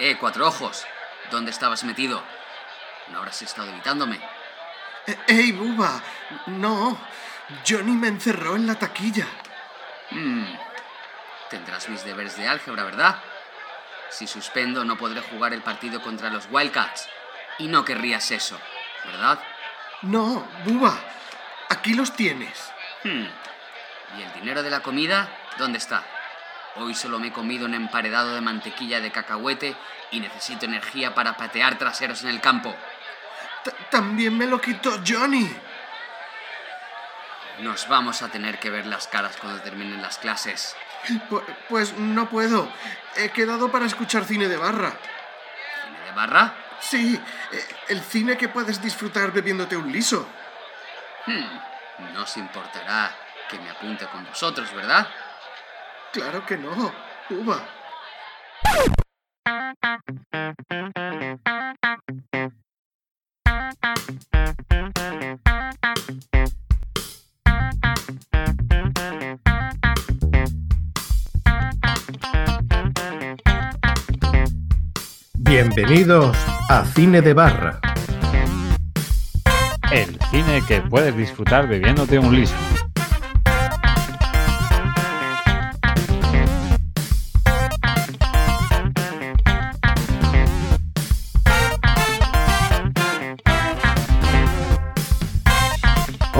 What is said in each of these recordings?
Eh, cuatro ojos. ¿Dónde estabas metido? ¿No habrás estado evitándome? Eh, ¡Ey, Buba! No, Johnny me encerró en la taquilla. Hmm. Tendrás mis deberes de álgebra, ¿verdad? Si suspendo, no podré jugar el partido contra los Wildcats. Y no querrías eso, ¿verdad? No, Buba. Aquí los tienes. Hmm. ¿Y el dinero de la comida? ¿Dónde está? Hoy solo me he comido un emparedado de mantequilla de cacahuete y necesito energía para patear traseros en el campo. T- También me lo quitó Johnny. Nos vamos a tener que ver las caras cuando terminen las clases. Pu- Pues no puedo. He quedado para escuchar cine de barra. ¿Cine de barra? Sí, eh, el cine que puedes disfrutar bebiéndote un liso. Hmm. No os importará que me apunte con vosotros, ¿verdad? Claro que no, Buba. Bienvenidos a Cine de Barra. El cine que puedes disfrutar bebiéndote un liso.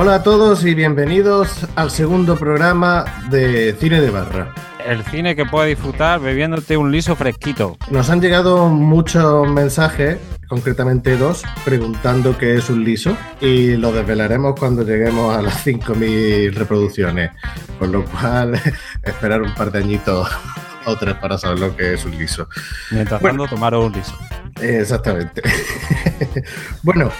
Hola a todos y bienvenidos al segundo programa de Cine de Barra. El cine que puedes disfrutar bebiéndote un liso fresquito. Nos han llegado muchos mensajes, concretamente dos, preguntando qué es un liso y lo desvelaremos cuando lleguemos a las 5.000 reproducciones. Con lo cual, esperar un par de añitos o tres para saber lo que es un liso. Mientras Bueno. tanto, tomaros un liso. Exactamente. bueno,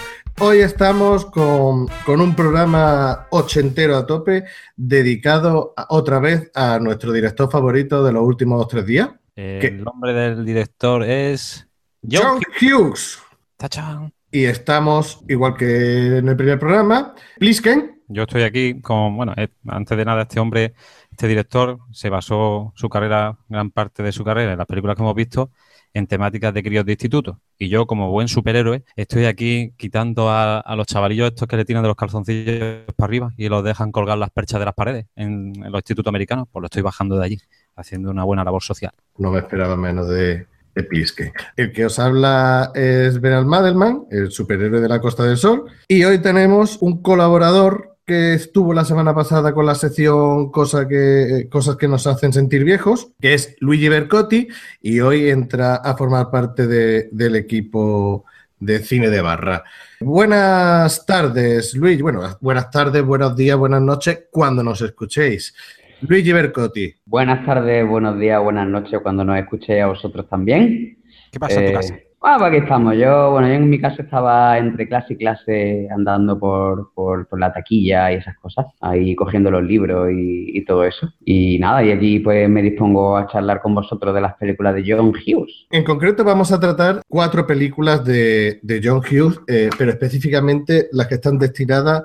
hoy estamos con, con un programa ochentero a tope dedicado a- otra vez a nuestro director favorito de los últimos tres días, El nombre del director es John. John Hughes. Tachán. Y estamos, igual que en el primer programa, Plisken. Yo estoy aquí con, bueno, eh, antes de nada, este hombre, este director, se basó su carrera, gran parte de su carrera, en las películas que hemos visto, en temáticas de críos de instituto. Y yo, como buen superhéroe, estoy aquí quitando a, los chavalillos estos que le tiran de los calzoncillos para arriba y los dejan colgar las perchas de las paredes en, en los institutos americanos, pues lo estoy bajando de allí, haciendo una buena labor social. No me esperaba menos de, de Plisken. El que os habla es Benal Madelman, el superhéroe de la Costa del Sol. Y hoy tenemos un colaborador que estuvo la semana pasada con la sección Cosa que, Cosas que nos hacen sentir viejos, que es Luigi Bercotti, y hoy entra a formar parte de- del equipo de cine de barra. Buenas tardes, Luigi. Bueno, buenas tardes, buenos días, buenas noches, cuando nos escuchéis. Luigi Bercotti. Buenas tardes, buenos días, buenas noches cuando nos escuchéis a vosotros también. ¿Qué pasa en tu Eh, casa? Ah, pues aquí estamos. Yo, bueno, yo en mi caso estaba entre clase y clase andando por, por, la taquilla y esas cosas, ahí cogiendo los libros y, todo eso. Y nada, y aquí pues me dispongo a charlar con vosotros de las películas de John Hughes. En concreto vamos a tratar cuatro películas de, de John Hughes, eh, pero específicamente las que están destinadas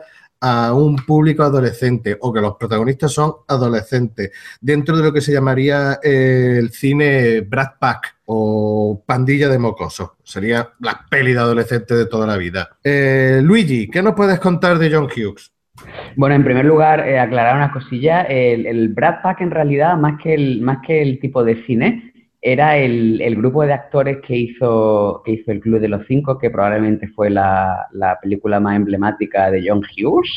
a un público adolescente o que los protagonistas son adolescentes, dentro de lo que se llamaría eh, el cine Brad Pack o Pandilla de Mocosos. Sería la peli de adolescente de toda la vida. Eh, Luigi, ¿qué nos puedes contar de John Hughes? Bueno, en primer lugar, eh, aclarar una cosilla. El, el Brad Pack, en realidad, más que el, más que el tipo de cine, era el, el grupo de actores que hizo, que hizo El Club de los Cinco, que probablemente fue la, la película más emblemática de John Hughes,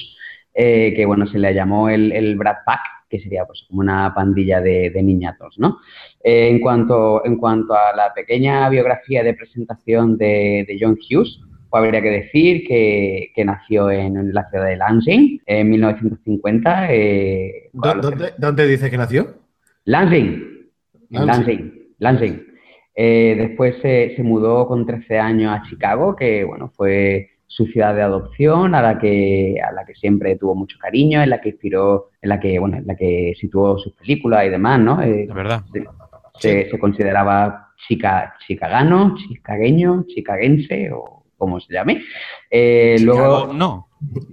eh, que, bueno, se le llamó el, el Brad Pack, que sería pues como una pandilla de, de niñatos, ¿no? Eh, en, cuanto, en cuanto a la pequeña biografía de presentación de, de John Hughes, pues habría que decir que, que nació en la ciudad de Lansing en 1950. eh, ¿Dó- ¿Dónde, dónde dice que nació? Lansing. En Lansing. Lansing. Eh, después se, se mudó con 13 años a Chicago, que bueno, fue su ciudad de adopción, a la que, a la que siempre tuvo mucho cariño, en la que inspiró, en la que, bueno, en la que situó sus películas y demás, ¿no? Eh, De verdad. se, se consideraba chica, chicagano, chicagueño, chicaguense o como se llame. Eh, Chicago, luego, no.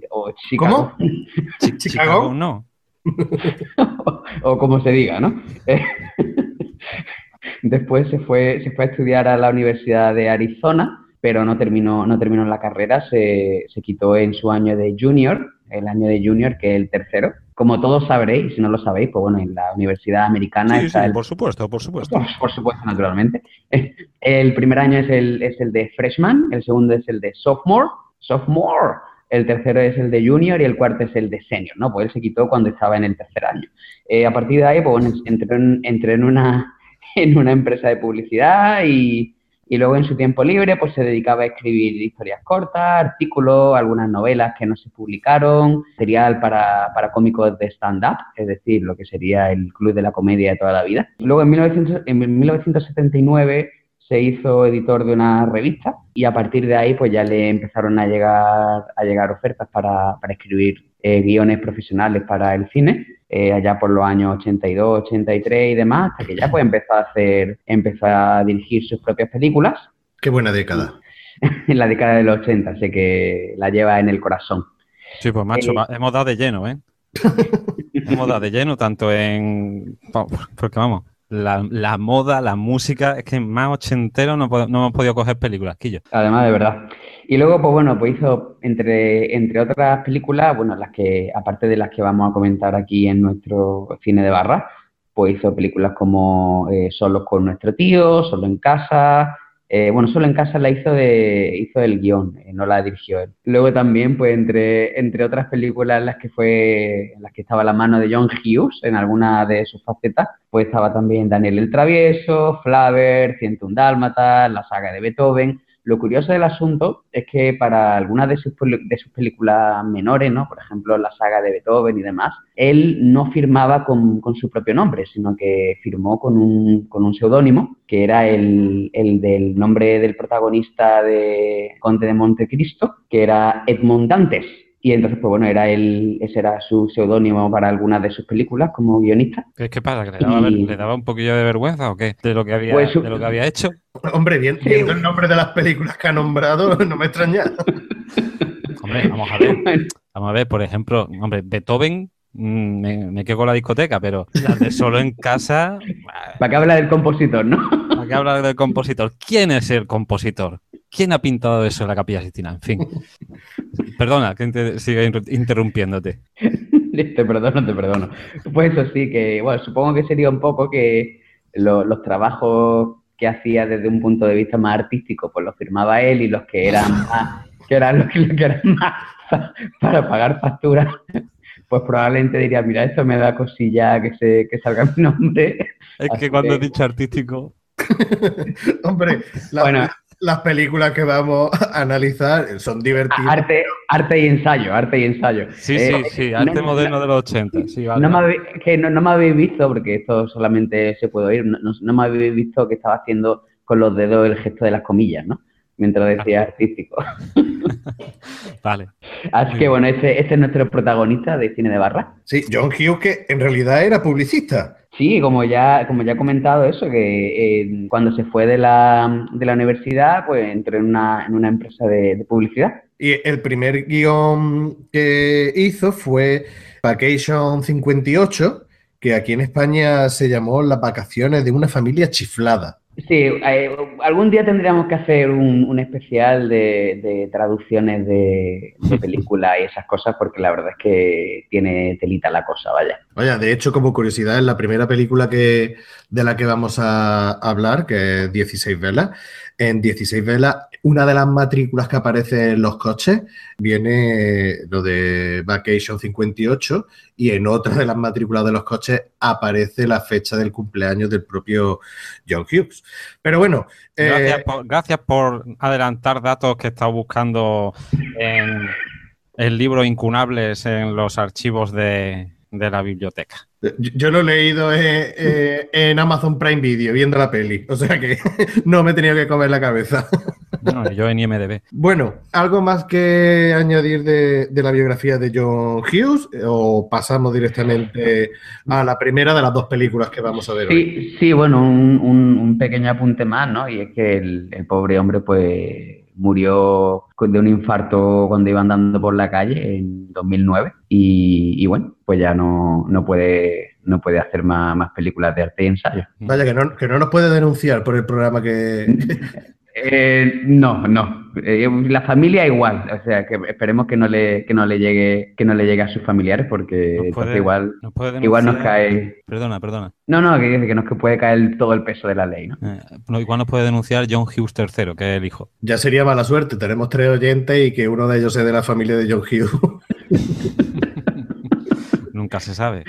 o Chicago, Chi- Chicago, no. o como se diga, ¿no? Después se fue, se fue a estudiar a la Universidad de Arizona, pero no terminó, no terminó la carrera, se, se quitó en su año de junior, el año de junior, que es el tercero. Como todos sabréis, si no lo sabéis, pues bueno, en la Universidad Americana Sí, está sí, el por supuesto, por supuesto. por supuesto, naturalmente. El primer año es el, es el de freshman, el segundo es el de sophomore, sophomore, el tercero es el de junior y el cuarto es el de senior, ¿no? Pues él se quitó cuando estaba en el tercer año. Eh, a partir de ahí, pues bueno, entré en, entré en una, en una empresa de publicidad y, y luego en su tiempo libre pues se dedicaba a escribir historias cortas, artículos, algunas novelas que no se publicaron, material para, para cómicos de stand-up, es decir, lo que sería el club de la comedia de toda la vida. Luego en, 1900 en 1979 se hizo editor de una revista y a partir de ahí pues ya le empezaron a llegar, a llegar ofertas para, para escribir eh, guiones profesionales para el cine, eh, allá por los años 82, 83 y demás, hasta que ya pues empezó a hacer, empezó a dirigir sus propias películas Qué buena década. en la década de los 80, así que la lleva en el corazón. Sí, pues macho, Eh, hemos dado de lleno, ¿eh? hemos dado de lleno tanto en... Porque vamos, la, la moda, la música, es que más ochentero no, no hemos podido coger películas, Quillo. Además, de verdad. Y luego, pues bueno, pues hizo, entre, entre otras películas, bueno, las que, aparte de las que vamos a comentar aquí en nuestro cine de barra, pues hizo películas como eh, Solos con nuestro tío, Solo en casa, eh, bueno, Solo en casa la hizo de, hizo el guion, eh, no la dirigió él. Luego también, pues entre, entre otras películas en las que fue, en las que estaba la mano de John Hughes en alguna de sus facetas, pues estaba también Daniel el Travieso, Flaver, 101 Dálmatas, la saga de Beethoven. Lo curioso del asunto es que para algunas de sus, películas menores, ¿no? por ejemplo la saga de Beethoven y demás, él no firmaba con, con su propio nombre, sino que firmó con un, con un seudónimo, que era el, el del nombre del protagonista de Conde de Montecristo, que era Edmond Dantes. Y entonces, pues bueno, era él, ese era su seudónimo para algunas de sus películas como guionista. ¿Qué, qué pasa? ¿Que le daba, ver- Y- le daba un poquillo de vergüenza o qué? ¿De lo que había, Pues de lo que había hecho? Hombre, bien- Sí. viendo el nombre de las películas que ha nombrado, no me extraña. Hombre, vamos a ver. Vamos a ver, por ejemplo, hombre, Beethoven, mm, me, me quedo con la discoteca, pero las de solo en casa, ¿Para qué habla del compositor, no? ¿para qué hablar del compositor? ¿Quién es el compositor? ¿Quién ha pintado eso en la Capilla Sistina? En fin. Perdona, que te siga inter- interrumpiéndote. te perdono, te perdono. Pues eso sí, que bueno, supongo que sería un poco que lo- los trabajos que hacía desde un punto de vista más artístico, pues los firmaba él y los que eran más, que eran los que, que eran más pa- para pagar facturas, pues probablemente diría, mira, esto me da cosilla que se, que salga mi nombre. Es Así que cuando que- he dicho artístico, Hombre, la- Bueno. Las películas que vamos a analizar son divertidas. Arte, arte y ensayo, arte y ensayo. sí, Eh, sí, sí, arte no- moderno de los 80. Sí, vale, No me, habéis, que no, no me habéis visto, porque esto solamente se puede oír, no, no- no me habéis visto que estaba haciendo con los dedos el gesto de las comillas, ¿no? Mientras decía artístico. Vale. Así que bueno, este, este es nuestro protagonista de cine de barra. Sí, John Hughes, que en realidad era publicista. Sí, como ya, como ya he comentado eso, que eh, cuando se fue de la, de la universidad, pues entró en una, en una empresa de, de publicidad. Y el primer guion que hizo fue Vacation 58, que aquí en España se llamó Las vacaciones de una familia chiflada. Sí, eh, algún día tendríamos que hacer un, un especial de, de traducciones de, de películas y esas cosas, porque la verdad es que tiene telita la cosa, vaya. Vaya, de hecho, como curiosidad, en la primera película que, de la que vamos a hablar, que es 16 velas, en 16 velas, una de las matrículas que aparece en los coches viene lo de Vacation 58 y en otra de las matrículas de los coches aparece la fecha del cumpleaños del propio John Hughes. Pero bueno, eh, Gracias, por, gracias por adelantar datos que he estado buscando en el libro Incunables en los archivos de, de la biblioteca. Yo, yo lo he leído eh, eh, en Amazon Prime Video, viendo la peli, o sea que no me he tenido que comer la cabeza. No, yo en IMDB. Bueno, ¿algo más que añadir de, de la biografía de John Hughes o pasamos directamente a la primera de las dos películas que vamos a ver hoy? Sí, sí bueno, un, un- un pequeño apunte más, ¿no? Y es que el, el pobre hombre, pues, murió de un infarto cuando iba andando por la calle en 2009 y, y bueno, pues ya no, no, puede, no puede hacer más, más películas de arte y ensayo. Vaya, que no, que no nos puede denunciar por el programa que... Eh, no, no. Eh, la familia igual, o sea que esperemos que no le, que no le llegue, que no le llegue a sus familiares porque Nos puede- igual, nos puede igual nos cae. Perdona, perdona. No, no, que, que nos puede caer todo el peso de la ley, ¿no? Eh, no, igual nos puede denunciar John Hughes III, que es el hijo. Ya sería mala suerte. Tenemos tres oyentes y que uno de ellos sea de la familia de John Hughes. Nunca se sabe.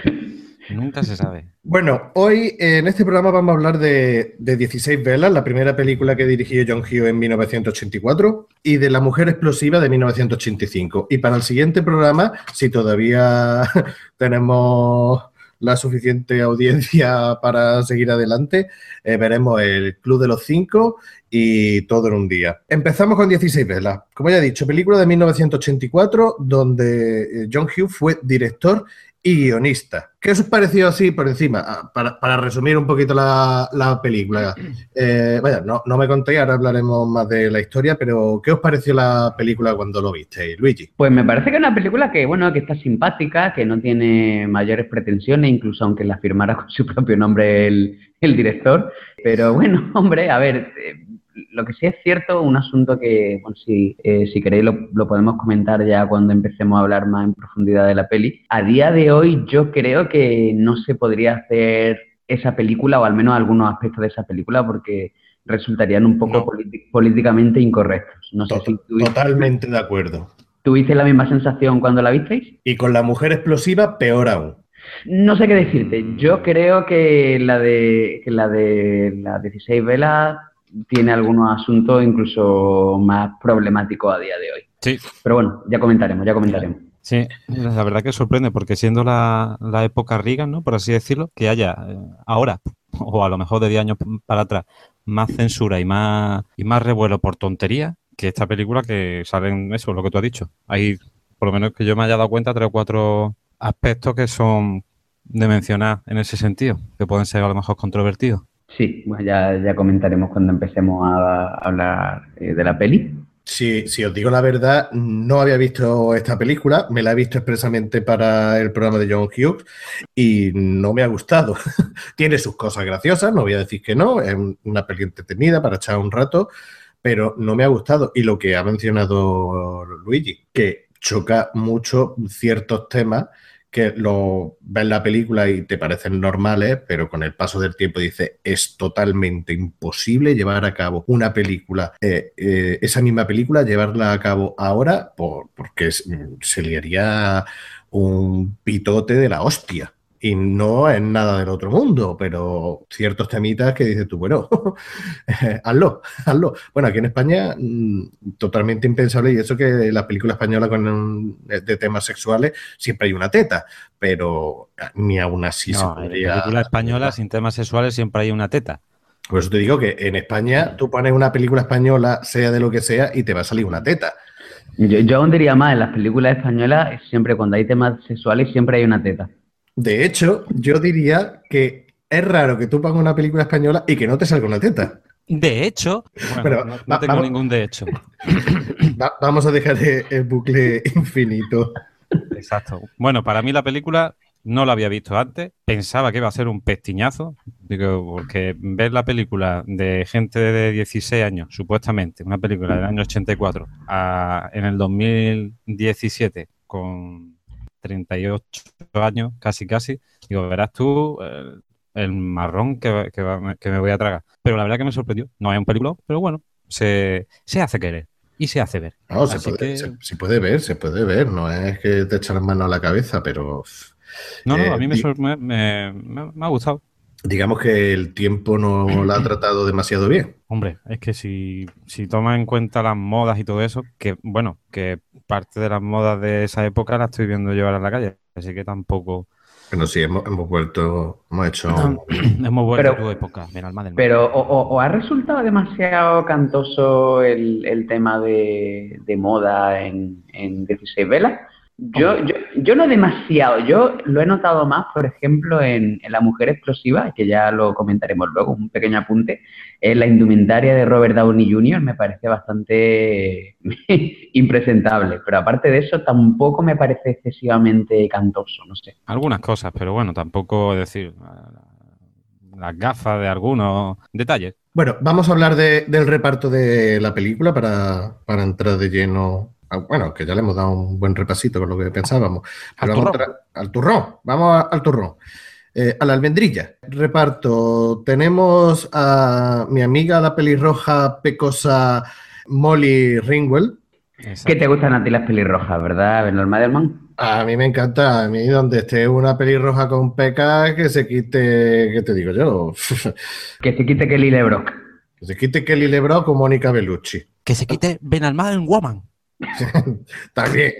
Nunca se sabe. Bueno, hoy en este programa vamos a hablar de, de 16 velas, la primera película que dirigió John Hughes en 1984, y de La mujer explosiva de 1985. Y para el siguiente programa, si todavía tenemos la suficiente audiencia para seguir adelante, eh, veremos el Club de los Cinco y todo en un día. Empezamos con 16 velas. Como ya he dicho, película de 1984, donde eh, John Hughes fue director y guionista. ¿Qué os pareció así por encima? Ah, Para, para resumir un poquito la, la película. Eh, vaya, no, no me contéis, ahora hablaremos más de la historia, pero ¿qué os pareció la película cuando lo visteis, Luigi? Pues me parece que es una película que, bueno, que está simpática, que no tiene mayores pretensiones, incluso aunque la firmara con su propio nombre el, el director. Pero bueno, hombre, a ver, eh, lo que sí es cierto, un asunto que, bueno, si, eh, si queréis lo, lo podemos comentar ya cuando empecemos a hablar más en profundidad de la peli. A día de hoy yo creo que no se podría hacer esa película, o al menos algunos aspectos de esa película, porque resultarían un poco No. políticamente incorrectos. No sé si tuviste- Totalmente de acuerdo. ¿Tuviste la misma sensación cuando la visteis? Y con la mujer explosiva, peor aún. No sé qué decirte. Yo creo que la de que la de las 16 velas tiene algunos asuntos incluso más problemáticos a día de hoy. Sí, Pero bueno, ya comentaremos, ya comentaremos. sí. La verdad que sorprende, porque siendo la, la época Reagan, ¿no? Por así decirlo, que haya eh, ahora, o a lo mejor de 10 años para atrás, más censura y más, y más revuelo por tontería que esta película que salen, eso, lo que tú has dicho. Hay, por lo menos que yo me haya dado cuenta, tres o cuatro aspectos que son de mencionar en ese sentido, que pueden ser a lo mejor controvertidos. Sí, bueno, ya, ya comentaremos cuando empecemos a hablar eh, de la peli. Si, si os digo la verdad, no había visto esta película, me la he visto expresamente para el programa de John Hughes y no me ha gustado. Tiene sus cosas graciosas, no voy a decir que no, es un- una peli entretenida para echar un rato, pero no me ha gustado. Y lo que ha mencionado Luigi, que choca mucho ciertos temas lo ves la película y te parecen normales, pero con el paso del tiempo dices, es totalmente imposible llevar a cabo una película, eh, eh, esa misma película, llevarla a cabo ahora, por- porque es- se liaría un pitote de la hostia. Y no es nada del otro mundo, pero ciertos temitas que dices tú, bueno, hazlo, hazlo. Bueno, aquí en España, mm, totalmente impensable, y eso que la película española con un- de temas sexuales siempre hay una teta, pero ni aún así se No, en podría. película española sin temas sexuales siempre hay una teta. Por eso te digo que en España tú pones una película española, sea de lo que sea, y te va a salir una teta. Yo, yo aún diría más, en las películas españolas, siempre cuando hay temas sexuales, siempre hay una teta. De hecho, yo diría que es raro que tú pongas una película española y que no te salga una teta. De hecho, bueno, Pero, no, tengo vamos- ningún de hecho. Va- vamos a dejar el, el bucle infinito. Exacto. Bueno, para mí la película no la había visto antes. Pensaba que iba a ser un pestiñazo. Digo, porque ver la película de gente de 16 años, supuestamente, una película del año 84, a- en el 2017, con 38 años, casi casi, digo, verás tú el, el marrón que, que va- que me voy a tragar. Pero la verdad que me sorprendió. No es un película, pero bueno, se, se hace querer y se hace ver. No, se, puede, que- se- se puede ver, se puede ver. No es que te echan las manos a la cabeza, pero No, no, Eh, a mí me, me- me ha gustado. Digamos que el tiempo no la ha tratado demasiado bien. Hombre, es que si, si tomas en cuenta las modas y todo eso, que bueno, que parte de las modas de esa época la estoy viendo llevar a la calle, así que tampoco Bueno, sí, hemos, hemos vuelto, hemos hecho. hemos vuelto Pero- a tu época, mi alma del mal. Pero, o, o- o ha resultado demasiado cantoso el, el tema de, de moda en, en 16 velas? Yo, yo, yo no demasiado, yo lo he notado más, por ejemplo, en, en La Mujer Explosiva, que ya lo comentaremos luego, un pequeño apunte. En la indumentaria de Robert Downey Jr. me parece bastante impresentable, pero aparte de eso tampoco me parece excesivamente cantoso, no sé. Algunas cosas, pero bueno, tampoco es decir las gafas de algunos detalles. Bueno, vamos a hablar de- del reparto de la película para, para entrar de lleno. A- Bueno, que ya le hemos dado un buen repasito con lo que pensábamos. Al Pero vamos a turrón. al turrón. Vamos a- al turrón. Eh, a la almendrilla. Reparto. Tenemos a mi amiga la pelirroja pecosa Molly Ringwell. ¿Qué te gustan a ti las pelirrojas, verdad, Bernard Madelman? A mí me encanta, a mí donde esté una pelirroja con pecas, que se quite, ¿qué te digo yo? Que se quite Kelly LeBrock. que se quite Kelly LeBron con Mónica Bellucci. Que se quite Benalmada en Woman. También.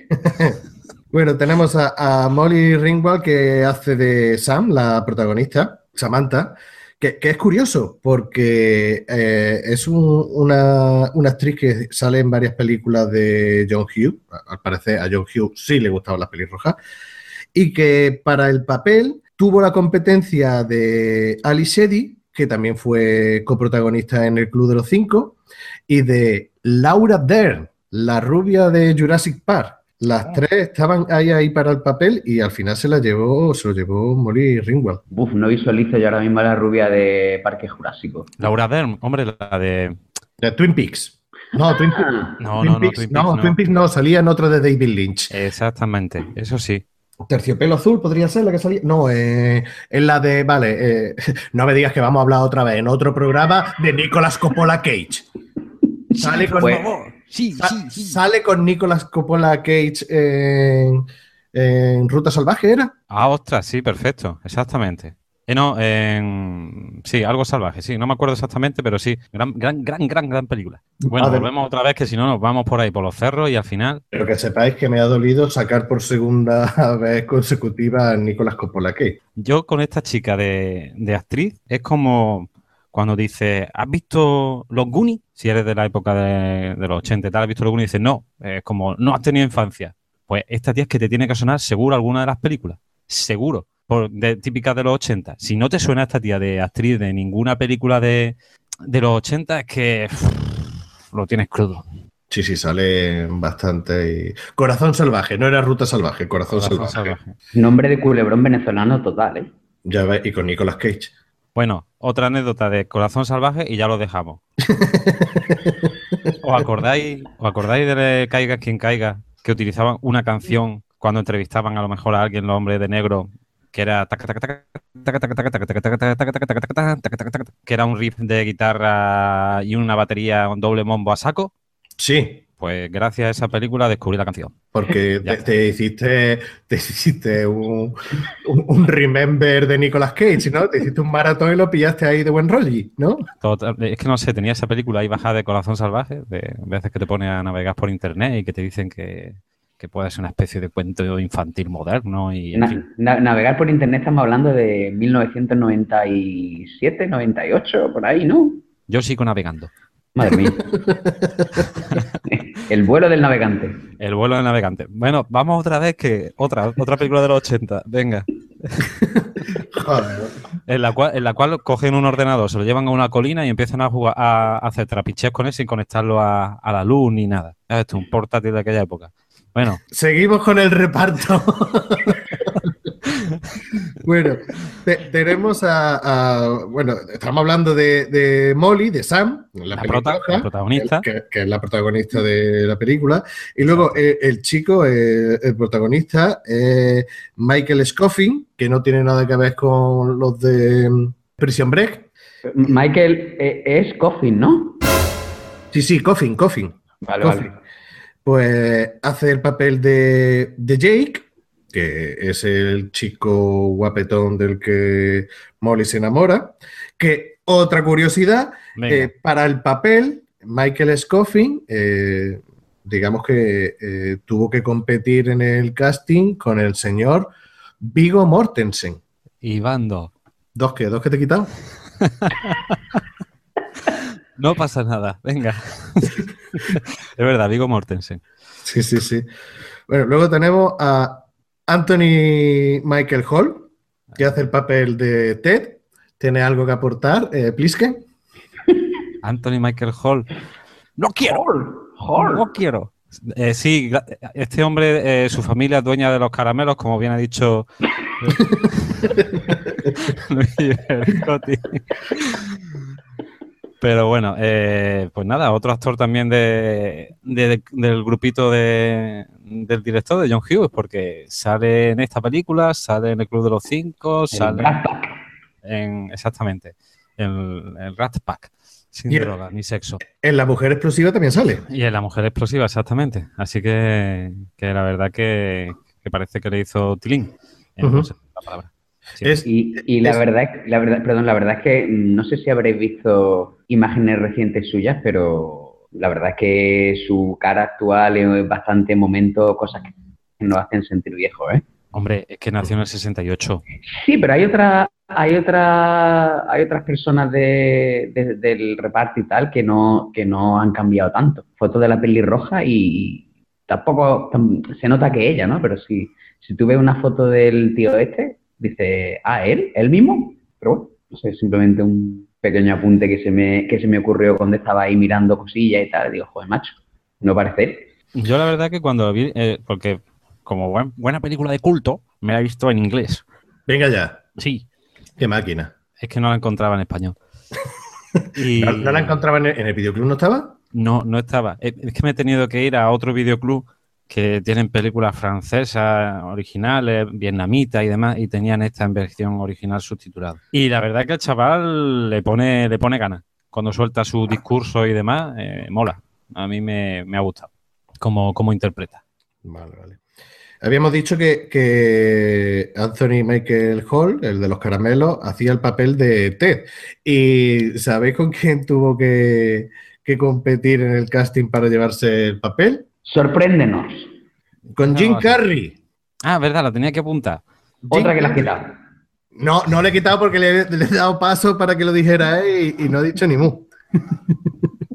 bueno, tenemos a, Molly Ringwald que hace de Sam, la protagonista, Samantha, que, es curioso porque eh, es un- una, una actriz que sale en varias películas de John Hughes. Al parecer a John Hughes sí le gustaban las pelirrojas. Y que para el papel tuvo la competencia de Ali Shetty, que también fue coprotagonista en El Club de los Cinco, y de Laura Dern, la rubia de Jurassic Park. Las tres estaban ahí, ahí para el papel y al final se la llevó, se lo llevó Molly Ringwald. Buf, no visualizo yo ahora mismo a la rubia de Parque Jurásico. Laura Dern, hombre, la de. De Twin Peaks. No, Twin Peaks. Ah, No, Twin no, no, Peaks, Twin no, Peaks, no. Twin Peaks no, salía en otra de David Lynch. Exactamente, eso sí. Terciopelo azul podría ser la que salía. No, eh, es la de. Vale, eh, no me digas que vamos a hablar otra vez en otro programa de Nicolas Coppola Cage. Sale con, Pues- Sí, sa- sale con Nicolas Coppola Cage en, en Ruta Salvaje, ¿era? Ah, ostras, sí, perfecto, exactamente. Eh, no, en- sí, algo salvaje, sí, no me acuerdo exactamente, pero sí, gran, gran, gran, gran, gran película. Bueno, volvemos otra vez que si no nos vamos por ahí, por los cerros y al final, Pero que sepáis que me ha dolido sacar por segunda vez consecutiva a Nicolas Coppola Cage. yo con esta chica de, de actriz es como cuando dice, ¿has visto los Goonies? Si eres de la época de, de los 80 y tal, ¿has visto los Goonies? Y dices, no, es como, no has tenido infancia. Pues esta tía es que te tiene que sonar seguro alguna de las películas, seguro, por, de, típicas de los 80. Si no te suena esta tía de actriz de ninguna película de, de los 80, es que uff, lo tienes crudo. Sí, sí, sale bastante. y- Corazón salvaje, no era Ruta Salvaje, Corazón, Corazón salvaje. salvaje. nombre de culebrón venezolano total, ¿eh? Ya ves, y con Nicolas Cage. Bueno, otra anécdota de Corazón Salvaje y ya lo dejamos. ¿Os acordáis, ¿os acordáis de Caiga quien caiga? Que utilizaban una canción cuando entrevistaban a lo mejor a alguien, los hombres de negro, que era que era un riff de guitarra y una batería, un doble mombo a saco. Sí. Pues gracias a esa película descubrí la canción. porque te, te hiciste, te hiciste un, un, un remember de Nicolas Cage, ¿no? Te hiciste un maratón y lo pillaste ahí de buen rollo, ¿no? Total- es que no sé, tenía esa película ahí bajada de Corazón Salvaje, de veces que te pones a navegar por internet y que te dicen que, que puede ser una especie de cuento infantil moderno y en Na- fin. na- navegar por internet estamos hablando de 1997, 98, por ahí, ¿no? Yo sigo navegando. Madre mía. El vuelo del navegante. El vuelo del navegante. Bueno, vamos otra vez que otra otra película de los 80, venga, Joder. en la cual en la cual cogen un ordenador, se lo llevan a una colina y empiezan a jugar a, a hacer trapiches con él sin conectarlo a, a la luz ni nada. Es esto, un portátil de aquella época. Bueno, Seguimos con el reparto. bueno, te- tenemos a, a- Bueno, estamos hablando de, de Molly, de Sam, la, La prota- la protagonista. Que, que es la protagonista de la película. Y luego eh, el chico, eh, el protagonista, es Michael Scoffin, que no tiene nada que ver con los de mm, Prison Break. Michael eh, es Coffin, ¿no? Sí, sí, Coffin, Coffin. Vale, Coffin. Pues hace el papel de, de Jake, que es el chico guapetón del que Molly se enamora. Que otra curiosidad, eh, para el papel, Michael Scoffin, eh, digamos que eh, tuvo que competir en el casting con el señor Vigo Mortensen. y bando. ¿Dos que ¿Dos que te he quitado? No pasa nada, venga. es verdad, Vigo Mortensen. Sí, sí, sí. Bueno, luego tenemos a Anthony Michael Hall, que hace el papel de Ted. ¿Tiene algo que aportar, eh, Pliske? Anthony Michael Hall. No quiero. No quiero. Eh, sí, este hombre, eh, su familia es dueña de los caramelos, como bien ha dicho Luis. Pero bueno, eh, pues nada, otro actor también de, de- del grupito de- del director, de John Hughes, porque sale en esta película, sale en el Club de los Cinco, El sale Brat Pack. en, exactamente, en el Rat Pack, sin Y el- droga ni sexo. En La Mujer Explosiva también sale. Y en La Mujer Explosiva, exactamente. Así que, que la verdad que, que parece que le hizo Tilín. No Ujú. sé la palabra. Sí. Es, Y, y la Es- verdad, es- la verdad, perdón, la verdad es que no sé si habréis visto imágenes recientes suyas, pero la verdad es que su cara actual es bastante momento, cosas que nos hacen sentir viejos, ¿eh? Hombre, es que nació en el 68. Sí, pero hay otra, hay otra, hay otras personas de, de- del reparto y tal que no, que no han cambiado tanto. Foto de la pelirroja y tampoco tam- se nota que ella, ¿no? Pero si, si tú ves una foto del tío este, dice, ah, él, él mismo. Pero bueno, no sé, simplemente un pequeño apunte que se me, que se me ocurrió cuando estaba ahí mirando cosillas y tal. Digo, joder, macho, no parece. Yo la verdad que cuando vi, eh, porque como buen- buena película de culto, me la he visto en inglés. venga ya, Sí, qué máquina. es que no la encontraba en español. Y ¿No, no la encontraba en el, en el videoclub? ¿No estaba? No, no estaba. Eh, Es que me he tenido que ir a otro videoclub que tienen películas francesas, originales, vietnamitas y demás, y tenían esta en versión original subtitulada. Y la verdad que el chaval le pone, le pone ganas. Cuando suelta su discurso y demás, eh, mola. A mí me, me ha gustado cómo, cómo interpreta. Vale, vale. Habíamos dicho que, que Anthony Michael Hall, el de los caramelos, hacía el papel de Ted. ¿Y sabéis con quién tuvo que, que competir en el casting para llevarse el papel? Sorpréndenos. Con Jim. Carrey. Ah, verdad, la tenía que apuntar. Otra Jim que la has quitado. No, no le he quitado porque le, le he dado paso para que lo dijera él y, y no he dicho ni mu.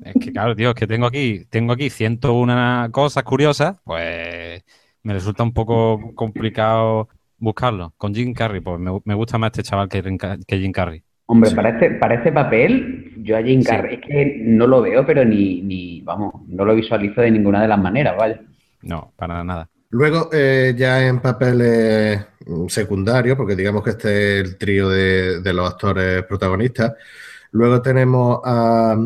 Es que claro, tío, es que tengo aquí, tengo aquí 101 cosas curiosas, pues me resulta un poco complicado buscarlo. Con Jim Carrey, pues me, me gusta más este chaval que Jim Carrey. Hombre, Sí. para, este, para este papel, yo a Jim Sí. Carrey es que no lo veo, pero ni, ni, vamos, no lo visualizo de ninguna de las maneras, vaya. No, para nada. Luego, eh, ya en papeles mm, secundarios, porque digamos que este es el trío de, de los actores protagonistas. Luego tenemos a,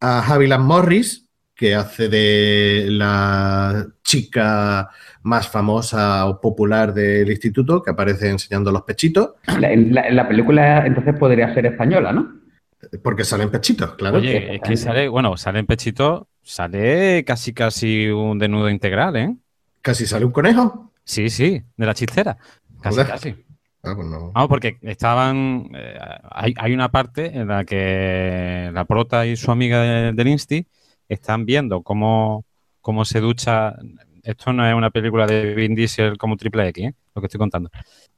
a Haviland Morris, que hace de la chica más famosa o popular del instituto, que aparece enseñando los pechitos, La, la- la película entonces podría ser española, ¿no? porque salen pechitos, claro. Oye, es que sale, bueno, sale en pechito, sale casi casi un desnudo integral, ¿eh? Casi sale un conejo. Sí, sí, de la chistera. Casi, Joder. casi. Ah, pues no. Porque estaban. eh, hay, hay una parte en la que la prota y su amiga de- del Insti están viendo cómo, cómo se ducha. Esto no es una película de Vin Diesel como Triple X, ¿eh? lo que estoy contando.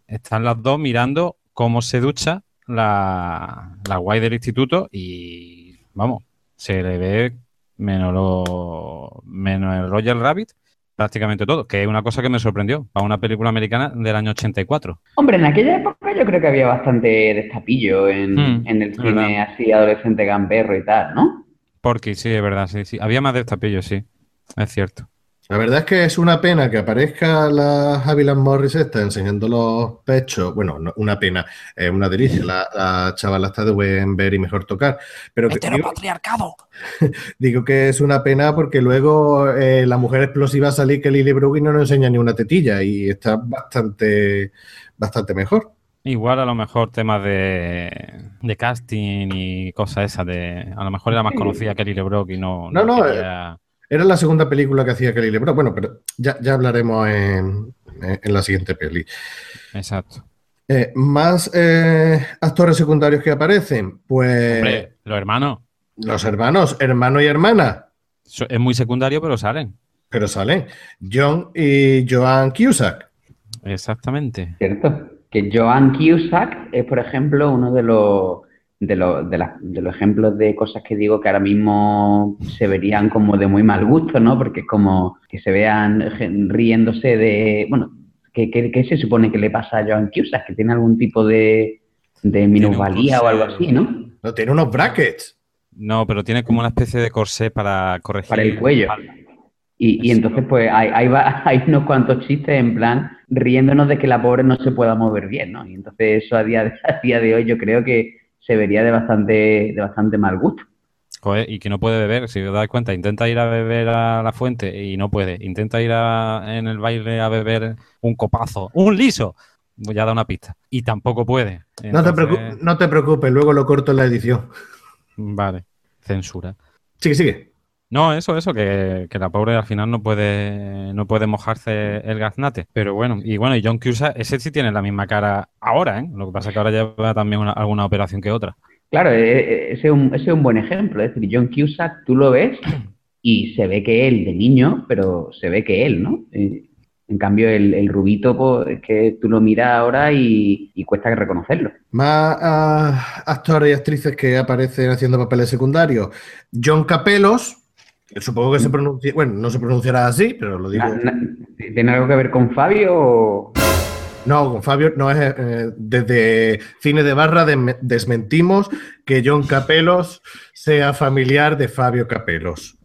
Están las dos mirando cómo se ducha la, la guay del instituto y vamos, se le ve menos, lo, menos el Roger Rabbit, prácticamente todo, que es una cosa que me sorprendió para una película americana del año 84. Hombre, en aquella época yo creo que había bastante destapillo en, Hmm, en el cine verdad. así adolescente gamberro y tal, ¿no? Porque sí, es verdad, sí, sí. Había más destapillos, sí. Es cierto. La verdad es que es una pena que aparezca la Haviland Morris esta enseñando los pechos. Bueno, no, una pena, es una delicia. La, la chavala está de buen ver y mejor tocar. Pero que- digo, patriarcado! digo que es una pena porque luego eh, la mujer explosiva salí que Lily Brooke y no nos enseña ni una tetilla y está bastante, bastante mejor. Igual a lo mejor temas de, de casting y cosas esas de... A lo mejor era más Sí. conocida que Lily Brock y no... No, no, quería- Era la segunda película que hacía Kelly LeBron. Bueno, pero ya, ya hablaremos en, en la siguiente peli. Exacto. Eh, más eh, actores secundarios que aparecen, pues Hombre, los hermanos. los hermanos, hermano y hermana, Es muy secundario, pero salen. pero salen John y Joan Cusack. Exactamente. ¿Cierto? Que Joan Cusack es, por ejemplo, uno de los de, lo- de, las- de los ejemplos de cosas que digo que ahora mismo se verían como de muy mal gusto, ¿no? Porque es como que se vean riéndose de, bueno, ¿qué, qué, qué se supone que le pasa a Joan Cusack? Que tiene algún tipo de, de minusvalía o algo así, ¿no? No, tiene unos brackets. No, pero tiene como una especie de corsé para corregir. Para el cuello. Y, y entonces, pues, hay, hay, va- hay unos cuantos chistes en plan riéndonos de que la pobre no se pueda mover bien, ¿no? Y entonces eso a día de, a día de hoy yo creo que se vería de bastante, de bastante mal gusto. Joder, y que no puede beber, si os dais cuenta, intenta ir a beber a la fuente y no puede. Intenta ir a- en el baile a beber un copazo, un liso. Pues Ya da una pista. Y tampoco puede. No te, no te preocupes, luego lo corto en la edición. Vale, censura. Sigue, sigue. No, eso, eso, que, que la pobre al final no puede, no puede mojarse el gaznate. Pero bueno, y bueno, y John Cusack, ese sí tiene la misma cara ahora, ¿eh? Lo que pasa es que ahora lleva también una- alguna operación que otra. Claro, e- e- ese es un, ese es un buen ejemplo. Es decir, John Cusack, tú lo ves y se ve que él, de niño, pero se ve que él, ¿no? Eh, En cambio, el, el rubito, pues, es que tú lo miras ahora y, y cuesta reconocerlo. Más ah, actores y actrices que aparecen haciendo papeles secundarios. John Capelos, supongo que se pronuncia, bueno, no se pronunciará así, pero lo digo. ¿Tiene algo que ver con Fabio o...? No, con Fabio no es eh, desde cine de barra desme- desmentimos que John Capelos sea familiar de Fabio Capelos.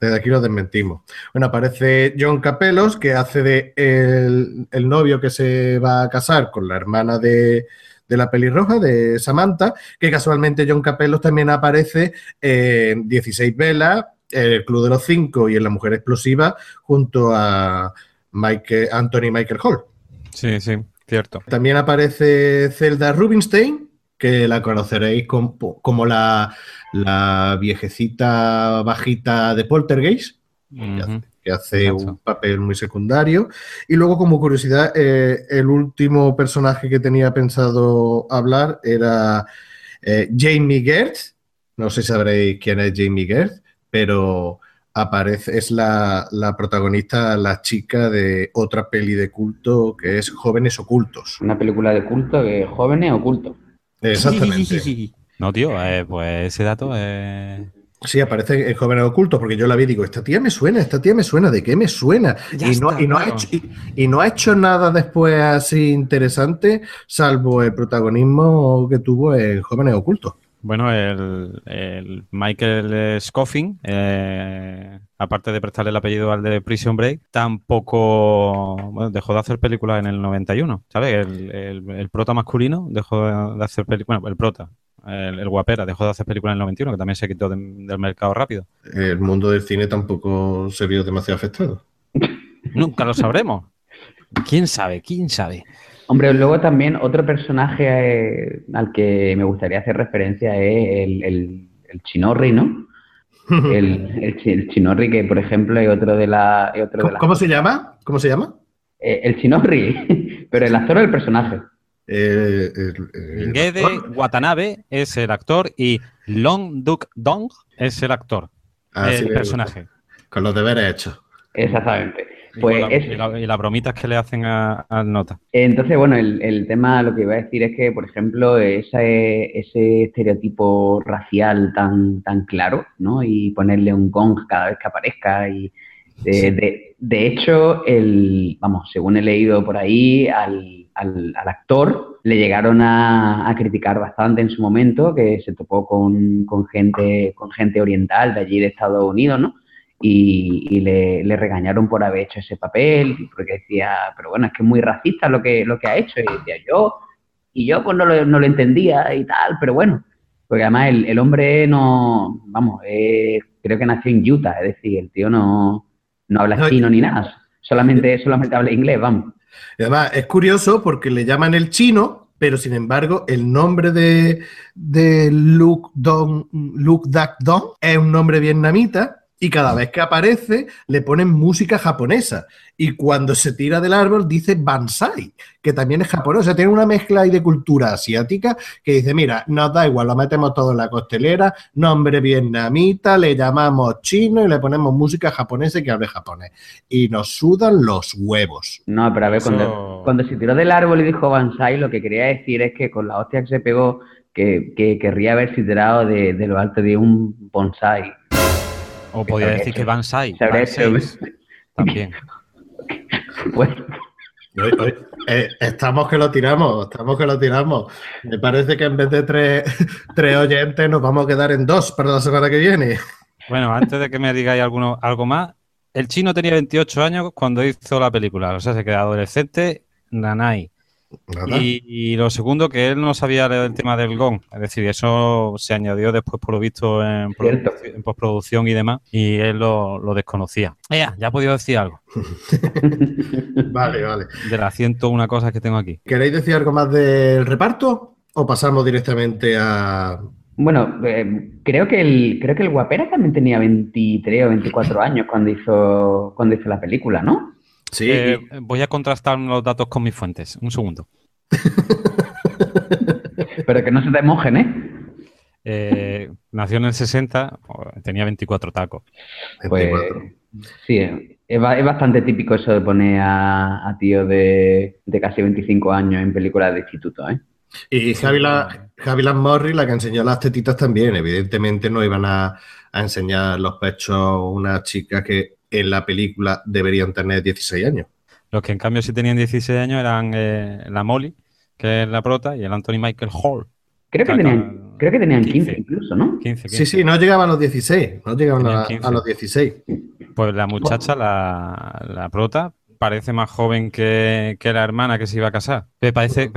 Desde aquí lo desmentimos. Bueno, aparece John Capelos, que hace de el, el novio que se va a casar con la hermana de, de la pelirroja, de Samantha, que casualmente John Capelos también aparece en 16 velas, el Club de los Cinco y en La Mujer Explosiva, junto a Michael, Anthony Michael Hall. Sí, sí, cierto. También aparece Zelda Rubinstein, que la conoceréis com- como la, la viejecita bajita de Poltergeist, que hace Exacto. un papel muy secundario. Y luego, como curiosidad, eh, el último personaje que tenía pensado hablar era eh, Jamie Gertz. No sé si sabréis quién es Jamie Gertz, pero aparece, es la, la protagonista, la chica de otra peli de culto que es Jóvenes Ocultos. Una película de culto, que jóvenes ocultos. Exactamente. No, tío, eh, pues ese dato es... Sí, aparece en Jóvenes Ocultos, porque yo la vi y digo, esta tía me suena, esta tía me suena, ¿de qué me suena? Ya y, no, está, y, no ha hecho, y, y no ha hecho nada después así interesante, salvo el protagonismo que tuvo en Jóvenes Ocultos. Bueno, el, el Michael Scoffin, eh, aparte de prestarle el apellido al de Prison Break, tampoco bueno, dejó de hacer películas en el 91, ¿sabes? El, el, el prota masculino dejó de hacer películas, bueno, el prota, el, el guapera dejó de hacer películas en el 91, que también se quitó de- del mercado rápido. El mundo del cine tampoco se vio demasiado afectado. Nunca lo sabremos. ¿Quién sabe? ¿Quién sabe? Hombre, luego también otro personaje eh, al que me gustaría hacer referencia es el, el, el Chinorri, ¿no? El, el, el Chinorri, que por ejemplo es otro de la... otro de ¿Cómo, las- cómo se llama? ¿Cómo se llama? Eh, el Chinorri, pero el actor o el personaje. Eh, el- Ngede Watanabe es el actor y Long Duk Dong es el actor, Ah, el personaje. Con los deberes hechos. Exactamente. Y, Pues con la- es- y la- y las bromitas que le hacen a- nota. Entonces, bueno, el, el tema, lo que iba a decir es que, por ejemplo, ese, ese estereotipo racial tan, tan claro, ¿no? Y ponerle un gong cada vez que aparezca. Y de, Sí. de, de hecho, el, vamos, según he leído por ahí, al, al, al actor le llegaron a, a criticar bastante en su momento, que se topó con, con gente, con gente oriental de allí de Estados Unidos, ¿no? Y, y le, le regañaron por haber hecho ese papel, porque decía, pero bueno, es que es muy racista lo que, lo que ha hecho. Y decía, yo, y yo pues no lo, no lo entendía y tal, pero bueno, porque además el, el hombre no, vamos, eh, creo que nació en Utah, es decir, el tío no, no habla No, chino ni nada, solamente, solamente habla inglés, vamos. Y además es curioso porque le llaman el chino, pero sin embargo el nombre de, de Luke, Dong, Luke Dak Dong es un nombre vietnamita y cada vez que aparece le ponen música japonesa. Y cuando se tira del árbol dice Bansai, que también es japonés. O sea, tiene una mezcla ahí de cultura asiática que dice, mira, nos da igual, lo metemos todo en la costelera, nombre vietnamita, le llamamos chino y le ponemos música japonesa y que hable japonés. Y nos sudan los huevos. No, pero a ver, Eso- cuando, cuando se tiró del árbol y dijo Bansai, lo que quería decir es que con la hostia que se pegó, que, que querría haberse tirado de, de lo alto de un bonsai. O podría decir que Banzai. También. Pues, Oye, oye, eh, estamos que lo tiramos, estamos que lo tiramos. Me parece que en vez de tres, tres oyentes nos vamos a quedar en dos para la semana que viene. Bueno, antes de que me digáis alguno, algo más, el chino tenía 28 años cuando hizo la película, o sea, se quedó adolescente, nanay. Y, y lo segundo, que él no sabía el tema del gong, es decir, eso se añadió después, por lo visto, en, en postproducción y demás, y él lo, lo desconocía. Ea, ya he podido decir algo Vale, vale. de las 101 cosas que tengo aquí. ¿Queréis decir algo más del reparto? ¿O pasamos directamente a. bueno, eh, creo que el creo que el Guapera también tenía 23 o 24 años cuando hizo cuando hizo la película, ¿no? Sí, Eh, voy a contrastar los datos con mis fuentes. Un segundo. Pero que no se te mojen, ¿eh? Eh, nació en el 60, tenía 24 tacos. Pues 24. sí, es, ba- es bastante típico eso de poner a, a tíos de, de casi 25 años en películas de instituto, ¿eh? Y Javi, la, Javi Morris, la que enseñó las tetitas también. Evidentemente no iban a, a enseñar los pechos unas chicas que en la película deberían tener 16 años. Los que en cambio sí tenían 16 años eran eh, la Molly, que es la prota, y el Anthony Michael Hall. Creo que tenían, creo que tenían 15 15. incluso, ¿no? 15, Sí, 15. sí, no llegaban a los 16. No llegaban a, 15. a los 16. Pues la muchacha, la, la prota, parece más joven que, que la hermana que se iba a casar. Me parece,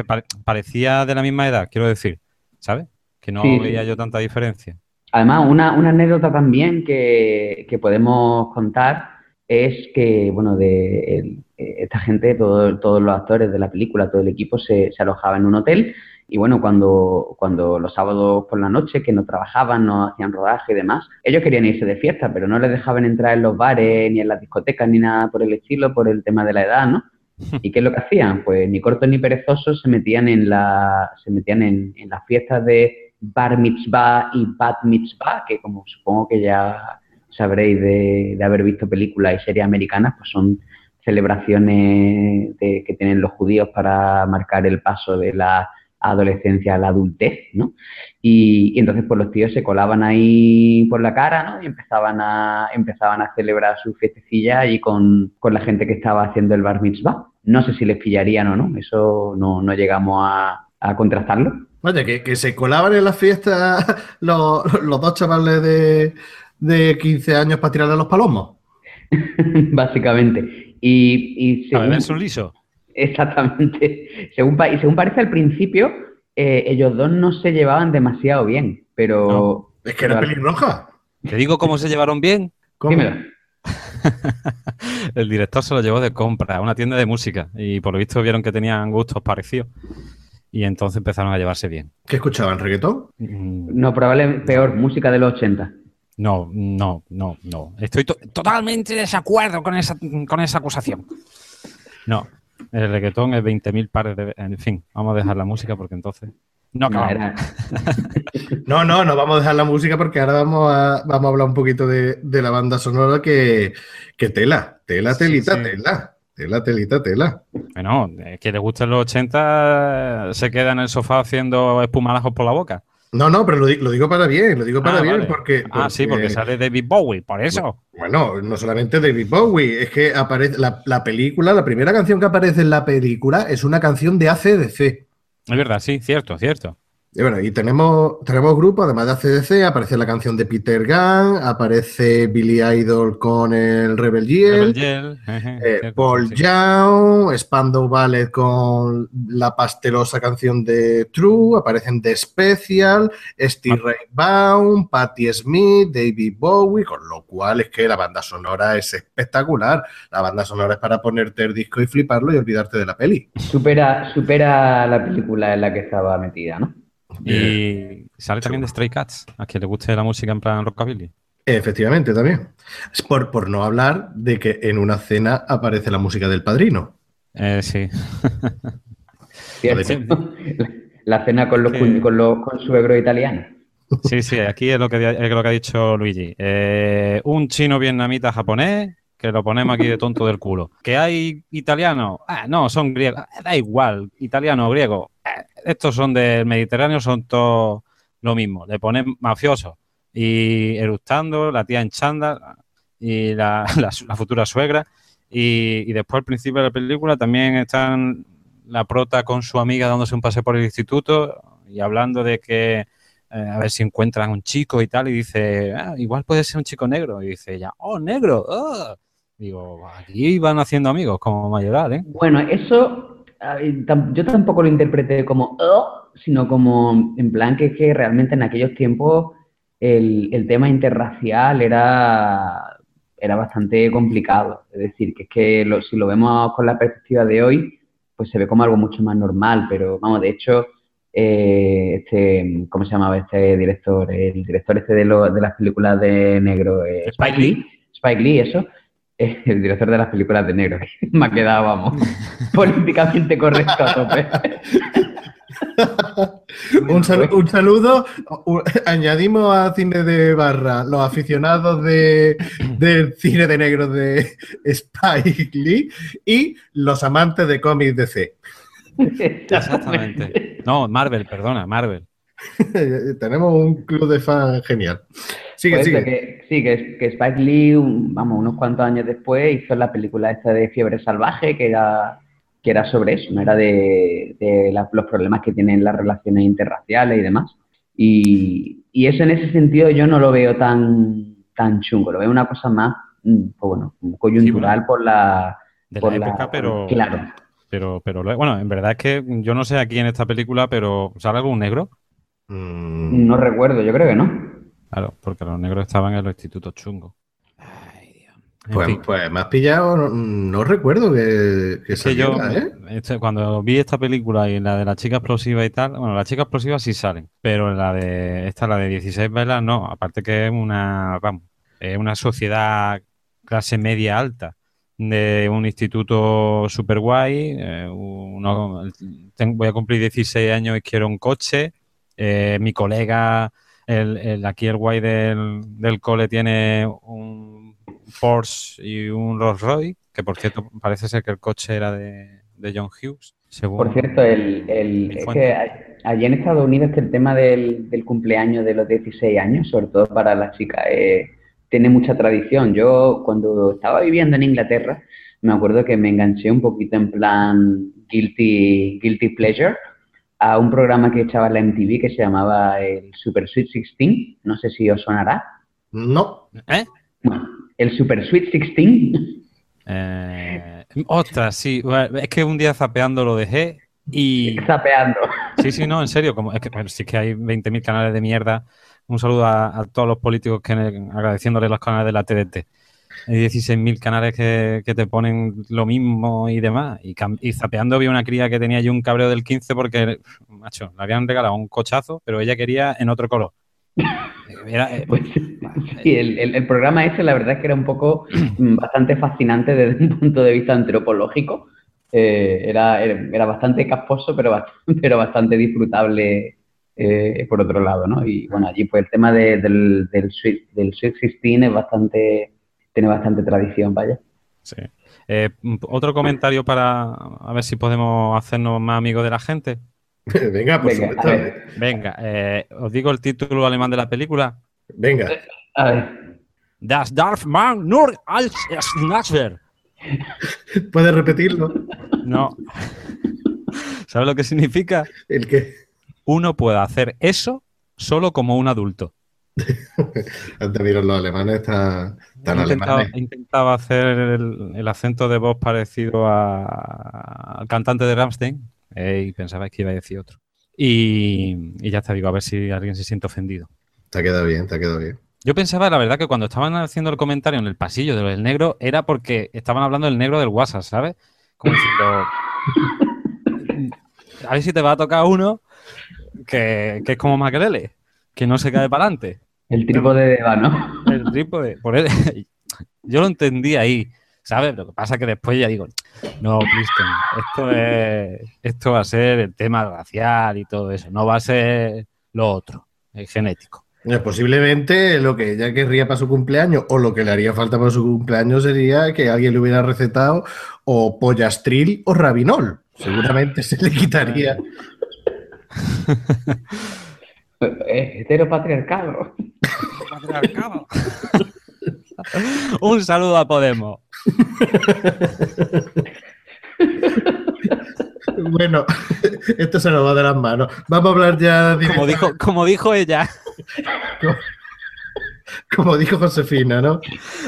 parecía de la misma edad, quiero decir, ¿sabes? Que no Sí, sí. veía yo tanta diferencia. Además, una, una anécdota también que, que podemos contar es que, bueno, de el- esta gente, todo- todos los actores de la película, todo el equipo se, se alojaba en un hotel y, bueno, cuando, cuando los sábados por la noche, que no trabajaban, no hacían rodaje y demás, ellos querían irse de fiesta, pero no les dejaban entrar en los bares, ni en las discotecas, ni nada por el estilo, por el tema de la edad, ¿no? ¿Y qué es lo que hacían? Pues ni cortos ni perezosos se metían en la, se metían en, en las fiestas de bar mitzvah y bat mitzvah, que como supongo que ya sabréis de, haber visto películas y series americanas, pues son celebraciones que tienen los judíos para marcar el paso de la adolescencia a la adultez, ¿no? Y, entonces pues los tíos se colaban ahí por la cara, ¿no? Y empezaban a, empezaban a celebrar su fiestecilla y con, con la gente que estaba haciendo el bar mitzvah. No sé si les pillarían o no, eso no, no llegamos a contrastarlo. Vaya, que, que se colaban en las fiestas los, los dos chavales de, de 15 años para tirarle a los palomos. básicamente. Y, y A según, beberse un liso. exactamente, según, y según parece al principio, eh, ellos dos no se llevaban demasiado bien, pero... Es que era pero- pelirroja. Te digo cómo se llevaron bien. ¿Cómo? Dímelo. El director se lo llevó de compra a una tienda de música y por lo visto vieron que tenían gustos parecidos y entonces empezaron a llevarse bien. ¿Qué escuchaban? ¿Reggaetón? Mm, No, probablemente peor, música de los 80. No, no, no, no. Estoy to- totalmente de desacuerdo con esa, con esa acusación. No, el reggaetón es 20.000 pares de... En fin, vamos a dejar la música porque entonces... No No, No, no, no vamos a dejar la música porque ahora vamos a, vamos a hablar un poquito de, de la banda sonora que, que tela, tela, Sí, telita, sí. tela, tela, telita, tela. Bueno, es que le gusten los 80 se queda en el sofá haciendo espumalajos por la boca. No, no, pero lo, di- lo digo para bien, lo digo para Ah, bien vale. porque, Ah, sí, porque sale David Bowie, por eso. Bueno, no solamente David Bowie, es que aparece la, la película, la primera canción que aparece en la película es una canción de ACDC. Es verdad, sí, cierto, cierto. Y bueno, y tenemos, tenemos grupo, además de ACDC, aparece la canción de Peter Gunn, aparece Billy Idol con el Rebel Yell, Rebel Yell, jeje, eh, Paul sí. Young, Spandau Ballet con la pastelosa canción de True, aparecen The Special, Steve Ah. Ray Vaughan, Patti Smith, David Bowie, con lo cual es que la banda sonora es espectacular. La banda sonora es para ponerte el disco y fliparlo y olvidarte de la peli. supera, supera la película en la que estaba metida, ¿no? Y sale también de Stray Cats, a quien le guste la música en plan rockabilly. Efectivamente, también. Es por, por no hablar de que en una cena aparece la música del padrino. Eh, sí. La cena con los, cuñ- con los con suegros italianos. Sí, sí, aquí es lo que, es lo que ha dicho Luigi. Eh, un chino vietnamita japonés que lo ponemos aquí de tonto del culo. ¿Que hay italiano? Ah, no, son griegos. Ah, Da igual, italiano o griego. Ah, estos son del Mediterráneo, son todos lo mismo. Le ponen mafiosos y eructando, la tía en chándal y la, futura suegra. Y, después al principio de la película también están la prota con su amiga dándose un paseo por el instituto y hablando de que eh, a ver si encuentran un chico y tal, y dice, "Ah, igual puede ser un chico negro. Y dice ella, oh, negro. ah". Digo, aquí van haciendo amigos como mayoral, ¿eh? Bueno, eso yo tampoco lo interpreté como "Oh", sino como en plan que, que realmente en aquellos tiempos el, el tema interracial era, era bastante complicado. Es decir, que es que lo- si lo vemos con la perspectiva de hoy, pues se ve como algo mucho más normal, pero vamos, de hecho, eh, este, ¿cómo se llamaba este director? El director este de, lo- de las películas de negro, eh, Spike Lee. Spike Lee, eso. El director de las películas de negro. Me ha quedado, vamos, políticamente correcto a tope. Un, sal- un saludo. añadimos a cine de barra los aficionados de, del cine de negro de Spike Lee y los amantes de cómics DC. Exactamente. No, Marvel, perdona, Marvel. Tenemos un club de fans genial. Sigue, Pues sigue. que, sí, que, que Spike Lee, un- vamos, unos cuantos años después hizo la película esta de Fiebre Salvaje, que era, que era sobre eso, no era de, de la- los problemas que tienen las relaciones interraciales y demás. Y, y eso en ese sentido yo no lo veo tan, tan chungo, lo veo una cosa más, mm, pues bueno, coyuntural por la... De por la época, pero. Claro. Pero, pero bueno, en verdad es que yo no sé aquí en esta película, pero ¿sale algún negro? Mm, No recuerdo, yo creo que no. Claro, porque los negros estaban en los institutos chungos. Ay, Dios. En Pues, fin, pues me has pillado, no, no recuerdo que, que es que yo, ¿eh? este, cuando vi esta película y la de la chica explosiva y tal, bueno, las chicas explosivas sí salen, pero la de esta, la de 16 velas, no. Aparte que es una, vamos, es una sociedad clase media alta de un instituto super guay. eh, uno- tengo- voy a cumplir 16 años y quiero un coche. Eh, mi colega, el, el- aquí el guay del, del cole tiene un Porsche y un Rolls Royce, que por cierto parece ser que el coche era de, de John Hughes. Según Por cierto, el, es que allí en Estados Unidos que el tema del, del cumpleaños de los 16 años, sobre todo para las chicas, eh, tiene mucha tradición. Yo cuando estaba viviendo en Inglaterra, me acuerdo que me enganché un poquito en plan guilty, guilty pleasure a un programa que echaba en la MTV que se llamaba el Super Sweet 16. No sé si os sonará. No. ¿Eh? Bueno, el Super Sweet 16 Eh, ostras, sí. Es que un día zapeando lo dejé y... zapeando. Sí, sí, no, en serio. Como, es que, bueno, sí que hay 20.000 canales de mierda. Un saludo a, a todos los políticos que agradeciéndole los canales de la TDT. Hay 16.000 canales que, que te ponen lo mismo y demás. Y, y zapeando había una cría que tenía yo un cabreo del 15 porque, macho, le habían regalado un cochazo, pero ella quería en otro color. Era, eh, Pues, sí, el, el- el programa ese la verdad es que era un poco bastante fascinante desde un punto de vista antropológico. Eh, era, era, era bastante casposo, pero bastante, pero bastante disfrutable eh, por otro lado, ¿no? Y bueno, allí pues el tema de- del, del, Sweet, del Sweet 16 es bastante, tiene bastante tradición, vaya. Sí. Eh, otro comentario para a ver si podemos hacernos más amigos de la gente. Venga, por Venga, supuesto. Venga, eh, os digo el título alemán de la película. Venga. A ver, Das darf man nur als Schnatzer. ¿Puedes repetirlo? No. ¿Sabes lo que significa? El que. Uno puede hacer eso solo como un adulto. Antes vieron los alemanes tan, tan He intentado, alemanes. he intentado hacer el, el acento de voz parecido a- al cantante de Rammstein eh, y pensaba que iba a decir otro. Y, y ya te digo, a ver si alguien se siente ofendido. Te ha quedado bien, te ha quedado bien. Yo pensaba, la verdad, que cuando estaban haciendo el comentario en el pasillo de lo del negro era porque estaban hablando del negro del WhatsApp, ¿sabes? Como diciendo, a ver si te va a tocar uno que, que es como Maquelele, que no se cae para adelante. El trípode de Eva, ¿no? El trípode, por él. Yo lo entendí ahí, ¿sabes? Lo que pasa es que después ya digo, no, Kristen, esto es, esto va a ser el tema racial y todo eso, no va a ser lo otro, el genético. Eh, Posiblemente lo que ella querría para su cumpleaños o lo que le haría falta para su cumpleaños sería que alguien le hubiera recetado o pollastril o rabinol. Seguramente se le quitaría. Heteropatriarcado. Patriarcado. Un saludo a Podemos. Bueno, esto se nos va de las manos. Vamos a hablar ya Como dijo, como dijo ella. como dijo Josefina, ¿no?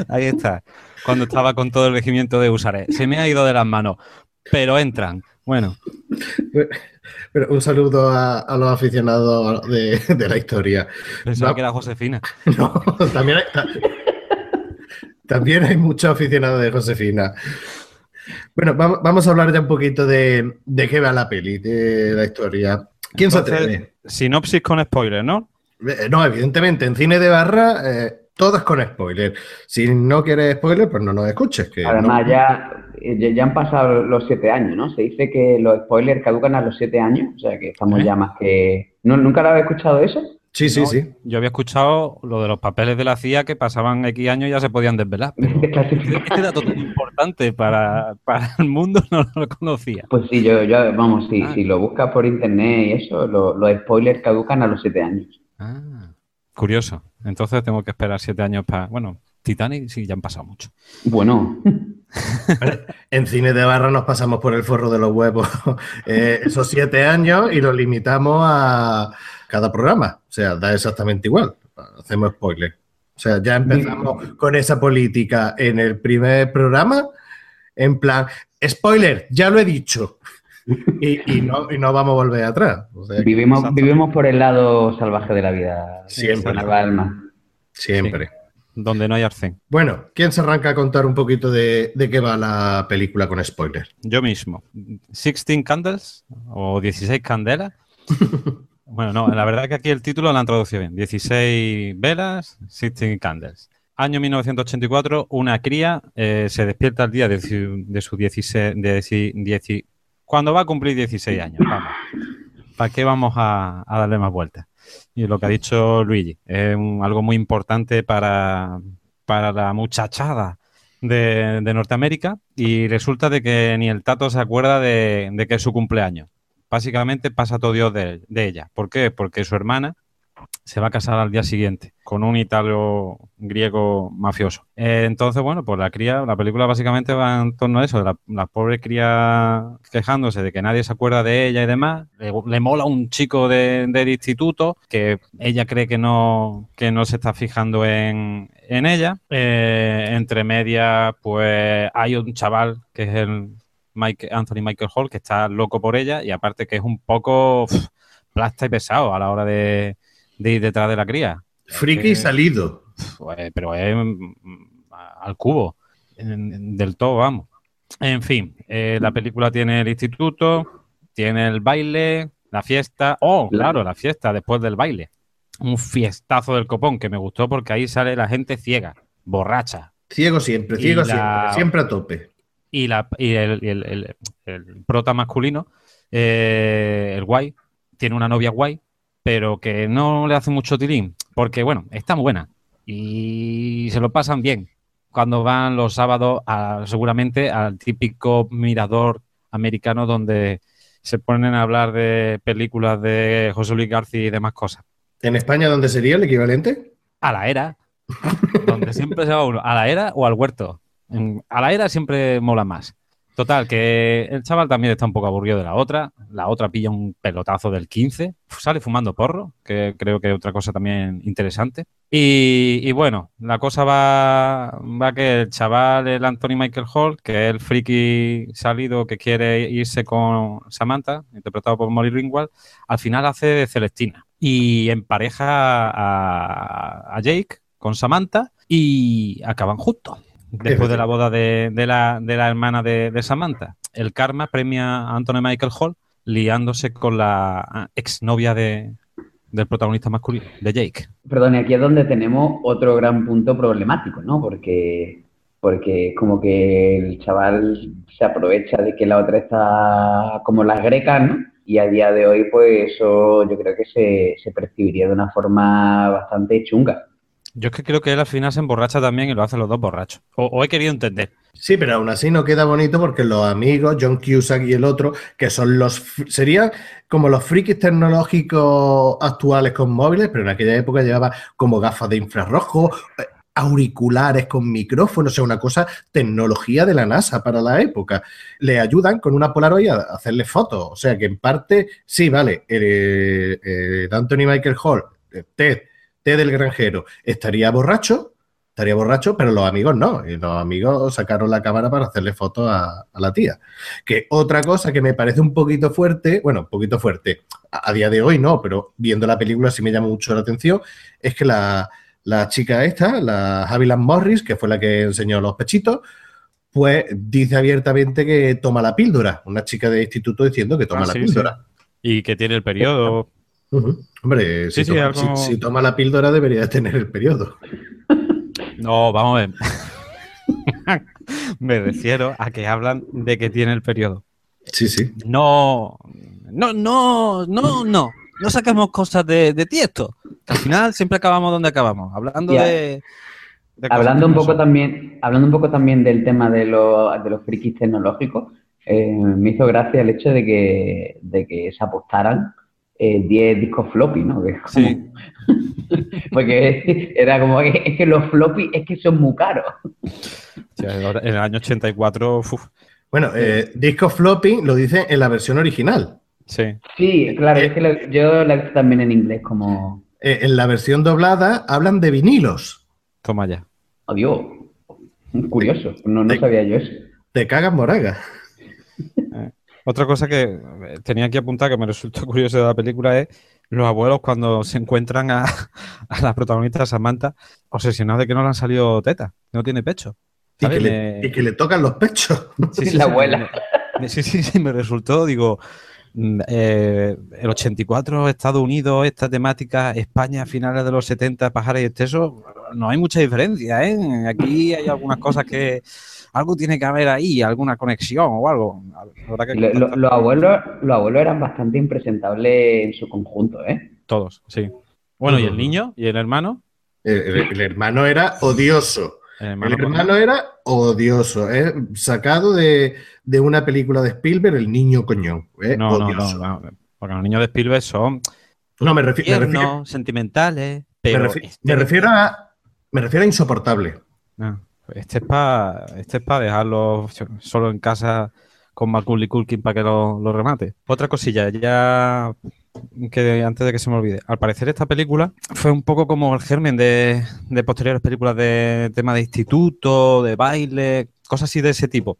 Ahí está. Cuando estaba con todo el regimiento de Usare. Se me ha ido de las manos. Pero entran. Bueno, Pero un saludo a, a los aficionados de, de la historia. pensaba que era Josefina. No, también hay, ta- también hay muchos aficionados de Josefina. Bueno, vamos, a hablar ya un poquito de, de qué va la peli, de la historia. ¿Quién se atreve? Sinopsis con spoiler, ¿no? Eh, No, evidentemente, en cine de barra, eh, todas con spoiler. Si no quieres spoiler, pues no nos escuches. Que Además, no- ya, ya, han pasado los siete años, ¿no? Se dice que los spoilers caducan a los siete años, o sea que estamos ¿Eh? ya más que... ¿No, ¿Nunca lo habéis escuchado eso? Sí, sí, No, sí. Yo había escuchado lo de los papeles de la CIA que pasaban X años y ya se podían desvelar. Pero este, este dato tan importante para, para el mundo no lo conocía. Pues sí, yo, yo vamos, sí, Ah. si lo buscas por internet y eso, lo- los spoilers caducan a los siete años. Ah, curioso. Entonces tengo que esperar siete años para. Bueno, Titanic sí, ya han pasado mucho. Bueno, En cine de barra nos pasamos por el forro de los huevos eh, esos siete años y lo limitamos a cada programa. O sea, da exactamente igual. Hacemos spoiler. O sea, ya empezamos con esa política en el primer programa, en plan, spoiler, ya lo he dicho. Y, y no, y no vamos a volver atrás. O sea, que vivimos, vivimos por el lado salvaje de la vida. Siempre. Alma. siempre. Donde no hay arcén. Bueno, ¿quién se arranca a contar un poquito de, de qué va la película con spoiler? Yo mismo. 16 Candles o 16 Candelas. Bueno, no, la verdad que aquí el título lo han traducido bien. 16 velas, 16 candles. Año 1984, una cría eh, se despierta el día de su, de su 16, de si- dieci- cuando va a cumplir 16 años. Vamos. ¿Para qué vamos a, darle más vueltas? Y lo que ha dicho Luigi, es algo muy importante para, para la muchachada de, de Norteamérica y resulta de que ni el tato se acuerda de, de que es su cumpleaños. Básicamente pasa todo Dios de, de ella. ¿Por qué? Porque su hermana se va a casar al día siguiente con un italo griego mafioso. Eh, entonces, bueno, pues la cría, la película básicamente va en torno a eso, de la, pobre cría quejándose de que nadie se acuerda de ella y demás. Le, mola un chico de- del instituto que ella cree que no, que no se está fijando en, en ella. Eh, entre medias, pues hay un chaval que es el Anthony Michael Hall que está loco por ella y aparte que es un poco plasta y pesado a la hora de, de ir detrás de la cría. Friki Eh, salido. Pues, pero es mm, al cubo, en- en- del todo, vamos. En fin, eh, la película tiene el instituto, tiene el baile, la fiesta. Oh, La- claro, la fiesta después del baile. Un fiestazo del copón que me gustó porque ahí sale la gente ciega, borracha. Ciego siempre, ciego la- siempre, siempre a tope. Y, la, y el, y el- el- el prota masculino, eh, el guay, tiene una novia guay, pero que no le hace mucho tilín, porque bueno, están buena y se lo pasan bien cuando van los sábados a- seguramente al típico mirador americano donde se ponen a hablar de películas de José Luis García y demás cosas. ¿En España dónde sería el equivalente? A la era, donde siempre se va uno, a la era o al huerto. A la era siempre mola más. Total, que el chaval también está un poco aburrido de la otra. La otra pilla un pelotazo del 15. Sale fumando porro, que creo que es otra cosa también interesante. Y, bueno, la cosa va, va que el chaval, el Anthony Michael Hall, que es el friki salido que quiere irse con Samantha, interpretado por Molly Ringwald, al final hace de Celestina. Y empareja a, a Jake con Samantha y acaban juntos. Después de la boda de, de la, de la hermana de, de Samantha. El karma premia a Anthony Michael Hall liándose con la exnovia de, del protagonista masculino, de Jake. Perdón, y aquí es donde tenemos otro gran punto problemático, ¿no? Porque, porque es como que el chaval se aprovecha de que la otra está como las grecas, ¿no? Y a día de hoy, pues eso yo creo que se, se percibiría de una forma bastante chunga. Yo es que creo que él al final se emborracha también y lo hacen los dos borrachos. O, he querido entender. Sí, pero aún así no queda bonito porque los amigos, John Cusack y el otro, que son los. serían como los frikis tecnológicos actuales con móviles, pero en aquella época llevaba como gafas de infrarrojo, eh, auriculares con micrófonos, o sea, una cosa, tecnología de la NASA para la época. Le ayudan con una Polaroid a hacerle fotos. O sea que en parte, sí, vale, eh, eh, Anthony Michael Hall, Ted, Ted el granjero, estaría borracho, estaría borracho, pero los amigos no. Y los amigos sacaron la cámara para hacerle fotos a, la tía. Que otra cosa que me parece un poquito fuerte, bueno, un poquito fuerte, a, día de hoy no, pero viendo la película sí me llama mucho la atención, es que la, chica esta, la Haviland Morris, que fue la que enseñó los pechitos, pues dice abiertamente que toma la píldora. Una chica de instituto diciendo que toma ah, la píldora. Y que tiene el periodo. Hombre, si, si, toma la píldora debería tener el periodo. No, vamos a ver. Me refiero a que hablan de que tiene el periodo. Sí, sí. No, no, no, no, no. No saquemos cosas de, de tiesto. al final siempre acabamos donde acabamos, hablando de, hablando un poco también, hablando un poco también del tema de, los, de los frikis tecnológicos, eh, me hizo gracia el hecho de que, de que se apostaran 10 eh, discos floppy, ¿no? Sí. Porque era como que es que los floppy es que son muy caros. en el año 84, Bueno, eh, discos floppy lo dice en la versión original. Sí. Sí, claro, es que yo la he también en inglés como... Eh, en la versión doblada hablan de vinilos. Toma ya. Adiós. Curioso, no, no sabía yo eso. Te cagas moraga. Otra cosa que eh, tenía que apuntar que me resultó curioso de la película es los abuelos cuando se encuentran a, la protagonista Samantha obsesionados de que no le han salido tetas, no tiene pecho. Y que, le, tocan los pechos. Sí, la abuela. sí, sí, sí, me resultó, digo, mm, eh, el 84, Estados Unidos, esta temática, España, finales de los 70, Pajares y Exceso, no hay mucha diferencia, ¿eh? Aquí hay algunas cosas que algo tiene que haber ahí, alguna conexión o algo. los, abuelos, los abuelos eran bastante impresentables en su conjunto, ¿eh? Todos, sí. Bueno, ¿y el niño? ¿Y el hermano? El, hermano era odioso. El hermano, era odioso, ¿eh? sacado de, una película de Spielberg, El niño coñón. ¿eh? No, no, no, porque los niños de Spielberg son no, me, refiero, sentimentales, pero me, refiero a me refiero a insoportable. Ah. Este es para este es dejarlo solo en casa con Macaulay Culkin para que lo, remate. Otra cosilla, ya que antes de que se me olvide. Al parecer esta película fue un poco como el germen de, posteriores películas de tema de instituto, de baile, cosas así de ese tipo.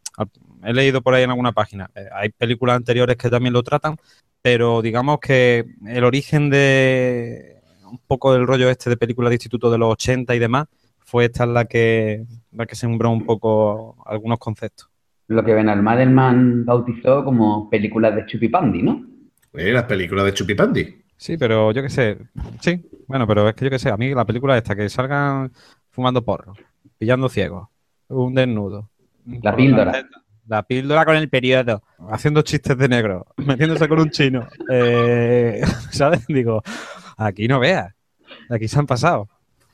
He leído por ahí en alguna página. Eh, hay películas anteriores que también lo tratan, pero digamos que el origen de un poco del rollo este de películas de instituto de los 80 y demás fue esta la que, la que sembró un poco algunos conceptos. Lo que Benal Madelman bautizó como películas de Chupipandi, ¿no? Eh, las películas de Chupipandi. Sí, pero yo qué sé. Sí, bueno, pero es que yo qué sé. A mí la película esta, que salgan fumando porro, pillando ciegos, un desnudo. La píldora. La, píldora con el periodo, haciendo chistes de negro, metiéndose con un chino. Eh, ¿Sabes? Digo, aquí no veas. Aquí se han pasado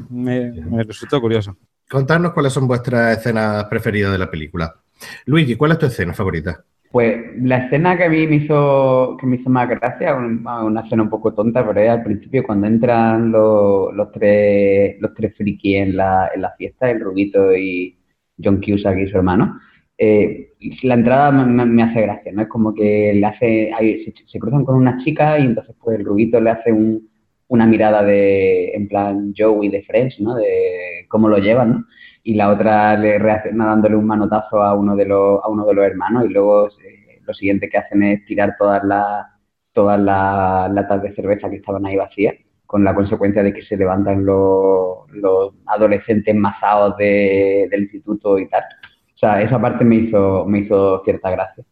me, resultó curioso. Contarnos cuáles son vuestras escenas preferidas de la película. Luigi, ¿cuál es tu escena favorita? Pues la escena que a mí me hizo, que me hizo más gracia, una, escena un poco tonta, pero es al principio cuando entran los, tres los tres frikis en la, en la fiesta, el Rubito y John Cusack y su hermano. Eh, la entrada me, hace gracia, ¿no? Es como que le hace, se, se, cruzan con una chica y entonces pues el Rubito le hace un, una mirada de, en plan Joey de Friends, ¿no? De cómo lo llevan, ¿no? Y la otra le reacciona dándole un manotazo a uno de los, a uno de los hermanos y luego eh, lo siguiente que hacen es tirar todas las todas las latas de cerveza que estaban ahí vacías, con la consecuencia de que se levantan los, los adolescentes masados del instituto y tal. O sea, esa parte me hizo, me hizo cierta gracia.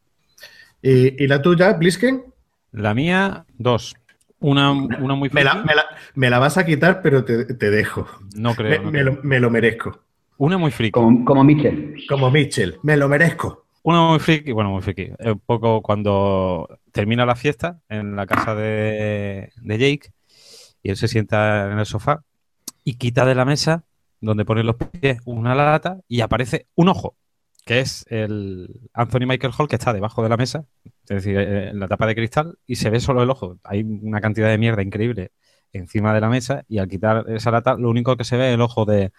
¿Y, y la tuya, Blisken? La mía, dos. Una, muy me la, me, la, vas a quitar, pero te, dejo. No creo. Me, lo, merezco. Una muy friki. Como, como Mitchell. Como Mitchell. Me lo merezco. Una muy friki, bueno, muy friki. Un poco cuando termina la fiesta en la casa de, de Jake y él se sienta en el sofá y quita de la mesa donde pone los pies una lata y aparece un ojo. Que es el Anthony Michael Hall que está debajo de la mesa, es decir, eh, en la tapa de cristal, y se ve solo el ojo. Hay una cantidad de mierda increíble encima de la mesa y al quitar esa lata lo único que se ve es el ojo de,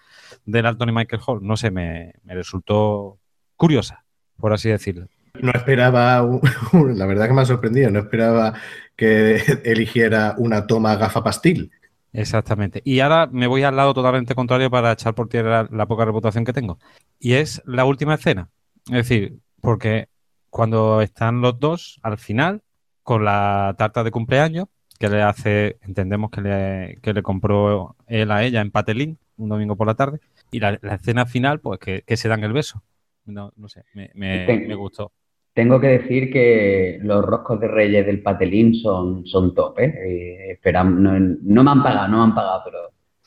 del Anthony Michael Hall. No sé, me, me resultó curiosa, por así decirlo. No esperaba, la verdad que me ha sorprendido, no esperaba que eligiera una toma gafa pastil. Exactamente. Y ahora me voy al lado totalmente contrario para echar por tierra la, la poca reputación que tengo. Y es la última escena. Es decir, porque cuando están los dos al final con la tarta de cumpleaños que le hace, entendemos que le, que le compró él a ella en Patelín un domingo por la tarde, y la, la escena final, pues que, que se dan el beso. No, no sé, me, me- Ten- me gustó. Tengo que decir que los roscos de reyes del Patelín son, son top, ¿eh? Eh, no, no me han pagado, no me han pagado, pero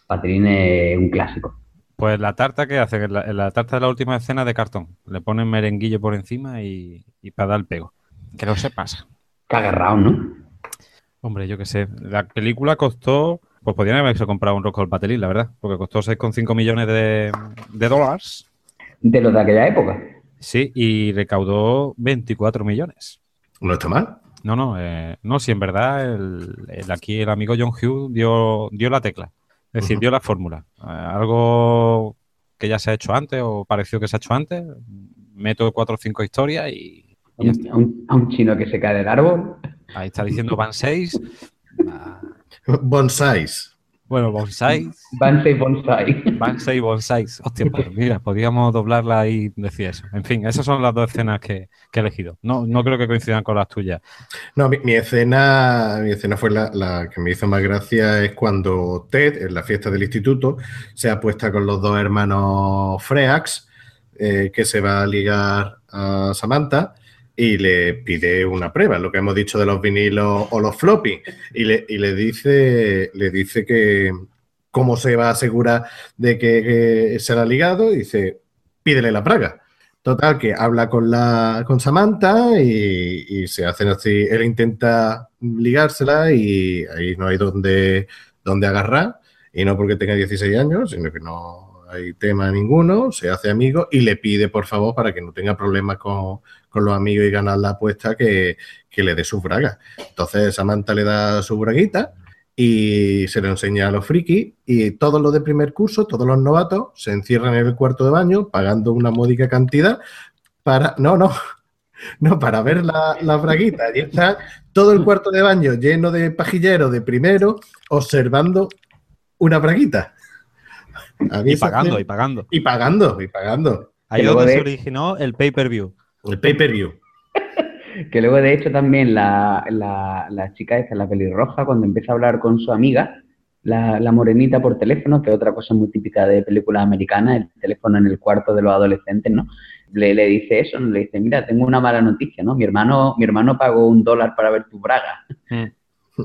Patelín es un clásico. Pues la tarta que hacen, en la, en la tarta de la última escena de cartón. Le ponen merenguillo por encima y, y para dar el pego. Que lo sepas. Que agarrado, ¿no? Hombre, yo qué sé. La película costó. Pues podrían haberse comprado un rosco del Patelín, la verdad. Porque costó 6,5 millones de, de dólares. De los de aquella época. Sí, y recaudó 24 millones. No está mal. No, no, eh, no, si en verdad el, el- aquí el amigo John Hughes dio, dio la tecla. Es decir, dio la fórmula. Eh, algo que ya se ha hecho antes o pareció que se ha hecho antes. Meto cuatro o cinco historias y, A y ya un, está. a un- a un chino que se cae del árbol. Ahí está diciendo Van 6. Bonsais. Bueno, Bonsai. Bansei Bonsai. Van 6 Bonsais. Hostia, pues mira, podríamos doblarla y decir eso. En fin, esas son las dos escenas que, que he elegido. No, no creo que coincidan con las tuyas. No, mi, mi escena, mi escena fue la, la que me hizo más gracia es cuando Ted, en la fiesta del instituto, se apuesta con los dos hermanos Freax, eh, que se va a ligar a Samantha y le pide una prueba, lo que hemos dicho de los vinilos o los floppy, y le, y le dice, le dice que cómo se va a asegurar de que, que se la ha ligado, y dice, pídele la praga. Total, que habla con la con Samantha y, y se hacen así. Él intenta ligársela y ahí no hay donde, donde agarrar. Y no porque tenga 16 años, sino que no hay tema ninguno. Se hace amigo y le pide, por favor, para que no tenga problemas con, con los amigos y ganar la apuesta, que, que le dé sus bragas. Entonces Samantha le da su braguita y se lo enseña a los frikis y todos los de primer curso, todos los novatos, se encierran en el cuarto de baño pagando una módica cantidad para, no, no, no, para ver la, la braguita. Está todo el cuarto de baño lleno de pajilleros de primero observando una braguita. Y pagando, y pagando. y pagando, y pagando. Ahí donde se originó el pay-per-view. El pay-per-view. Que luego, de hecho, también la, la, la chica esta, la pelirroja, cuando empieza a hablar con su amiga, la, la morenita por teléfono, que es otra cosa muy típica de películas americanas, el teléfono en el cuarto de los adolescentes, ¿no? Le, le dice eso, ¿no? le dice, mira, tengo una mala noticia, ¿no? Mi hermano, mi hermano pagó un dólar para ver tu braga.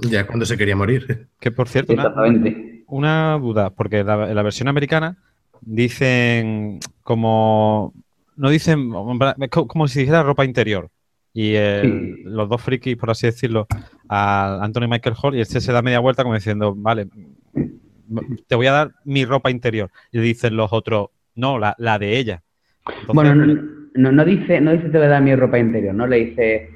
Ya cuando se quería morir. Que por cierto, una, Exactamente. Una duda, porque la- en la versión americana dicen como. No dicen. es como si dijera ropa interior. Y el- Sí. los dos frikis, por así decirlo, a Anthony Michael Hall, y este se da media vuelta como diciendo, vale, te voy a dar mi ropa interior. Y dicen los otros, no, la, la de ella. Entonces, Bueno, no, no, no dice, no dice te voy a dar mi ropa interior, ¿no? Le dice,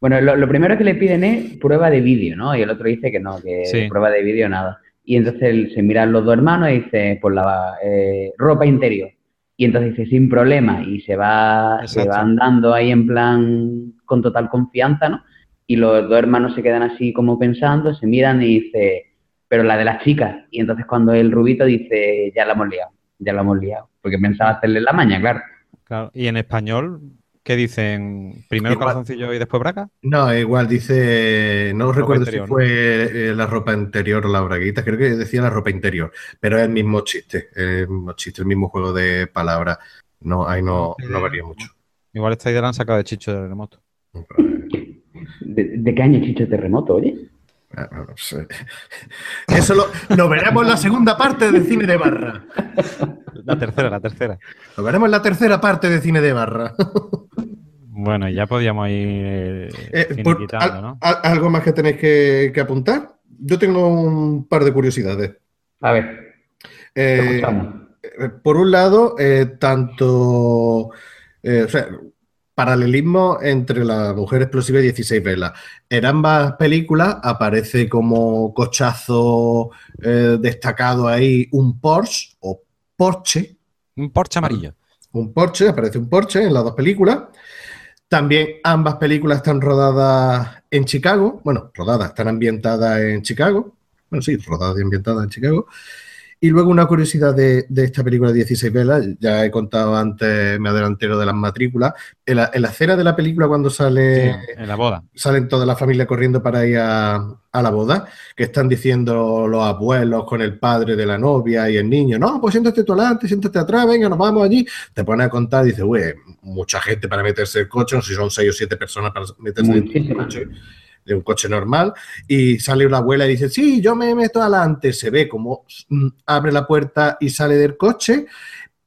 bueno, lo, lo primero que le piden es prueba de vídeo, ¿no? Y el otro dice que no, que Sí. prueba de vídeo nada. Y entonces él- se miran los dos hermanos y dice, pues la eh, ropa interior. Y entonces dice, sin problema, y se va, se va andando ahí en plan con total confianza, ¿no? Y los dos hermanos se quedan así como pensando, se miran y dice, pero la de las chicas. Y entonces cuando el rubito dice, ya la hemos liado, ya la hemos liado. Porque pensaba hacerle la maña, claro. claro. Y en español, ¿qué dicen? ¿Primero Igual. calzoncillo y después braca? No, igual dice, no recuerdo interior, si fue eh, la ropa interior o la braguita, creo que decía la ropa interior, pero es el mismo chiste, el mismo chiste, el mismo juego de palabras. No, ahí no, no varía mucho. Igual esta idea la han sacado de Chicho de remoto. ¿De, de qué año Chicho Terremoto, oye? Ah. Eso lo, lo veremos en la segunda parte de Cine de Barra. La tercera, la tercera. Lo veremos en la tercera parte de Cine de Barra. Bueno, ya podíamos ir eh, Eh, por- al- ¿no? al- ¿Algo más que tenéis que, que apuntar? Yo tengo un par de curiosidades. A ver, Eh. Eh, Por un lado, eh, tanto eh, o sea, paralelismo entre la mujer explosiva y 16 velas. En ambas películas aparece como cochazo eh, destacado ahí un Porsche o Porsche. Un Porsche amarillo. Un Porsche, aparece un Porsche en las dos películas. También ambas películas están rodadas en Chicago. Bueno, rodadas, están ambientadas en Chicago. Bueno, sí, rodadas y ambientadas en Chicago. Y luego una curiosidad de, de esta película 16 velas, ya he contado antes, me adelanté lo de las matrículas. En la, en la escena de la película cuando sale, Sí, en la boda. salen toda la familia corriendo para ir a, a la boda, que están diciendo los abuelos con el padre de la novia y el niño, no, pues siéntate tú adelante, siéntate atrás, venga, nos vamos allí. Te pone a contar y dices, güey, mucha gente para meterse el coche, no sé si son seis o siete personas para meterse en Muchísimas. coche, de un coche normal, y sale una abuela y dice, sí, yo me meto adelante, se ve como mm, abre la puerta y sale del coche,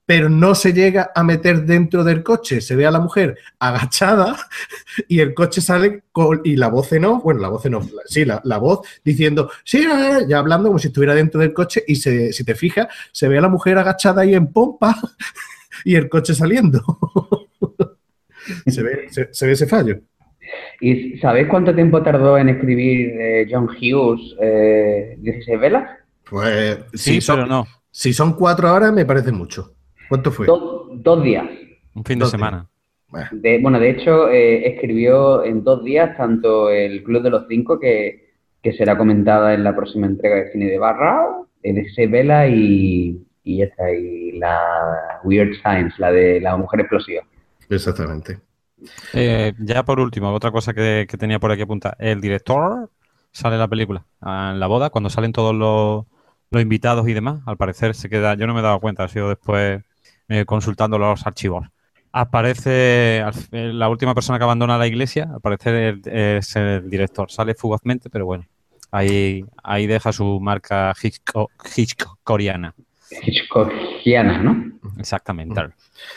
pero no se llega a meter dentro del coche, se ve a la mujer agachada y el coche sale y la voz en off, bueno, la voz en off, sí, la, la voz diciendo, sí, eh", ya hablando como si estuviera dentro del coche y si te fijas, se ve a la mujer agachada ahí en pompa y el coche saliendo. se, ve, se ve ese fallo. ¿Y sabéis cuánto tiempo tardó en escribir eh, John Hughes eh, 16 velas? Pues Sí, si, son, pero no. si son cuatro horas me parece mucho. ¿Cuánto fue? Do- dos días. Un fin de Dos semana. Bueno, De- bueno, de hecho, eh, escribió en dos días tanto el Club de los Cinco, que, que será comentada en la próxima entrega de cine de Barra, el 16 Vela y, y esta, y la Weird Science, la de la mujer explosiva. exactamente. Eh, ya por último, otra cosa que, tenía por aquí apuntada. El director sale la película, en la boda, cuando salen todos los, invitados y demás. Al parecer se queda, yo no me he dado cuenta, ha sido después eh, consultando los archivos. Aparece eh, la última persona que abandona la iglesia, al parecer es el director. Sale fugazmente, pero bueno, ahí, ahí deja su marca Hitchcock, Hitchcockiana. Hitchcockiana, ¿no? Exactamente.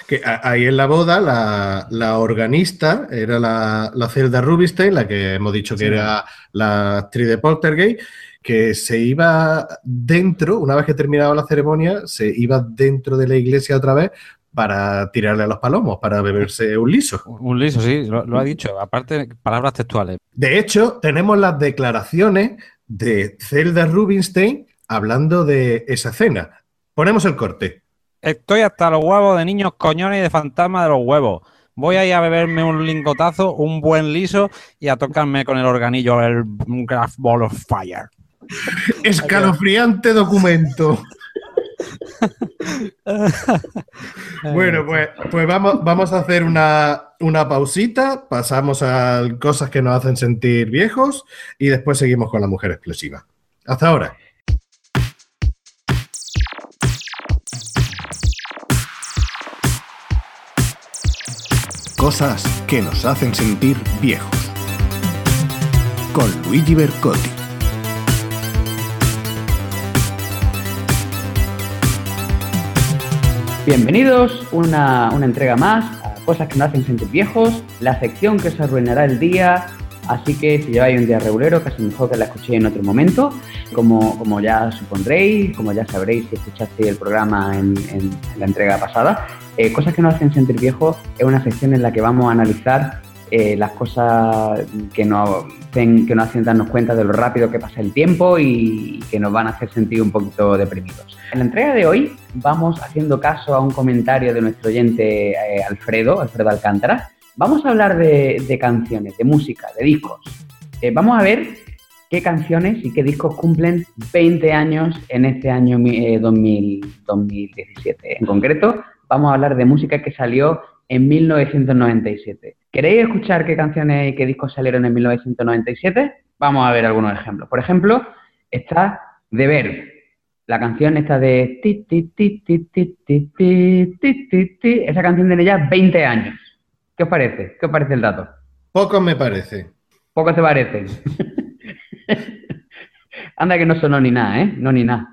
Que a- ahí en la boda, la, la organista era la, la Zelda Rubinstein, la que hemos dicho que Sí. era la actriz de Poltergeist, que se iba dentro, una vez que terminaba la ceremonia, se iba dentro de la iglesia otra vez para tirarle a los palomos, para beberse un liso. Un liso, sí, lo, lo ha dicho. Aparte, palabras textuales. De hecho, tenemos las declaraciones de Zelda Rubinstein hablando de esa cena. Ponemos el corte. Estoy hasta los huevos de niños coñones y de fantasma de los huevos. Voy a ir a beberme un lingotazo, un buen liso y a tocarme con el organillo el Graph Ball of Fire. Escalofriante documento. Bueno, pues, pues vamos, vamos a hacer una, una pausita, pasamos a cosas que nos hacen sentir viejos y después seguimos con la mujer explosiva. Hasta ahora. Cosas que nos hacen sentir viejos. Con Luigi Bercotti. Bienvenidos una, una entrega más a Cosas que nos hacen sentir viejos, la sección que os arruinará el día. Así que si lleváis un día regulero, casi mejor que la escuchéis en otro momento. Como, como ya supondréis, como ya sabréis si escuchasteis el programa en, en la entrega pasada, eh, Cosas que nos hacen sentir viejos es una sección en la que vamos a analizar eh, las cosas que nos, hacen, que nos hacen darnos cuenta de lo rápido que pasa el tiempo y que nos van a hacer sentir un poquito deprimidos. En la entrega de hoy vamos haciendo caso a un comentario de nuestro oyente eh, Alfredo, Alfredo Alcántara. Vamos a hablar de, canciones, de música, de discos. Vamos a ver qué canciones y qué discos cumplen 20 años en este año eh, 2000, 2017. En concreto, vamos a hablar de música que salió en 1997. ¿Queréis escuchar qué canciones y qué discos salieron en 1997? Vamos a ver algunos ejemplos. Por ejemplo, está The Verb, la canción esta de ti, ti, ti, ti, ti, ti, ti, ti, ti, ti. Esa canción tiene ya 20 años. ¿Qué os parece? ¿Qué os parece el dato? Poco me parece. Poco te parece. Anda que no sonó ni nada, ¿eh? No ni nada.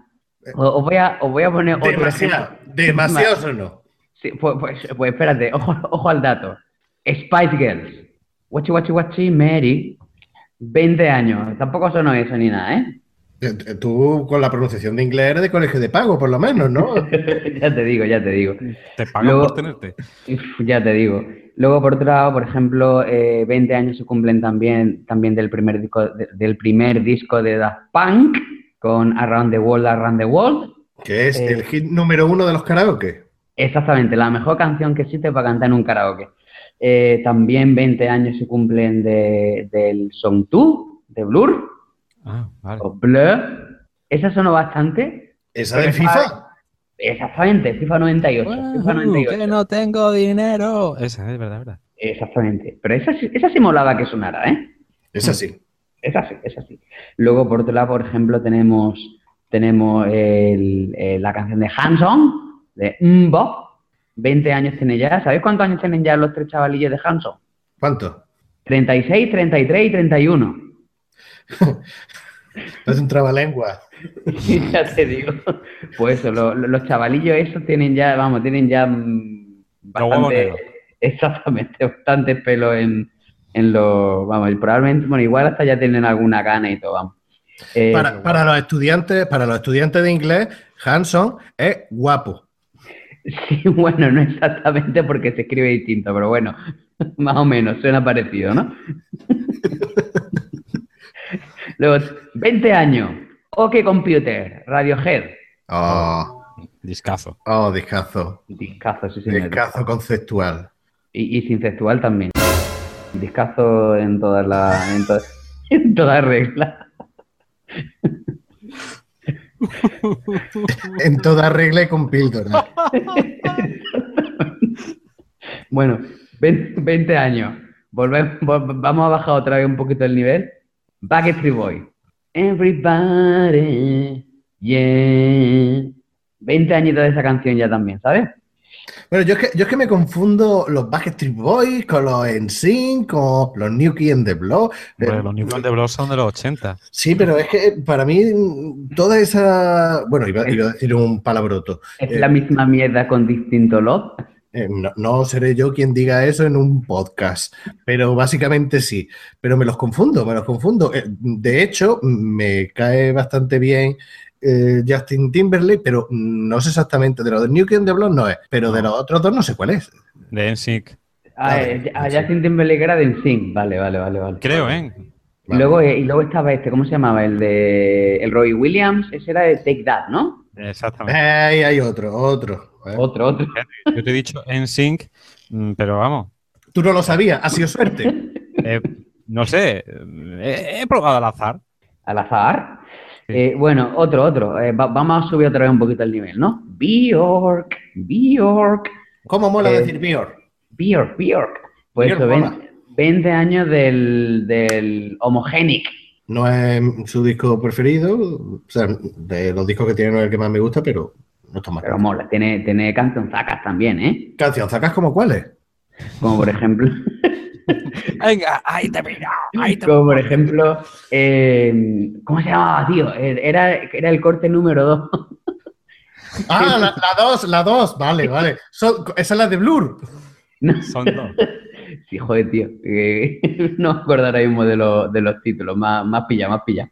Os voy a, os voy a poner otro Demasiado, demasiado o no. Sí, pues, pues, pues espérate, ojo, ojo al dato. Spice Girls. Wachi Wachi Wachi Mary. 20 años. Tampoco sonó eso ni nada, ¿eh? Eh, eh, Tú con la pronunciación de inglés eres de colegio de pago, por lo menos, ¿no? ya te digo, ya te digo. Te pagan Luego- por tenerte. Ya te digo. Luego, por otro lado, por ejemplo, eh, 20 años se cumplen también, también del, primer disco, de- del primer disco de Daft Punk con Around the World, Around the World. Que es Eh. el hit número uno de los karaoke. Exactamente, la mejor canción que existe para cantar en un karaoke. Eh, también 20 años se cumplen de, del Song 2, de Blur, Ah, vale. o Blur. Esa sonó bastante. Esa Pero FIFA. Exactamente, FIFA 98. FIFA 98. que no tengo dinero. Esa es verdad, verdad. Exactamente. Pero esa, sí- esa sí molaba que sonara, ¿eh? Es así. Es así, es así. Luego, por otro lado, por ejemplo, tenemos, tenemos el- eh, la canción de Hanson, de Mbop. 20 años tiene ya. ¿Sabéis cuántos años tienen ya los tres chavalillos de Hanson? ¿Cuánto? 36, 33 y 31. Es un trabalengua. ya te digo. Pues eso, lo- lo- los chavalillos esos tienen ya, vamos, tienen ya mm, bastante, exactamente, bastante pelo en, en los, vamos, y probablemente, bueno, igual hasta ya tienen alguna gana y todo, vamos. Eh, Para, para los estudiantes, para los estudiantes de inglés, Hanson es guapo. Sí, bueno, no exactamente porque se escribe distinto, pero bueno, más o menos, suena parecido, ¿no? Luego, 20 años, OK Computer, Radiohead, Oh, Discazo. oh, discazo. discazo, sí señor. Discazo conceptual. Y, y sin sexual también. Discazo en todas las, en, to- en todas reglas. En toda regla y con píldora. Bueno, 20, 20 años. Volvemos, vol- vamos a bajar otra vez un poquito el nivel. Backstreet Boy. Everybody, yeah. 20 añitos de esa canción ya también, ¿sabes? Bueno, yo es, que, yo es que me confundo los Backstreet Boys con los NSYNC, con los New Kids in the Block. Eh, los New de Blood son de los 80. Sí, pero es que para mí mm, toda esa... Bueno, iba, iba a decir un palabroto. Es Eh. la misma mierda con distinto lot. Eh, no, no seré yo quien diga eso en un podcast, pero básicamente sí. Pero me los confundo, me los confundo. Eh, de hecho, me cae bastante bien eh, Justin Timberlake, pero no sé exactamente de los de New Kid on the Block no es, pero de los otros dos no sé cuál es. De NSYNC. Ah, Vale, eh. Justin Timberlake era de NSYNC. Vale, vale, vale, vale. Creo, ¿eh? Y luego, eh, y luego estaba este, ¿cómo se llamaba? El de el Roy Williams, ese era de Take That, ¿no? Exactamente. Ahí hay otro, otro. ¿eh? Otro, otro. Yo te he dicho NSYNC, mm, pero vamos. Tú no lo sabías, ha sido suerte. eh, no sé. He, probado al azar. Al azar. Eh, bueno, otro, otro. Eh, va- vamos a subir otra vez un poquito el nivel, ¿no? Bjork, Bjork, ¿Cómo mola Eh, decir Bior? Bjork, Bjork. Pues Bjork eso, mola. 20, 20 años del, del Homogenic. No es su disco preferido, o sea, de los discos que tiene no es el que más me gusta, pero no está mal. Pero mola, tiene, tiene cancionzacas también, ¿eh? Canción, ¿sacas como cuáles? Como por ejemplo, Venga, ahí te mira. Ahí te como por ejemplo, eh, ¿cómo se llamaba, tío? Era, era el corte número 2. Ah, la, la dos, la dos, vale, vale. Son- esa es la de Blur. Son dos. Sí, joder, tío. eh, no me acuerdo ahora mismo de, los- de los títulos. Más, más pilla, más pilla.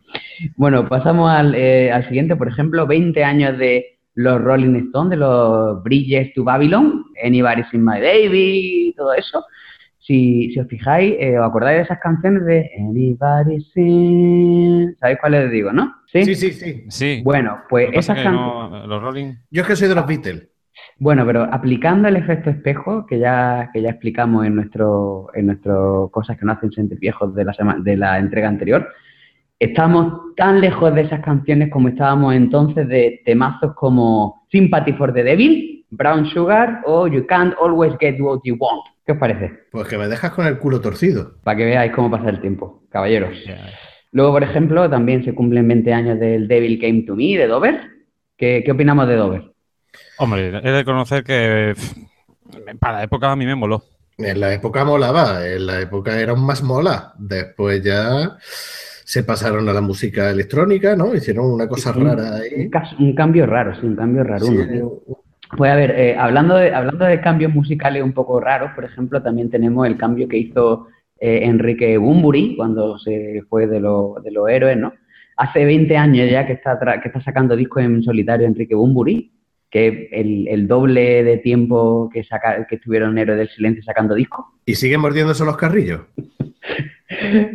Bueno, pasamos al, eh, al siguiente. Por ejemplo, 20 años de los Rolling Stones, de los Bridges to Babylon, Anybody's in My Baby, todo eso. Si, si os fijáis, eh, os acordáis de esas canciones de Anybody's in... ¿Sabéis cuáles les digo, no? Sí, sí, sí. Sí. Bueno, pues esas canciones... no- los Rolling. Yo es que soy de los Beatles. Bueno, pero aplicando el efecto espejo, que ya, que ya explicamos en nuestro, en nuestro cosas que no hacen sentir viejos de la sema- de la entrega anterior, estamos tan lejos de esas canciones como estábamos entonces de temazos como Sympathy for the Devil, Brown Sugar o You Can't Always Get What You Want. ¿Qué os parece? Pues que me dejas con el culo torcido. Para que veáis cómo pasa el tiempo, caballeros. Luego, por ejemplo, también se cumplen 20 años del Devil Came to Me de Dover. ¿Qué, qué opinamos de Dover? Hombre, he de conocer que pff, para la época a mí me moló. En la época molaba, en la época era un más mola. Después ya se pasaron a la música electrónica, ¿no? Hicieron una cosa Un- rara ahí. Un, cambio raro, sí, un cambio raro. Sí, uno. Pues a ver, eh, hablando, de, hablando de cambios musicales un poco raros, por ejemplo, también tenemos el cambio que hizo eh, Enrique Bumburi cuando se fue de, lo- de los héroes, ¿no? hace 20 años ya que está, tra- que está sacando discos en solitario Enrique Bumburi, que es el, el doble de tiempo que, saca, que estuvieron Héroes del Silencio sacando discos. ¿Y siguen mordiéndose los carrillos?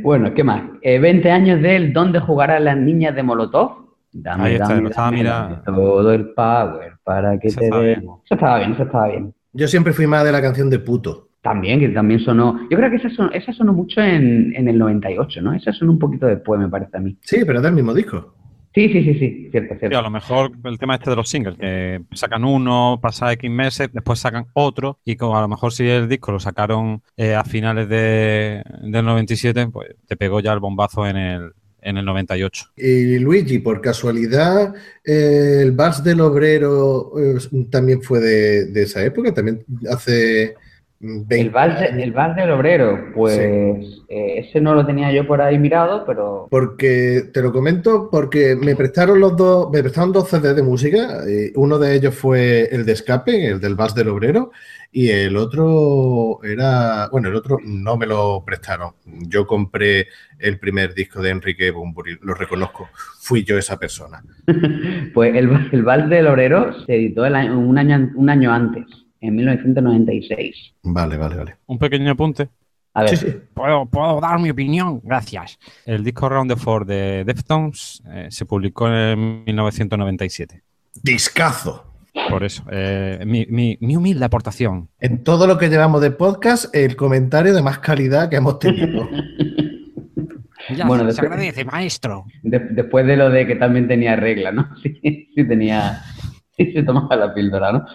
Bueno, ¿qué más? Eh, 20 años del ¿Dónde jugarán las niñas de Molotov? Dame, Ahí está, dame, lo estaba dame, mirando. dame todo el power para que Eso te estaba bien. demos. Eso estaba bien, eso estaba bien. Yo siempre fui más de la canción de puto. También, que también sonó. Yo creo que esa sonó, esa sonó mucho en, en el 98, ¿no? Esa sonó un poquito después, me parece a mí. Sí, pero es del mismo disco. Sí, sí, sí, sí, cierto, Sí, cierto. a lo mejor el tema este de los singles, que sacan uno, pasa X meses, después sacan otro, y como a lo mejor si el disco lo sacaron eh, a finales de, del 97, pues te pegó ya el bombazo en el, en el 98. Y Luigi, por casualidad, eh, el Vals del Obrero eh, también fue de, esa época, también hace 20 El vals, de- años. el vals del obrero, pues eh, ese no lo tenía yo por ahí mirado, pero Porque te lo comento porque me prestaron los dos, me prestaron dos CDs de música. eh, uno de ellos fue el de Escape, el del Vals del Obrero, y el otro era, bueno, el otro no me lo prestaron. Yo compré el primer disco de Enrique Bumburi, lo reconozco. Fui yo esa persona. pues el, el vals del obrero se editó el año- un, año, un año antes, en 1996. Vale, vale, vale. Un pequeño apunte. A ver, Sí, sí. ¿Puedo, puedo dar mi opinión? Gracias. El disco Round the Four de Deftones eh, se publicó en 1997. Discazo. Por eso, eh, mi, mi- mi humilde aportación. En todo lo que llevamos de podcast, el comentario de más calidad que hemos tenido. Ya, Bueno, se después- agradece, maestro. de- después de lo de que también tenía regla, ¿no? Sí, sí tenía, sí se tomaba la píldora, ¿no?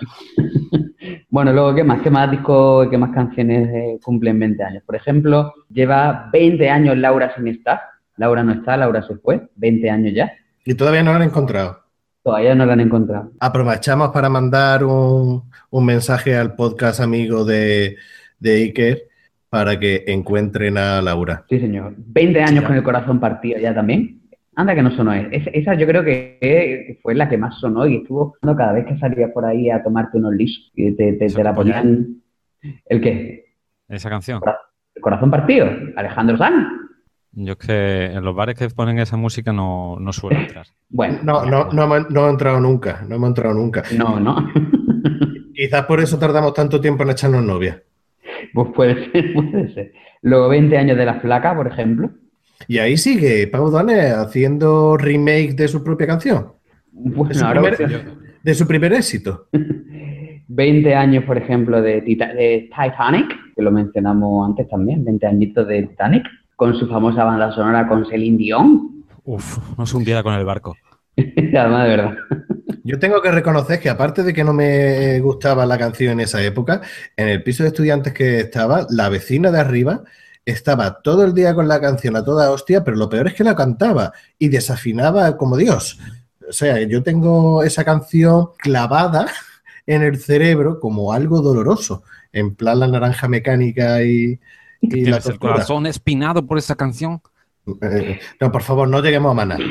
Bueno, luego, ¿qué más? ¿Qué más discos, qué más canciones eh, cumplen 20 años? Por ejemplo, lleva 20 años Laura sin estar. Laura no está, Laura se fue, 20 años ya. Y todavía no lo han encontrado. Todavía no la han encontrado. Aprovechamos para mandar un, un mensaje al podcast amigo de, de Iker para que encuentren a Laura. Sí, señor. 20 años Ya. con el corazón partido ya también. Anda que no sonó. es- es- esa yo creo que que fue la que más sonó y estuvo sonando cada vez que salías por ahí a tomarte unos lisos. Y te, te- ¿Se te la ponían... ¿El qué? Esa canción. El corazón partido. Alejandro Sanz. Yo es que en los bares que ponen esa música no, no suelo entrar. Bueno, No, no, no, no he entrado nunca, no hemos entrado nunca. no, no. Quizás por eso tardamos tanto tiempo en echarnos novia. pues puede ser, puede ser. Luego 20 años de la flaca, por ejemplo. Y ahí sigue Pau Donner haciendo remake de su propia canción, Bueno, Es su ahora primer- de su primer éxito. 20 años, por ejemplo, de, Tita- de Titanic, que lo mencionamos antes también, 20 añitos de Titanic, con su famosa banda sonora con Celine Dion. Uf, no se hundiera con el barco. Además, de verdad. Yo tengo que reconocer que aparte de que no me gustaba la canción en esa época, en el piso de estudiantes que estaba, la vecina de arriba estaba todo el día con la canción a toda hostia, pero lo peor es que la cantaba y desafinaba como Dios. O sea, yo tengo esa canción clavada en el cerebro como algo doloroso, en plan la naranja mecánica y, y la ¿Tienes el corazón espinado por esa canción? Eh, no, por favor, no lleguemos a manar.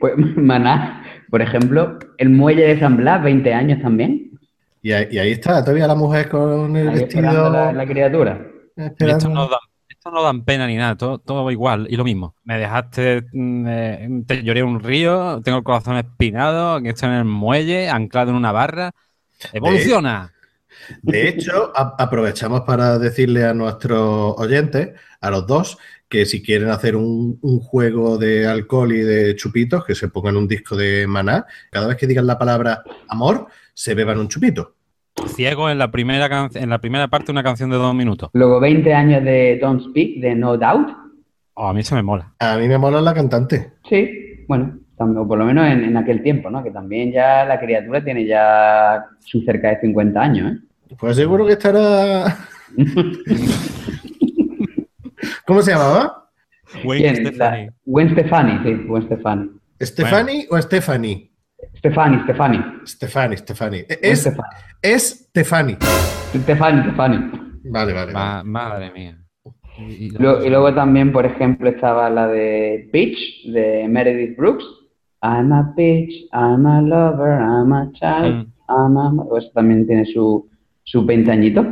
Pues Maná, por ejemplo, el muelle de San Blas, 20 años también. Y ahí, y ahí está, todavía la mujer con el Ahí vestido. la, la criatura. Y esperando. Estos no dan, estos no dan pena ni nada, todo, todo igual y lo mismo. Me dejaste, mm, eh, te lloré un río, tengo el corazón espinado, aquí estoy en el muelle, anclado en una barra. ¡Evoluciona! De hecho, aprovechamos para decirle a nuestros oyentes, a los dos, que si quieren hacer un, un juego de alcohol y de chupitos, que se pongan un disco de maná, cada vez que digan la palabra amor, se beban un chupito. Ciego en la primera can- en la primera parte una canción de dos minutos. Luego 20 años de Don't Speak, de No Doubt. Oh, a mí se me mola. A mí me mola la cantante. Sí, bueno, o por lo menos en, en aquel tiempo, ¿no? Que también ya la criatura tiene ya su cerca de 50 años, ¿eh? Pues seguro que estará. ¿Cómo se llamaba? Wayne ¿Quién? Stefani. La- Gwen Stefani, sí, Gwen Stefani. ¿Stephanie o Stephanie? Stefani, Stefani. Stefani, Stefani. Es, Stefani. es Stefani. Stefani, Stefani. Vale, vale. vale. Ma- madre mía. Y, y- Lo- y luego también, por ejemplo, estaba la de Peach, de Meredith Brooks. I'm a peach, I'm a lover, I'm a child, Mm. I'm a... Pues también tiene su, sus 20 añitos.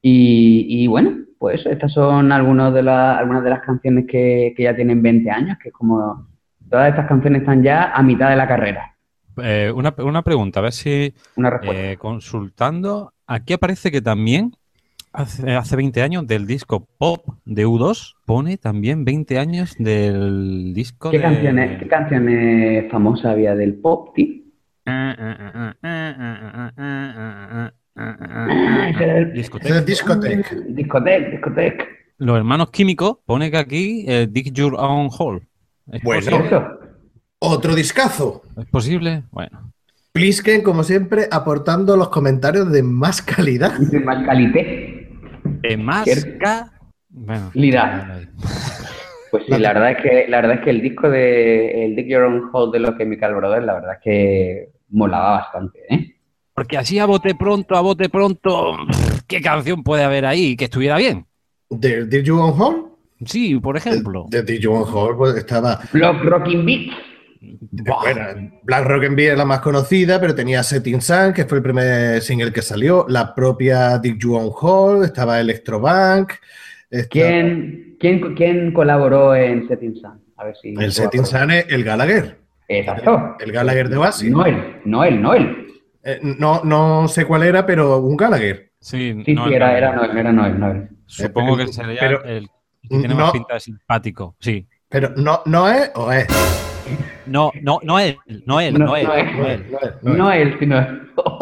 Y, y bueno, pues estas son algunos de la- algunas de las canciones que, que ya tienen 20 años, que es como Todas estas canciones están ya a mitad de la carrera. Eh, una, una pregunta, a ver si Una respuesta. eh, consultando, aquí aparece que también hace, hace 20 años del disco Pop de U2, pone también 20 años del disco ¿Qué, de... canciones, ¿Qué canciones famosas había del pop, tío? Es discoteca. Discoteca, discoteca. Los hermanos químicos pone que aquí eh, Dig Your Own Hole. ¿Es, Bueno. Eso. Otro discazo. ¿Es posible? Bueno. Plisken, como siempre, aportando los comentarios de más calidad. De más calité. De más Cier- ca- Bueno. Lida. Pues sí, la verdad es que, la verdad es que el disco de el Dig Your Own Hole de los Chemical Brothers, la verdad es que molaba bastante, ¿eh? Porque así a bote pronto, a bote pronto, ¿qué canción puede haber ahí que estuviera bien? ¿De Did You On Hall? Sí, por ejemplo. De Did You On Hall pues, estaba. Block Rocking Beats. Bueno, Black Rock and Beer es la más conocida, pero tenía Setting Sun, que fue el primer single que salió. La propia Did You On Hall, estaba Electrobank. estaba- ¿Quién, quién, quién colaboró en Setting Sun? A ver si. El Setting Sun es el Gallagher. Exacto. El Gallagher de Oasis. Noel, Noel, Noel. Eh, no, no sé cuál era, pero un Gallagher. Sí, Sí, era, era Noel, era Noel, Noel. Supongo pero- que sería pero- el que tiene no. más pinta de simpático. Sí. Pero no, no es o es. No, no, no él, no él, No, no él. no es. No es, no es, no es. Noel, sino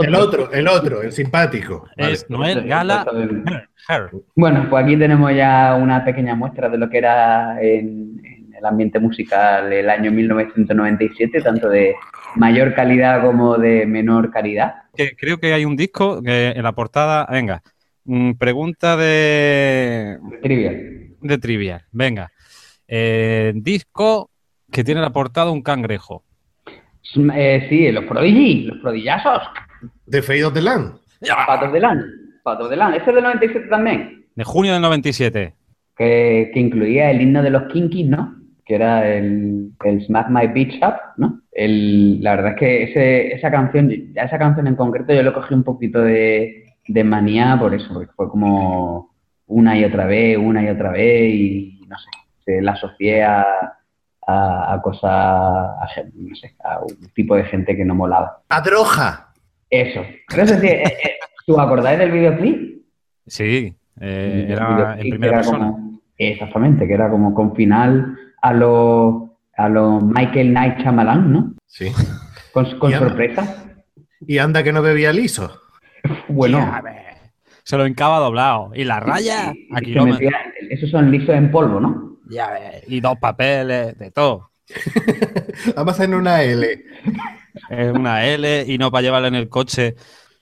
El otro, el otro, el simpático. Vale. Es Noel Gala Her. Bueno, pues aquí tenemos ya una pequeña muestra de lo que era en, en el ambiente musical el año 1997, tanto de mayor calidad como de menor calidad. Creo que hay un disco que en la portada. Venga, mm, pregunta de, Trivial. de trivial. Venga. Eh, disco que tiene en la portada un cangrejo. Eh, sí, los Prodigy, los Prodigazos, The Fade of the Land. Patos de Land, Patos de Land. Ese es del 97 también, De junio del 97. que, que incluía el himno de los Kinkies, ¿no? Que era el, el Smack My Beach Up, ¿no? El, la verdad es que ese, esa canción, ya esa canción en concreto yo le cogí un poquito de, de manía por eso, porque fue como una y otra vez, una y otra vez, y no sé, se la asocié a, a, a cosas, a, no sé, a un tipo de gente que no molaba. A Droja. Eso. No sé si, eh, eh, ¿tú acordáis del videoclip? Sí, eh, El era videoclip en primera era persona. como- exactamente, que era como con final a lo, a lo Michael Knight Shyamalan, ¿no? Sí. Con, con Y anda. sorpresa. Y anda que no bebía liso. Bueno, Ya. Se lo encaba doblado. Y la raya a kilómetros. metía- esos son lisos en polvo, ¿no? Ya ves. Y dos papeles, de todo. Vamos a hacer una L. Es una L y no para llevarla en el coche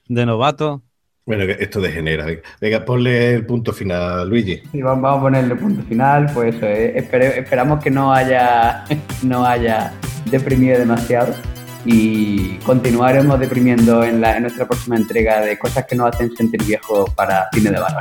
de novato. Bueno, esto degenera. Venga, ponle el punto final, Luigi. Y vamos, vamos a ponerle punto final, pues eso, eh, espere- esperamos que no haya, no haya deprimido demasiado y continuaremos deprimiendo en, la, en nuestra próxima entrega de cosas que nos hacen sentir viejos para cine de barra.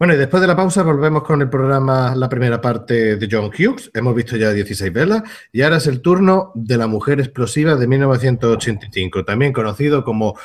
Bueno, y después de la pausa volvemos con el programa, la primera parte de John Hughes. Hemos visto ya 16 velas y ahora es el turno de la mujer explosiva de 1985, también conocido como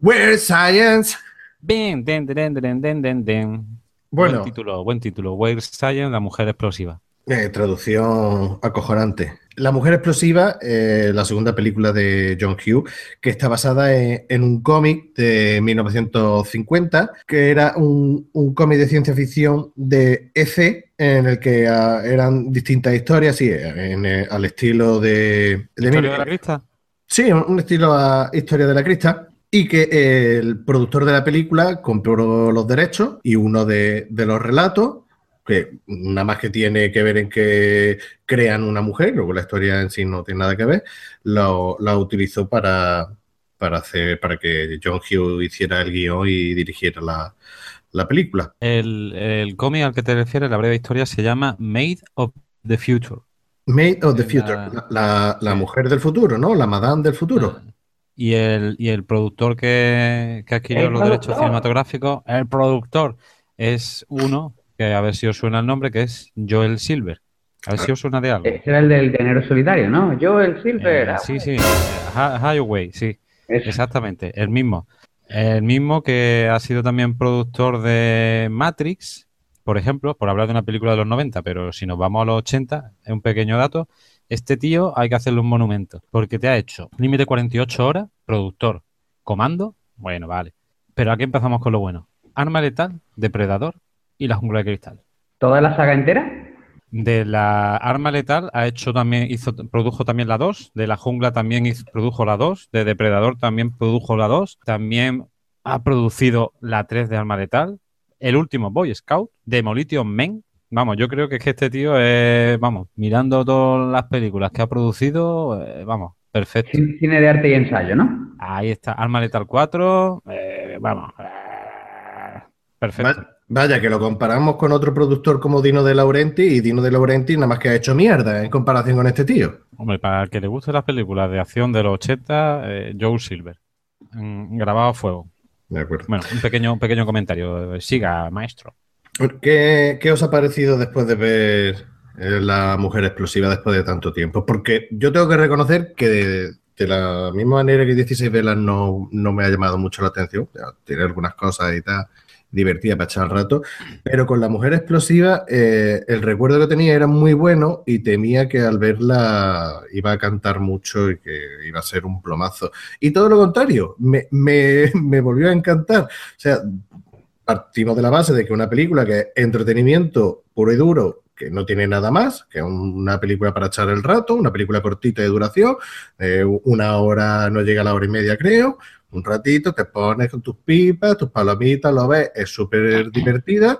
Weird Science. Bien, den, den, den, den, den, den. Bueno, Buen título, buen título. Weird Science, la mujer explosiva. Eh, traducción acojonante. La mujer explosiva, eh, la segunda película de John Hughes, que está basada en, en un cómic de 1950, que era un, un cómic de ciencia ficción de EC, en el que ah, eran distintas historias, sí, en, eh, al estilo de... de ¿Historia de la crista? Sí, un estilo a Historia de la Crista. Y que el productor de la película compró los derechos y uno de, de los relatos, que nada más que tiene que ver en que crean una mujer, luego la historia en sí no tiene nada que ver, lo, la utilizó para, para, hacer, para que John Hughes hiciera el guion y dirigiera la, la película. El, el cómic al que te refieres, la breve historia, se llama Made of the Future. Made of the La- Future, la, la- la mujer del futuro, ¿no? La madame del futuro. Y el, y el productor que, que adquirió El los derechos cinematográficos, el productor, es uno, que a ver si os suena el nombre, que es Joel Silver. A ver si os suena de algo. Ese era el del enero solitario, ¿no? Joel Silver. Eh, sí, sí, Hi- Highway, sí, eso. exactamente, el mismo. El mismo que ha sido también productor de Matrix, por ejemplo, por hablar de una película de los 90, pero si nos vamos a los 80, es un pequeño dato. Este tío hay que hacerle un monumento, porque te ha hecho límite 48 horas, productor, comando, bueno, vale. Pero aquí empezamos con lo bueno. Arma letal, depredador y la jungla de cristal. ¿Toda la saga entera? De la arma letal ha hecho también, hizo, produjo también la 2, de la jungla también hizo- produjo la 2, de depredador también produjo la 2, también ha producido la 3 de arma letal, el último Boy Scout, Demolition Men. Vamos, yo creo que es que este tío es, vamos, mirando todas las películas que ha producido, eh, vamos, perfecto. Cine cine de arte y ensayo, ¿no? Ahí está, Arma Letal 4, eh, vamos, eh, perfecto. Va- Vaya, que lo comparamos con otro productor como Dino De Laurenti y Dino De Laurenti nada más que ha hecho mierda en comparación con este tío. Hombre, para el que le gusten las películas de acción de los 80, eh, Joe Silver, mm, grabado a fuego. De acuerdo. Bueno, un pequeño, un pequeño comentario. Siga, maestro. ¿Qué, qué os ha parecido después de ver eh, La Mujer Explosiva después de tanto tiempo? Porque yo tengo que reconocer que de, de la misma manera que 16 velas no, no me ha llamado mucho la atención. Tiene algunas cosas y tal divertida para echar el rato, pero con La Mujer Explosiva eh, el recuerdo que tenía era muy bueno y temía que al verla iba a cantar mucho y que iba a ser un plomazo. Y todo lo contrario, me, me, me volvió a encantar. O sea, partimos de la base de que una película que es entretenimiento puro y duro, que no tiene nada más, que es una película para echar el rato, una película cortita de duración, eh, una hora, no llega a la hora y media creo, un ratito, te pones con tus pipas, tus palomitas, lo ves, es súper divertida,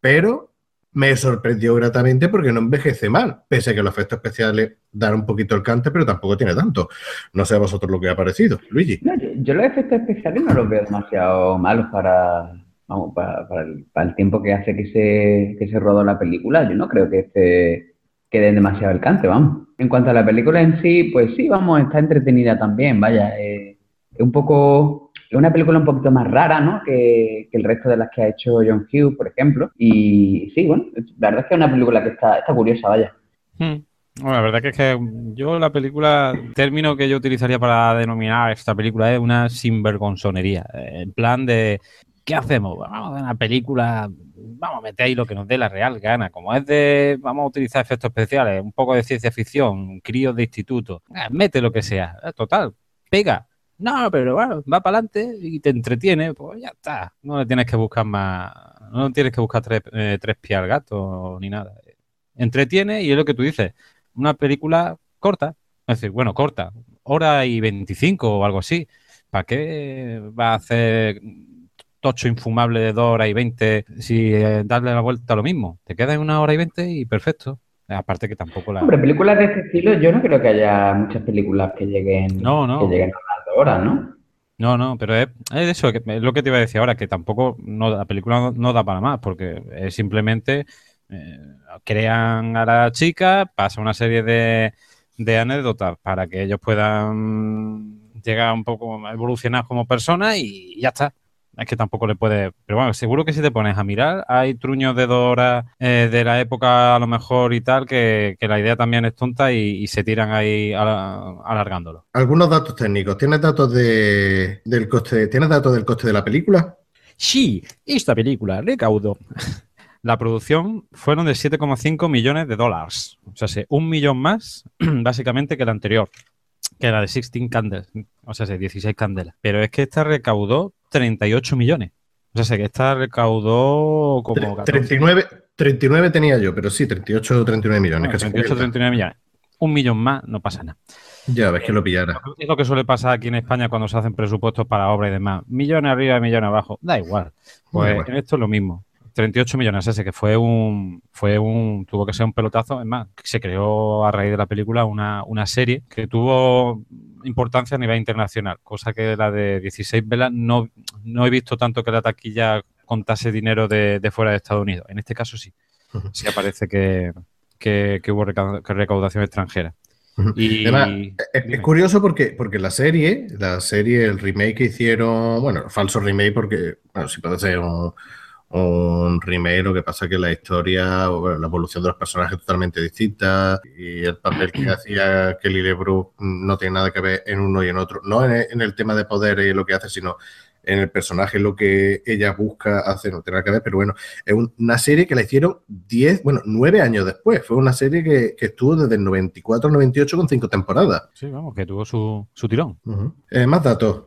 pero me sorprendió gratamente porque no envejece mal, pese a que los efectos especiales dan un poquito el cante, pero tampoco tiene tanto. No sé a vosotros lo que ha parecido, Luigi. No, yo, yo los efectos especiales no los veo demasiado malos para, vamos, para, para el, para el tiempo que hace que se, que se rodó la película. Yo no creo que este quede demasiado al cante, vamos. En cuanto a la película en sí, pues sí, vamos, está entretenida también, vaya. eh, un poco, una película un poquito más rara, ¿no? Que, el resto de las que ha hecho John Hughes, por ejemplo. Y sí, bueno, la verdad es que es una película que está, está curiosa, vaya. Hmm. Bueno, la verdad que es que yo la película, el término que yo utilizaría para denominar esta película es una sinvergonzonería. En plan de, ¿qué hacemos? Vamos a hacer una película, vamos a meter ahí lo que nos dé la real gana. Como es de, vamos a utilizar efectos especiales, un poco de ciencia ficción, críos de instituto, eh, mete lo que sea. Eh, Total, pega. No, pero bueno, va para adelante y te entretiene, pues ya está. No le tienes que buscar más, no tienes que buscar tres, eh, tres pies al gato ni nada. Entretiene y es lo que tú dices, una película corta, es decir, bueno, corta, hora y 25 o algo así. ¿Para qué va a hacer tocho infumable de dos horas y 20 si eh, darle la vuelta a lo mismo? Te queda en una hora y 20 y perfecto. Aparte que tampoco la... Hombre, películas de este estilo, yo no creo que haya muchas películas que lleguen, No, no. que lleguen a horas, ¿no? No, no, pero es, es eso, es lo que te iba a decir ahora, que tampoco no, la película no, no da para más, porque es simplemente eh, crean a la chica, pasa una serie de, de anécdotas para que ellos puedan llegar un poco a evolucionar como personas y ya está. Es que tampoco le puede. Pero bueno, seguro que si te pones a mirar, hay truños de dos horas eh, de la época a lo mejor y tal, que, que la idea también es tonta y, y se tiran ahí ala- alargándolo. Algunos datos técnicos. ¿Tienes datos de, del coste? ¿Tienes datos del coste de la película? Sí, esta película recaudó. La producción fueron de 7,5 millones de dólares. O sea, sí, un millón más, básicamente, que la anterior, que la de 16 Candles. O sea, sí, 16 candelas. Pero es que esta recaudó 38 millones. O sea, sí, que esta recaudó como Tre- 14. 39, 39 tenía yo, pero sí, 38 o 39 millones. Bueno, casi 38, 40. 39 millones. Un millón más, no pasa nada. Ya ves que lo pillara. Es lo que suele pasar aquí en España cuando se hacen presupuestos para obras y demás. Millones arriba y millones abajo. Da igual. Pues Da igual. en esto es lo mismo. 38 millones ese, que fue un, fue un, tuvo que ser un pelotazo. Es más, se creó a raíz de la película una, una serie que tuvo importancia a nivel internacional, cosa que la de 16 velas no, no he visto tanto que la taquilla contase dinero de, de fuera de Estados Unidos. En este caso sí. Ujú. Sí aparece que, que, que hubo recaudación extranjera. Y, Además, Es, curioso porque, porque la serie, la serie, el remake que hicieron, bueno, falso remake porque, bueno, sí puede ser un, un remake, lo que pasa que la historia, bueno, la evolución de los personajes es totalmente distinta y el papel que hacía Kelly LeBrook no tiene nada que ver en uno y en otro, no en el, tema de poder y lo que hace, sino en el personaje lo que ella busca hacer, no tiene nada que ver, pero bueno, es un- una serie que la hicieron 10, bueno, 9 años después. Fue una serie que, que estuvo desde el 94 al 98 con 5 temporadas. Sí, vamos, que tuvo su, su tirón. Eh, más datos.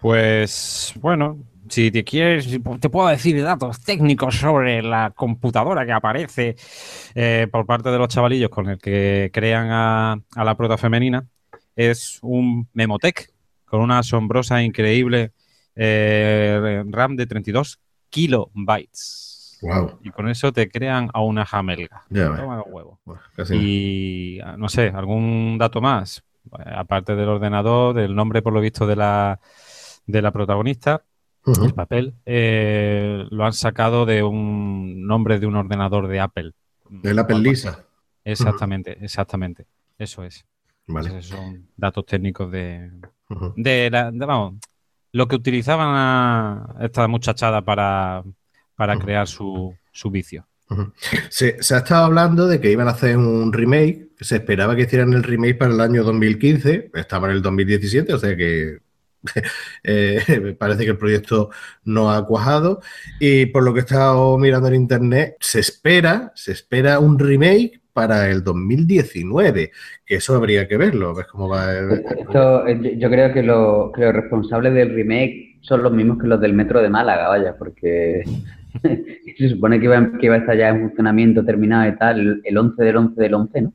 Pues bueno, si te quieres, te puedo decir datos técnicos sobre la computadora que aparece eh, por parte de los chavalillos con el que crean a, a la prota femenina. Es un Memotech con una asombrosa, increíble eh, RAM de 32 kilobytes. Wow. Y con eso te crean a una jamelga. Ves. Toma los huevos. Bueno. Y no sé, algún dato más, aparte del ordenador, del nombre por lo visto de la, de la protagonista, El papel, eh, lo han sacado de un nombre de un ordenador de Apple. Del Apple. Lisa. Exactamente, exactamente. Eso es. Vale. Son datos técnicos de, de, la- de, vamos, lo que utilizaban a esta muchachada para, para crear su, su vicio. Se, se ha estado hablando de que iban a hacer un remake, se esperaba que hicieran el remake para el año 2015, estaba en el 2017, o sea que eh, parece que el proyecto no ha cuajado. Y por lo que he estado mirando en internet, se espera, se espera un remake para el 2019, que eso habría que verlo, ves cómo va el- Esto, eh, yo- creo que, lo- que los responsables del remake son los mismos que los del metro de Málaga, vaya, porque se supone que iba, que iba a estar ya en funcionamiento terminado y tal el, el 11 del 11 del 11, ¿no?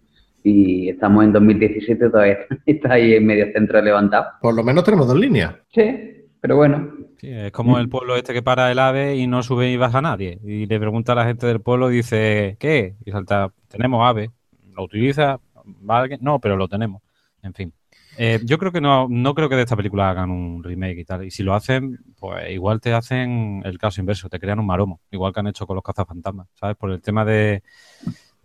Y estamos en 2017, todavía está ahí en medio centro levantado. Por lo menos tenemos dos líneas. Sí, pero bueno, Sí, es como el pueblo este que para el ave y no sube y baja nadie. Y le pregunta a la gente del pueblo y dice, ¿qué? Y salta, tenemos ave. ¿Lo utiliza? ¿Va alguien? No, pero lo tenemos. En fin. Eh, yo creo que no, no creo que de esta película hagan un remake y tal. Y si lo hacen, pues igual te hacen el caso inverso, te crean un maromo, igual que han hecho con los cazafantasmas, ¿sabes? Por el tema de,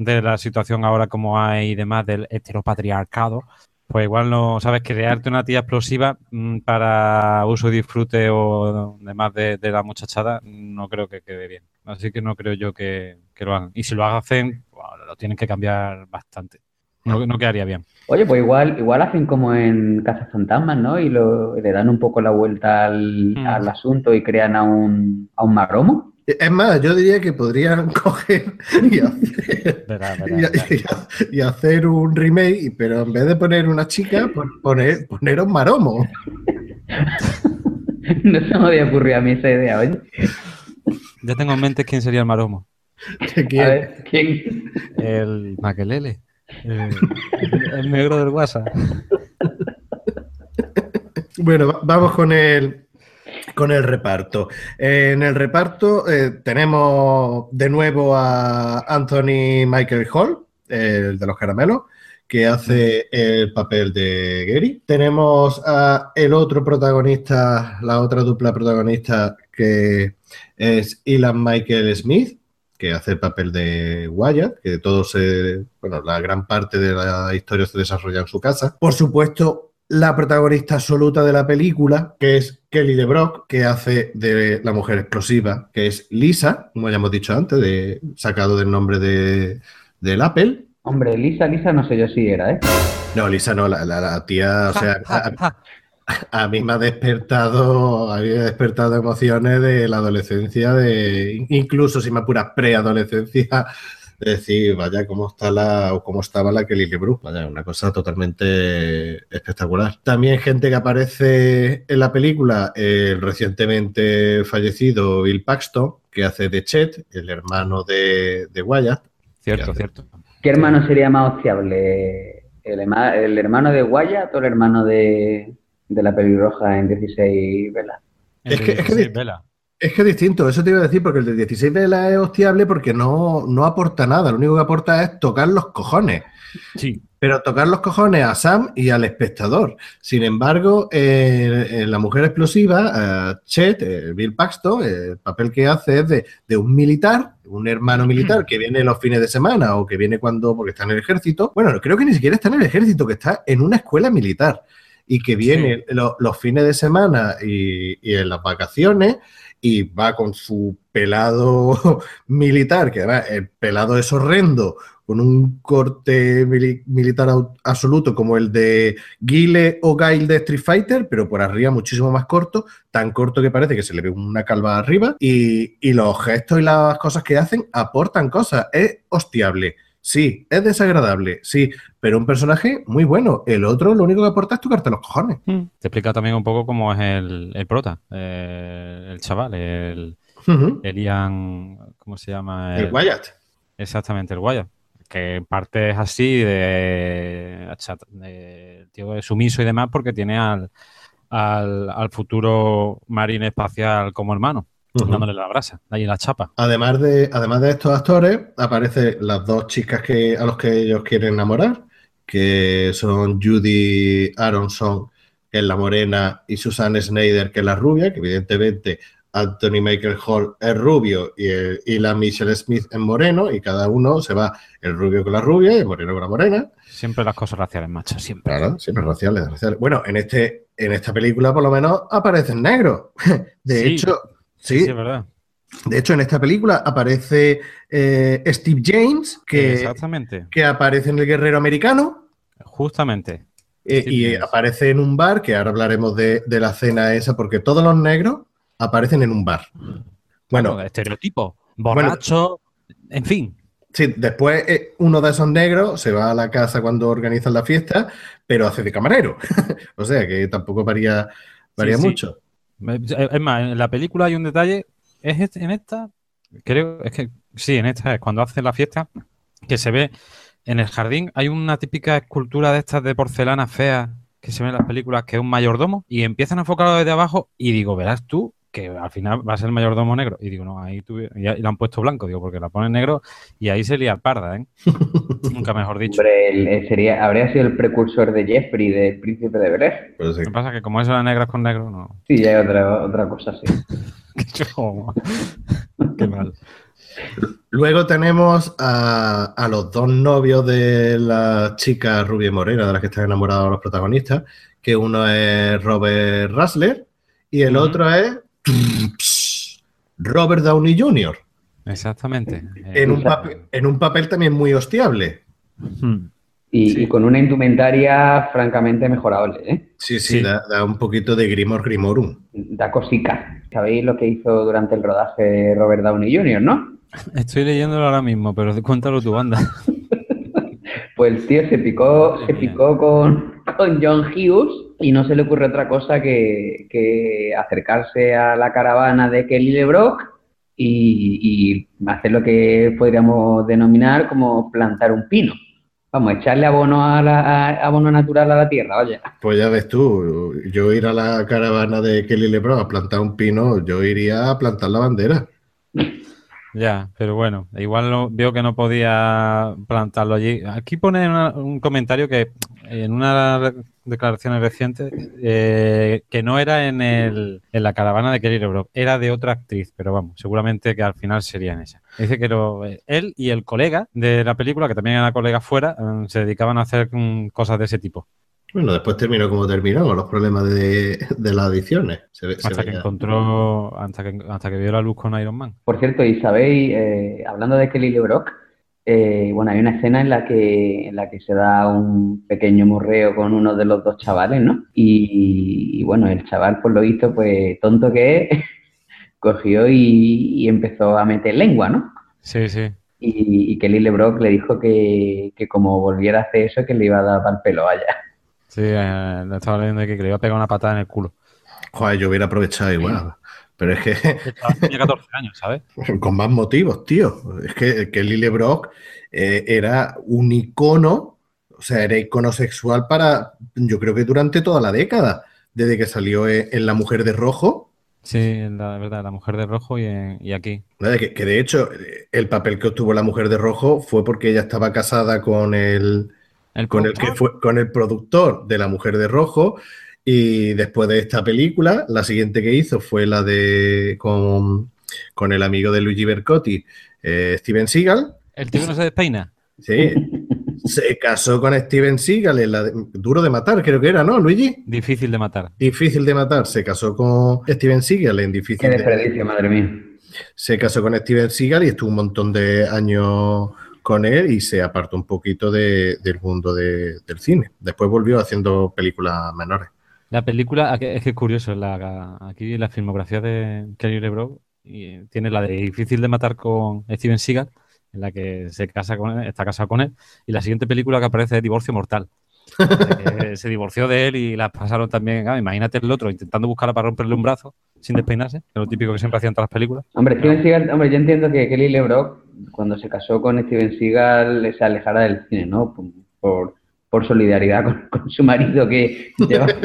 de la situación ahora como hay y demás del heteropatriarcado, pues igual no, ¿sabes? Crearte una tía explosiva mm, para uso y disfrute o demás de, de la muchachada, no creo que quede bien. Así que no creo yo que, que lo hagan. Y si lo hacen, bueno, lo tienen que cambiar bastante. No, no quedaría bien. oye, pues igual, igual hacen como en Casas Fantasmas, ¿no? Y, lo, y le dan un poco la vuelta al, Mm. al asunto y crean a un, a un maromo. Es más, yo diría que podrían coger y hacer, Verá, verá, y, verá. y- y hacer un remake, pero en vez de poner una chica, pues poner, poner un maromo. no se me había ocurrido a mí esa idea, oye. Ya tengo en mente quién sería el maromo. A ver, ¿quién? El Maquelele. El, el negro del WhatsApp. Bueno, va- vamos con el, con el reparto. En el reparto eh, tenemos de nuevo a Anthony Michael Hall, el de los caramelos, que hace el papel de Gary. Tenemos a el otro protagonista, la otra dupla protagonista, que es Ilan Michael Smith, que hace el papel de Wyatt, que todo se, bueno, la gran parte de la historia se desarrolla en su casa. Por supuesto, la protagonista absoluta de la película, que es Kelly LeBrock, que hace de la mujer explosiva, que es Lisa, como ya hemos dicho antes, de, sacado del nombre de, del Apple. Hombre, Lisa, Lisa, no sé yo si era, ¿eh? No, Lisa no, la, la- la tía, o sea, a, a mí me ha despertado, había despertado emociones de la adolescencia, de incluso si me apuras preadolescencia, de decir, vaya, cómo está la, o cómo estaba la Kelly LeBrook, vaya, una cosa totalmente espectacular. También gente que aparece en la película, el recientemente fallecido Bill Paxton, que hace de Chet, el hermano de, de Wyatt. Cierto, hace? cierto. ¿Qué hermano sería más hostiable? ¿El, el hermano de Wyatt o el hermano de, de la pelirroja en 16 velas? Es que- es que- Sí, vela. Es que es distinto, eso te iba a decir, porque el de 16 velas es hostiable porque no, no aporta nada, lo único que aporta es tocar los cojones. Sí, Pero tocar los cojones a Sam y al espectador. Sin embargo, eh, en La Mujer Explosiva, eh, Chet, eh, Bill Paxton, el papel que hace es de, de un militar, un hermano militar que viene los fines de semana o que viene cuando, porque está en el ejército. Bueno, creo que ni siquiera está en el ejército, que está en una escuela militar y que viene lo- los fines de semana y, y en las vacaciones y va con su pelado militar, que además el pelado es horrendo, con un corte mili- militar absoluto como el de Guile o Gail de Street Fighter, pero por arriba muchísimo más corto, tan corto que parece que se le ve una calva arriba, y, y los gestos y las cosas que hacen aportan cosas, es hostiable. Sí, es desagradable, sí, pero un personaje muy bueno. El otro lo único que aporta es tu carta a los cojones. Te explica también un poco cómo es el, el prota, eh, el chaval, el, el Ian, ¿cómo se llama? El Wyatt. Exactamente, el Wyatt. Que en parte es así de, de tío de sumiso y demás porque tiene al, al, al futuro marine espacial como hermano, Dándole la brasa, ahí la chapa. Además de, además de estos actores, aparecen las dos chicas que, a los que ellos quieren enamorar, que son Judy Aronson, que es la morena, y Susan Snyder, que es la rubia, que evidentemente Anthony Michael Hall es rubio y, el- y la Michelle Smith es moreno, y cada uno se va el rubio con la rubia y el moreno con la morena. Siempre las cosas raciales, macho, siempre. Claro, siempre raciales, raciales. Bueno, en, este, en esta película por lo menos aparecen negros. De Sí. hecho, Sí, sí, es verdad. de hecho, en esta película aparece eh, Steve James, que, Exactamente, que aparece en El Guerrero Americano, justamente. eh, y James. aparece en un bar, que ahora hablaremos de, de la cena esa, porque todos los negros aparecen en un bar. Bueno, Claro, estereotipo, borracho, en fin. sí, después eh, uno de esos negros se va a la casa cuando organizan la fiesta, pero hace de camarero. o sea que tampoco varía, varía Sí, sí. Es más, en la película hay un detalle, es este- en esta, creo, es que sí, en esta es cuando hacen la fiesta, que se ve en el jardín, hay una típica escultura de estas de porcelana fea que se ve en las películas, que es un mayordomo, y empiezan a enfocarlo desde abajo, y digo, verás tú que al final va a ser el mayordomo negro. Y digo, no, ahí tuve, y lo han puesto blanco, digo, porque la ponen negro y ahí se lía parda, ¿eh? Nunca mejor dicho. Hombre, el- sería, habría sido el precursor de Jeffrey, del príncipe de Bel Pero sí. Lo que pasa es que como eso era negras con negro, no. Sí, ya es otra, otra cosa, sí. Qué mal. Luego tenemos a, a los dos novios de la chica rubia y morena, de las que están enamorados los protagonistas, que uno es Robert Rasler y el otro es Robert Downey Jr. Exactamente. En un, papel, en un papel también muy hostiable. Hmm. Y, Sí. y con una indumentaria francamente mejorable, ¿eh? Sí, sí, Sí. Da, da un poquito de Grimor Grimorum. Da cosica. ¿Sabéis lo que hizo durante el rodaje Robert Downey Jr., no? Estoy leyéndolo ahora mismo, pero cuéntalo tu banda. Pues el tío se picó, se picó con, con John Hughes y no se le ocurre otra cosa que, que acercarse a la caravana de Kelly LeBrock y, y hacer lo que podríamos denominar como plantar un pino. Vamos, echarle abono, a la, a- abono natural a la tierra, vaya. Pues ya ves tú, yo ir a la caravana de Kelly LeBron a plantar un pino, yo iría a plantar la bandera. Ya, pero bueno, igual no- veo que no podía plantarlo allí. Aquí pone una- un comentario que en una declaraciones recientes eh, que no era en, el, en la caravana de Kelly LeBrock, era de otra actriz, pero vamos, seguramente que al final sería en esa. Dice que lo- él y el colega de la película, que también era colega fuera, eh, se dedicaban a hacer mm, cosas de ese tipo, Bueno, después terminó como terminó, con los problemas de, de las adicciones. Se hasta que encontró, hasta que, hasta que vio la luz con Iron Man. Por cierto, y sabéis, eh, hablando de Kelly LeBrock, eh, bueno, hay una escena en la que, en la que se da un pequeño morreo con uno de los dos chavales, ¿no? Y, y bueno, el chaval, por lo visto, pues tonto que es, cogió y, y empezó a meter lengua, ¿no? Sí, sí. Y, y Kelly LeBrock le dijo que, que como volviera a hacer eso, que le iba a dar pal pelo allá. Sí, eh, le estaba leyendo que le iba a pegar una patada en el culo. Joder, yo hubiera aprovechado igual. Pero es que Tenía 14 años, ¿sabes? con más motivos, tío. Es que, que Lily Brock eh, era un icono, o sea, era icono sexual para, yo creo que durante toda la década, desde que salió en, en La Mujer de Rojo. Sí, la verdad, la mujer de rojo y, en- y aquí. Que, que de hecho, eh, el papel que obtuvo La Mujer de Rojo fue porque ella estaba casada con el, El con el que fue con el productor de La Mujer de Rojo y después de esta película la siguiente que hizo fue la de con, con el amigo de Luigi Bercotti eh, Steven Seagal El tío no se despeina. sí Se casó con Steven Seagal en la de- Duro de Matar, creo que era, ¿no, Luigi? Difícil de matar. Difícil de Matar. Se casó con Steven Seagal en Qué Difícil de desperdicio, madre mía. Se casó con Steven Seagal y estuvo un montón de años con él y se apartó un poquito de- del mundo de- del cine. Después volvió haciendo películas menores. La película, es que es curioso, la, aquí la filmografía de Kelly LeBron y tiene la de Difícil de matar con Steven Seagal, en la que se casa con él, está casado con él, y la siguiente película que aparece es Divorcio Mortal. Se divorció de él y la pasaron también. ah, imagínate el otro intentando buscarla para romperle un brazo sin despeinarse, que es lo típico que siempre hacían todas las películas. Hombre, Steven Seagal, hombre, yo entiendo que Kelly LeBrock, cuando se casó con Steven Seagal, se alejara del cine, ¿no? Por, por, por solidaridad con, con su marido que llevaba,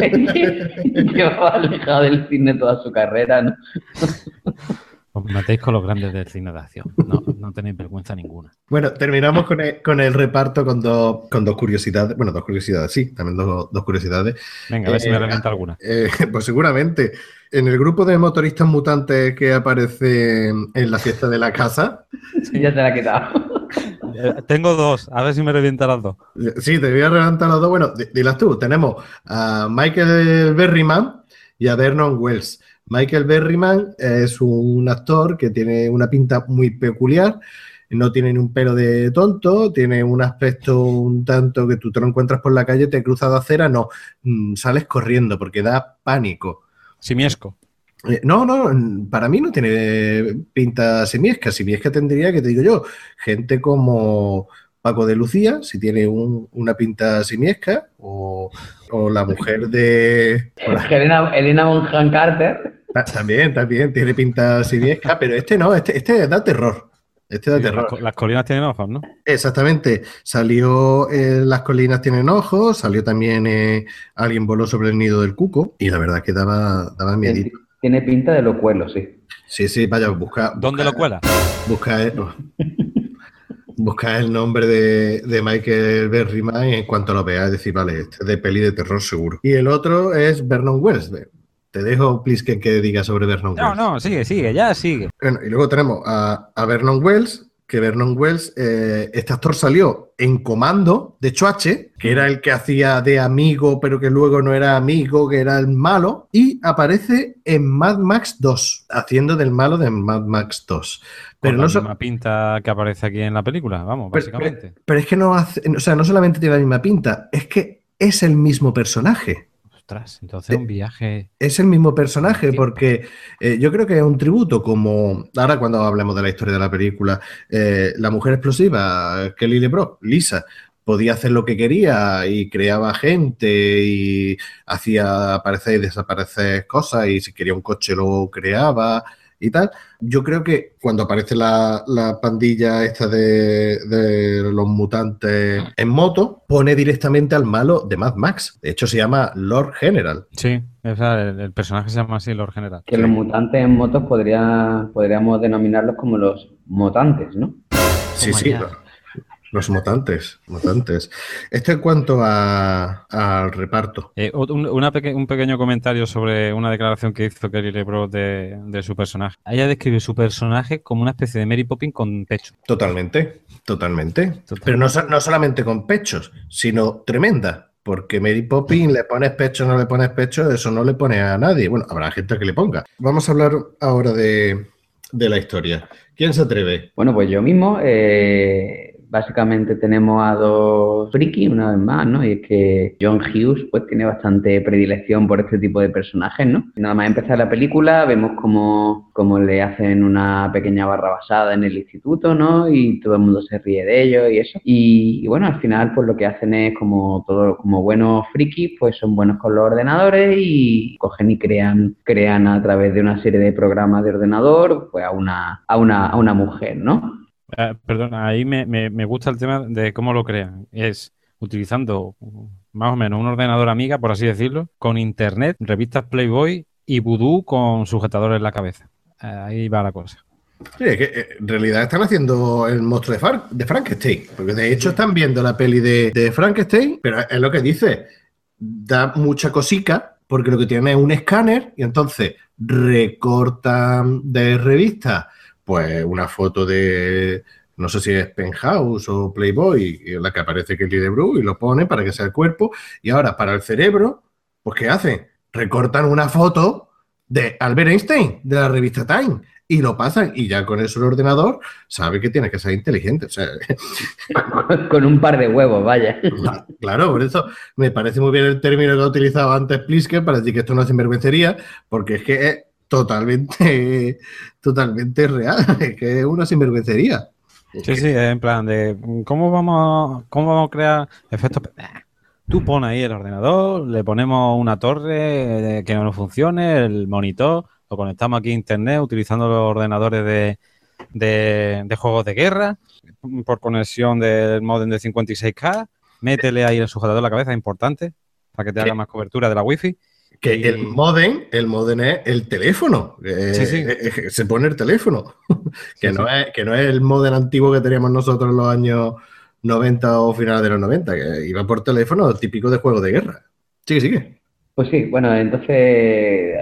llevaba alejado del cine toda su carrera, ¿no? Os metéis con los grandes del cine de acción. No, no tenéis vergüenza ninguna. Bueno, terminamos con el, con el reparto con dos, con dos curiosidades. Bueno, dos curiosidades, sí, también dos, dos curiosidades. Venga, a ver si me Eh, revienta alguna. Eh, pues seguramente. En el grupo de motoristas mutantes que aparece en la fiesta de la casa, Ya te la ha quitado. Eh, tengo dos, a ver si me revienta las dos. Sí, te voy a levantar los dos. Bueno, di- dilas tú. Tenemos a Michael Berryman y a Vernon Wells. Michael Berryman es un actor que tiene una pinta muy peculiar. No tiene ni un pelo de tonto, tiene un aspecto un tanto que tú te lo encuentras por la calle, te cruzas de acera, no, mm, sales corriendo porque da pánico. Simiesco. Eh, No, no, para mí no tiene pinta simiesca. Simiesca tendría, que te digo yo, gente como Paco de Lucía, si tiene un- una pinta simiesca, o, o la mujer de... la- Elena Bonham Carter. ta- también, también tiene pinta simiesca, pero este no, este, este da terror. Este da Sí, terror. las colinas tienen ojos, ¿no? Exactamente. Salió en Las colinas tienen ojos, salió también eh, Alguien voló sobre el nido del cuco, y la verdad que daba, daba miedo. Tiene pinta de locuelo, sí. Sí, sí, vaya, busca. ¿Dónde lo cuela? Busca el, busca el nombre de, de Michael Berryman y en cuanto lo veas, decir, vale, este es de peli de terror seguro. Y el otro es Vernon Wells. Te dejo, Plisken, que diga sobre Vernon No, Wells. no, sigue, sigue, ya sigue. Bueno, y luego tenemos a, a Vernon Wells, que Vernon Wells, eh, este actor salió en Comando de Choache, que era el que hacía de amigo, pero que luego no era amigo, que era el malo, y aparece en Mad Max 2, haciendo del malo de Mad Max 2. Pero Con no, la so- misma pinta que aparece aquí en la película, vamos, Pero- básicamente. pero es que no hace, o sea, no solamente tiene la misma pinta, es que es el mismo personaje. Ostras, entonces un viaje. Es el mismo personaje porque eh, yo creo que es un tributo como, ahora cuando hablemos de la historia de la película, eh, la mujer explosiva, Kelly LeBrock, Lisa, podía hacer lo que quería y creaba gente y hacía aparecer y desaparecer cosas y si quería un coche lo creaba y tal. Yo creo que cuando aparece la, la pandilla esta de, de los mutantes en moto, pone directamente al malo de Mad Max. De hecho, se llama Lord General. Sí, o sea, el, el personaje se llama así, Lord General. Que los mutantes en motos podría, podríamos denominarlos como los mutantes, ¿no? Sí, sí, lo- los mutantes, mutantes. Esto en cuanto a- al reparto. Eh, un, una peque- un pequeño comentario sobre una declaración que hizo Kelly LeBron de, de su personaje. Ella describe su personaje como una especie de Mary Poppins con pecho. Totalmente, totalmente. Pero no, no solamente con pechos, sino tremenda. Porque Mary Poppins le pones pecho, no le pones pecho, eso no le pone a nadie. Bueno, habrá gente que le ponga. Vamos a hablar ahora de, de la historia. ¿Quién se atreve? Bueno, pues yo mismo, eh, básicamente tenemos a dos friki, una vez más, ¿no? Y es que John Hughes, pues tiene bastante predilección por este tipo de personajes, ¿no? Nada más empezar la película, vemos como, le hacen una pequeña barra basada en el instituto, ¿no? Y todo el mundo se ríe de ellos y eso. Y, y bueno, al final, pues lo que hacen es como todo, como buenos frikis, pues son buenos con los ordenadores y cogen y crean, crean a través de una serie de programas de ordenador, pues a una, a una, a una mujer, ¿no? Eh, perdona, ahí me, me- me gusta el tema de cómo lo crean. Es utilizando uh, más o menos un ordenador amiga, por así decirlo, con internet, revistas Playboy y vudú con sujetadores en la cabeza. Ahí va la cosa. Sí, es que eh, en realidad están haciendo el monstruo de, de Frankenstein. Porque de hecho están viendo la peli de, de Frankenstein, pero es lo que dice. Da mucha cosica porque lo que tiene es un escáner y entonces recortan de revista pues una foto de no sé si es Penthouse o Playboy, en la que aparece Kelly LeBrook y lo pone para que sea el cuerpo. Y ahora, para el cerebro, pues ¿qué hacen? Recortan una foto de Albert Einstein, de la revista Time, y lo pasan, y ya con eso el ordenador sabe que tiene que ser inteligente. O sea, Con un par de huevos, vaya. claro, por eso me parece muy bien el término que ha utilizado antes Plisker para decir que esto no es sinvergüencería, porque es que es totalmente, totalmente real, es que es una sinvergüencería. Sí, sí, en plan de cómo vamos, cómo vamos a crear efectos. Tú pones ahí el ordenador, le ponemos una torre que no funcione, el monitor, lo conectamos aquí a internet utilizando los ordenadores de, de, de juegos de guerra por conexión del modem de 56K. Métele ahí el sujetador a la cabeza, importante, para que te haga más cobertura de la wifi. Que Y- el modem, el modem es el teléfono. eh, Sí, sí. eh, se pone el teléfono. que, Sí, no sí. Es, que no es el modem antiguo que teníamos nosotros en los años 90 o finales de los 90, que iba por teléfono típico de juego de guerra. Sigue, sigue. Pues sí, bueno, entonces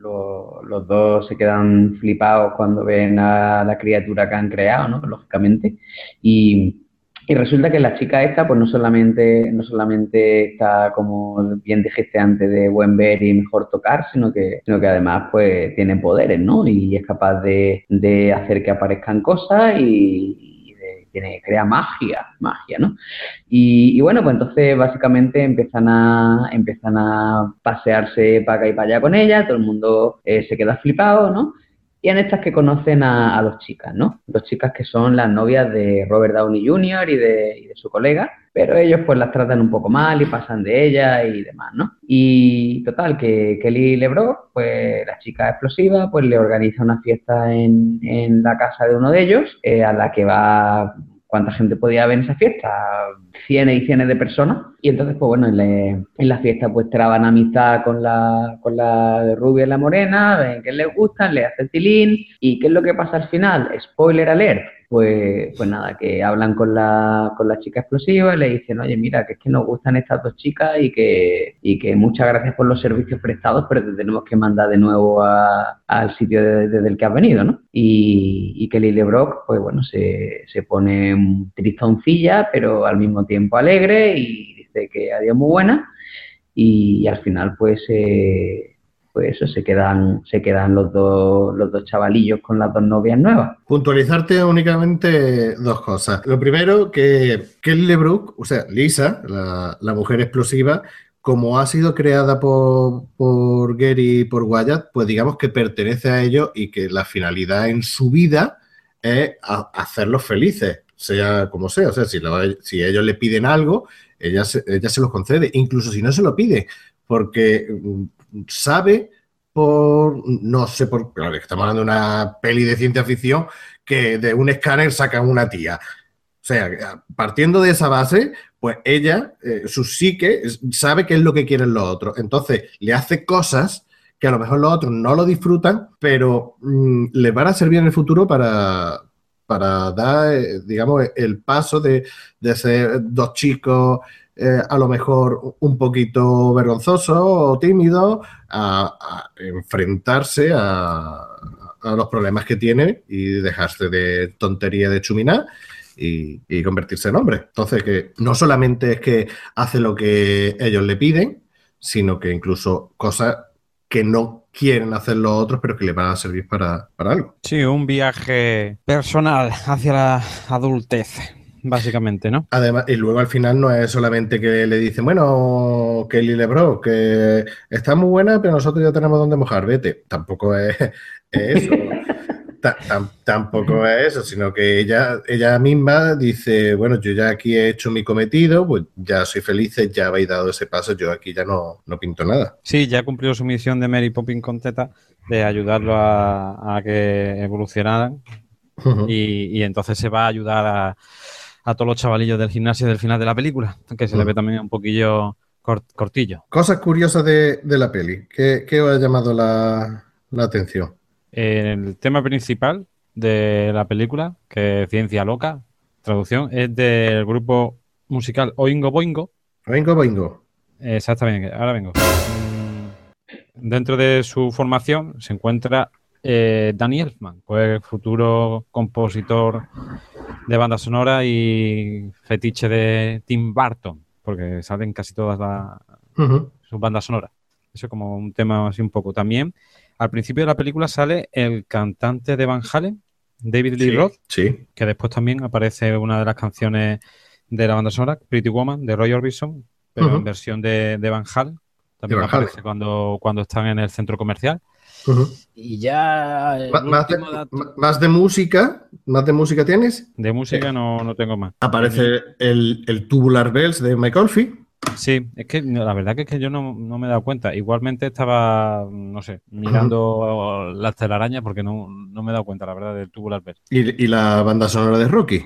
lo- los dos se quedan flipados cuando ven a la criatura que han creado, ¿no? Lógicamente. Y, y resulta que la chica esta, pues no solamente, no solamente está como bien dijiste antes de buen ver y mejor tocar, sino que, sino que además pues tiene poderes, ¿no? Y es capaz de, de hacer que aparezcan cosas y, tiene, crea magia, magia, ¿no? Y, y bueno, pues entonces básicamente empiezan a, empiezan a pasearse para acá y para allá con ella, todo el mundo eh, se queda flipado, ¿no? Y en estas que conocen a, a dos chicas, ¿no? Dos chicas que son las novias de Robert Downey Jr. y de, su colega, pero ellos pues las tratan un poco mal y pasan de ella y demás, ¿no? Y total, que Kelly LeBrock, pues la chica explosiva, pues le organiza una fiesta en, en la casa de uno de ellos, eh, a la que va ¿Cuánta gente podía haber en esa fiesta? Cienes y cienes de personas. Y entonces, pues bueno, en, la- fiesta pues traban amistad con la, con la rubia y la morena, ven que les gustan, le hacen tilín. ¿Y qué es lo que pasa al final? Spoiler alert. Pues, pues nada, que hablan con la, con la chica explosiva y le dicen, oye, mira, que es que nos gustan estas dos chicas y que, y que muchas gracias por los servicios prestados, pero te tenemos que mandar de nuevo al sitio de- desde el que has venido, ¿no? Y, y Kelly LeBrock, pues bueno, se, se pone tristoncilla, pero al mismo tiempo alegre y dice que adiós muy buena. Y, al final, pues, eh, pues eso, se quedan, se quedan los dos, los dos chavalillos con las dos novias nuevas. Puntualizarte únicamente dos cosas. Lo primero, que Kelly LeBrook, o sea, Lisa, la, la mujer explosiva, como ha sido creada por, por Gary y por Wyatt, pues digamos que pertenece a ellos y que la finalidad en su vida es hacerlos felices, sea como sea. O sea, si, lo- si ellos le piden algo, ella se, ella se los concede, incluso si no se lo pide, porque sabe por, no sé por, claro, estamos hablando de una peli de ciencia ficción que de un escáner sacan una tía. O sea, partiendo de esa base, pues ella, eh, su psique, sabe qué es lo que quieren los otros. Entonces, le hace cosas que a lo mejor los otros no lo disfrutan, pero mm, les van a servir en el futuro para, para dar, eh, digamos, el paso de, de ser dos chicos eh, a lo mejor un poquito vergonzosos o tímidos a, enfrentarse a, a los problemas que tiene y dejarse de tontería de chuminar y, y convertirse en hombre. Entonces, que no solamente es que hace lo que ellos le piden, sino que incluso cosas que no quieren hacer los otros, pero que le van a servir para, para algo. Sí, un viaje personal hacia la adultez, básicamente, ¿no? Además, y luego al final no es solamente que le dicen, bueno, Kelly Lebro, que está muy buena, pero nosotros ya tenemos donde mojar, vete. Tampoco es, es eso. Ta- tam- tampoco es eso, sino que ella, ella misma dice, bueno, yo ya aquí he hecho mi cometido, pues ya soy feliz, ya habéis dado ese paso, yo aquí ya no, no pinto nada. Sí, ya cumplió su misión de Mary Poppins con Teta de ayudarlo a, a que evolucionaran y, y entonces se va a ayudar a, a todos los chavalillos del gimnasio del final de la película, que se le ve Mm. también un poquillo cort- cortillo. Cosas curiosas de, de la peli. ¿Qué, qué os ha llamado la, la atención? El tema principal de la película, que es Ciencia Loca, traducción, es del grupo musical Oingo Boingo. Vengo, vengo. Exactamente, ahora vengo. Dentro de su formación se encuentra eh, Danny Elfman, pues futuro compositor de banda sonora y fetiche de Tim Burton, porque salen casi todas las sus bandas sonoras. Eso como un tema así un poco. También, al principio de la película sale el cantante de Van Halen, David Lee Sí, Roth, Sí. que después también aparece una de las canciones de la banda sonora, Pretty Woman, de Roy Orbison, pero en versión de, de Van Halen. También Van Halen. aparece cuando, cuando están en el centro comercial. Y ya Más de, último dato ma- más de música, más de música tienes. de música no, no tengo más. Aparece el, el Tubular Bells de Mike Oldfield. Sí, es que la verdad que es que yo no, no me he dado cuenta. Igualmente estaba, no sé, mirando las telarañas porque no, no me he dado cuenta, la verdad, del tubular Bells. Y, y la banda sonora de Rocky.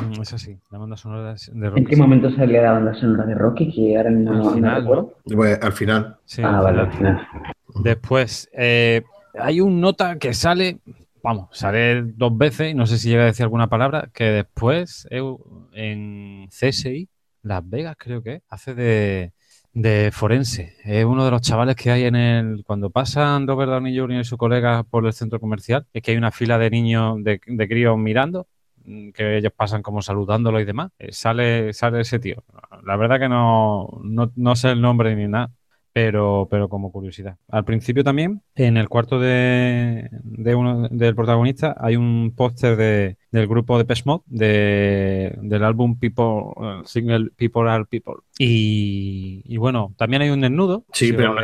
Mm, Es así, la banda sonora de, de ¿En Rocky. qué momento salía la banda sonora de Rocky? Que ahora mismo Al no, no final, recuerdo. Pues, al final. Sí, ah, al vale, final. al final. Después, eh, hay un nota que sale, vamos, sale dos veces y no sé si llega a decir alguna palabra, que después en CSI, Las Vegas creo que hace de, de forense. Es uno de los chavales que hay en el... Cuando pasan Robert Downey Jr. y su colega por el centro comercial, es que hay una fila de niños, de, de críos mirando, mm, que ellos pasan como saludándolo y demás. Eh, sale, sale ese tío. La verdad que no, no, no sé el nombre ni nada pero, pero como curiosidad. Al principio también, en el cuarto de, de uno del protagonista, hay un póster de, del grupo de Mode de, del álbum People, eh, single People Are People. Y, y bueno, también hay un desnudo. Sí, si pero,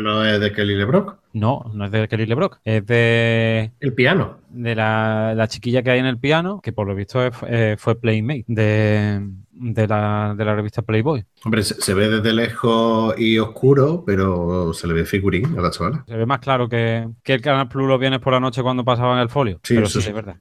no es de Kelly LeBrock. No, no es de Kelly LeBrock, es de, El piano. de la, la chiquilla que hay en el piano, que por lo visto es- eh, fue Playmate de, de, la, de la revista Playboy. Hombre, se, se ve desde lejos y oscuro, pero se le ve figurín a la chavala. Se ve más claro que, que el Canal Plus los viernes por la noche cuando pasaban el folio. Sí, pero eso sí, sí. es verdad.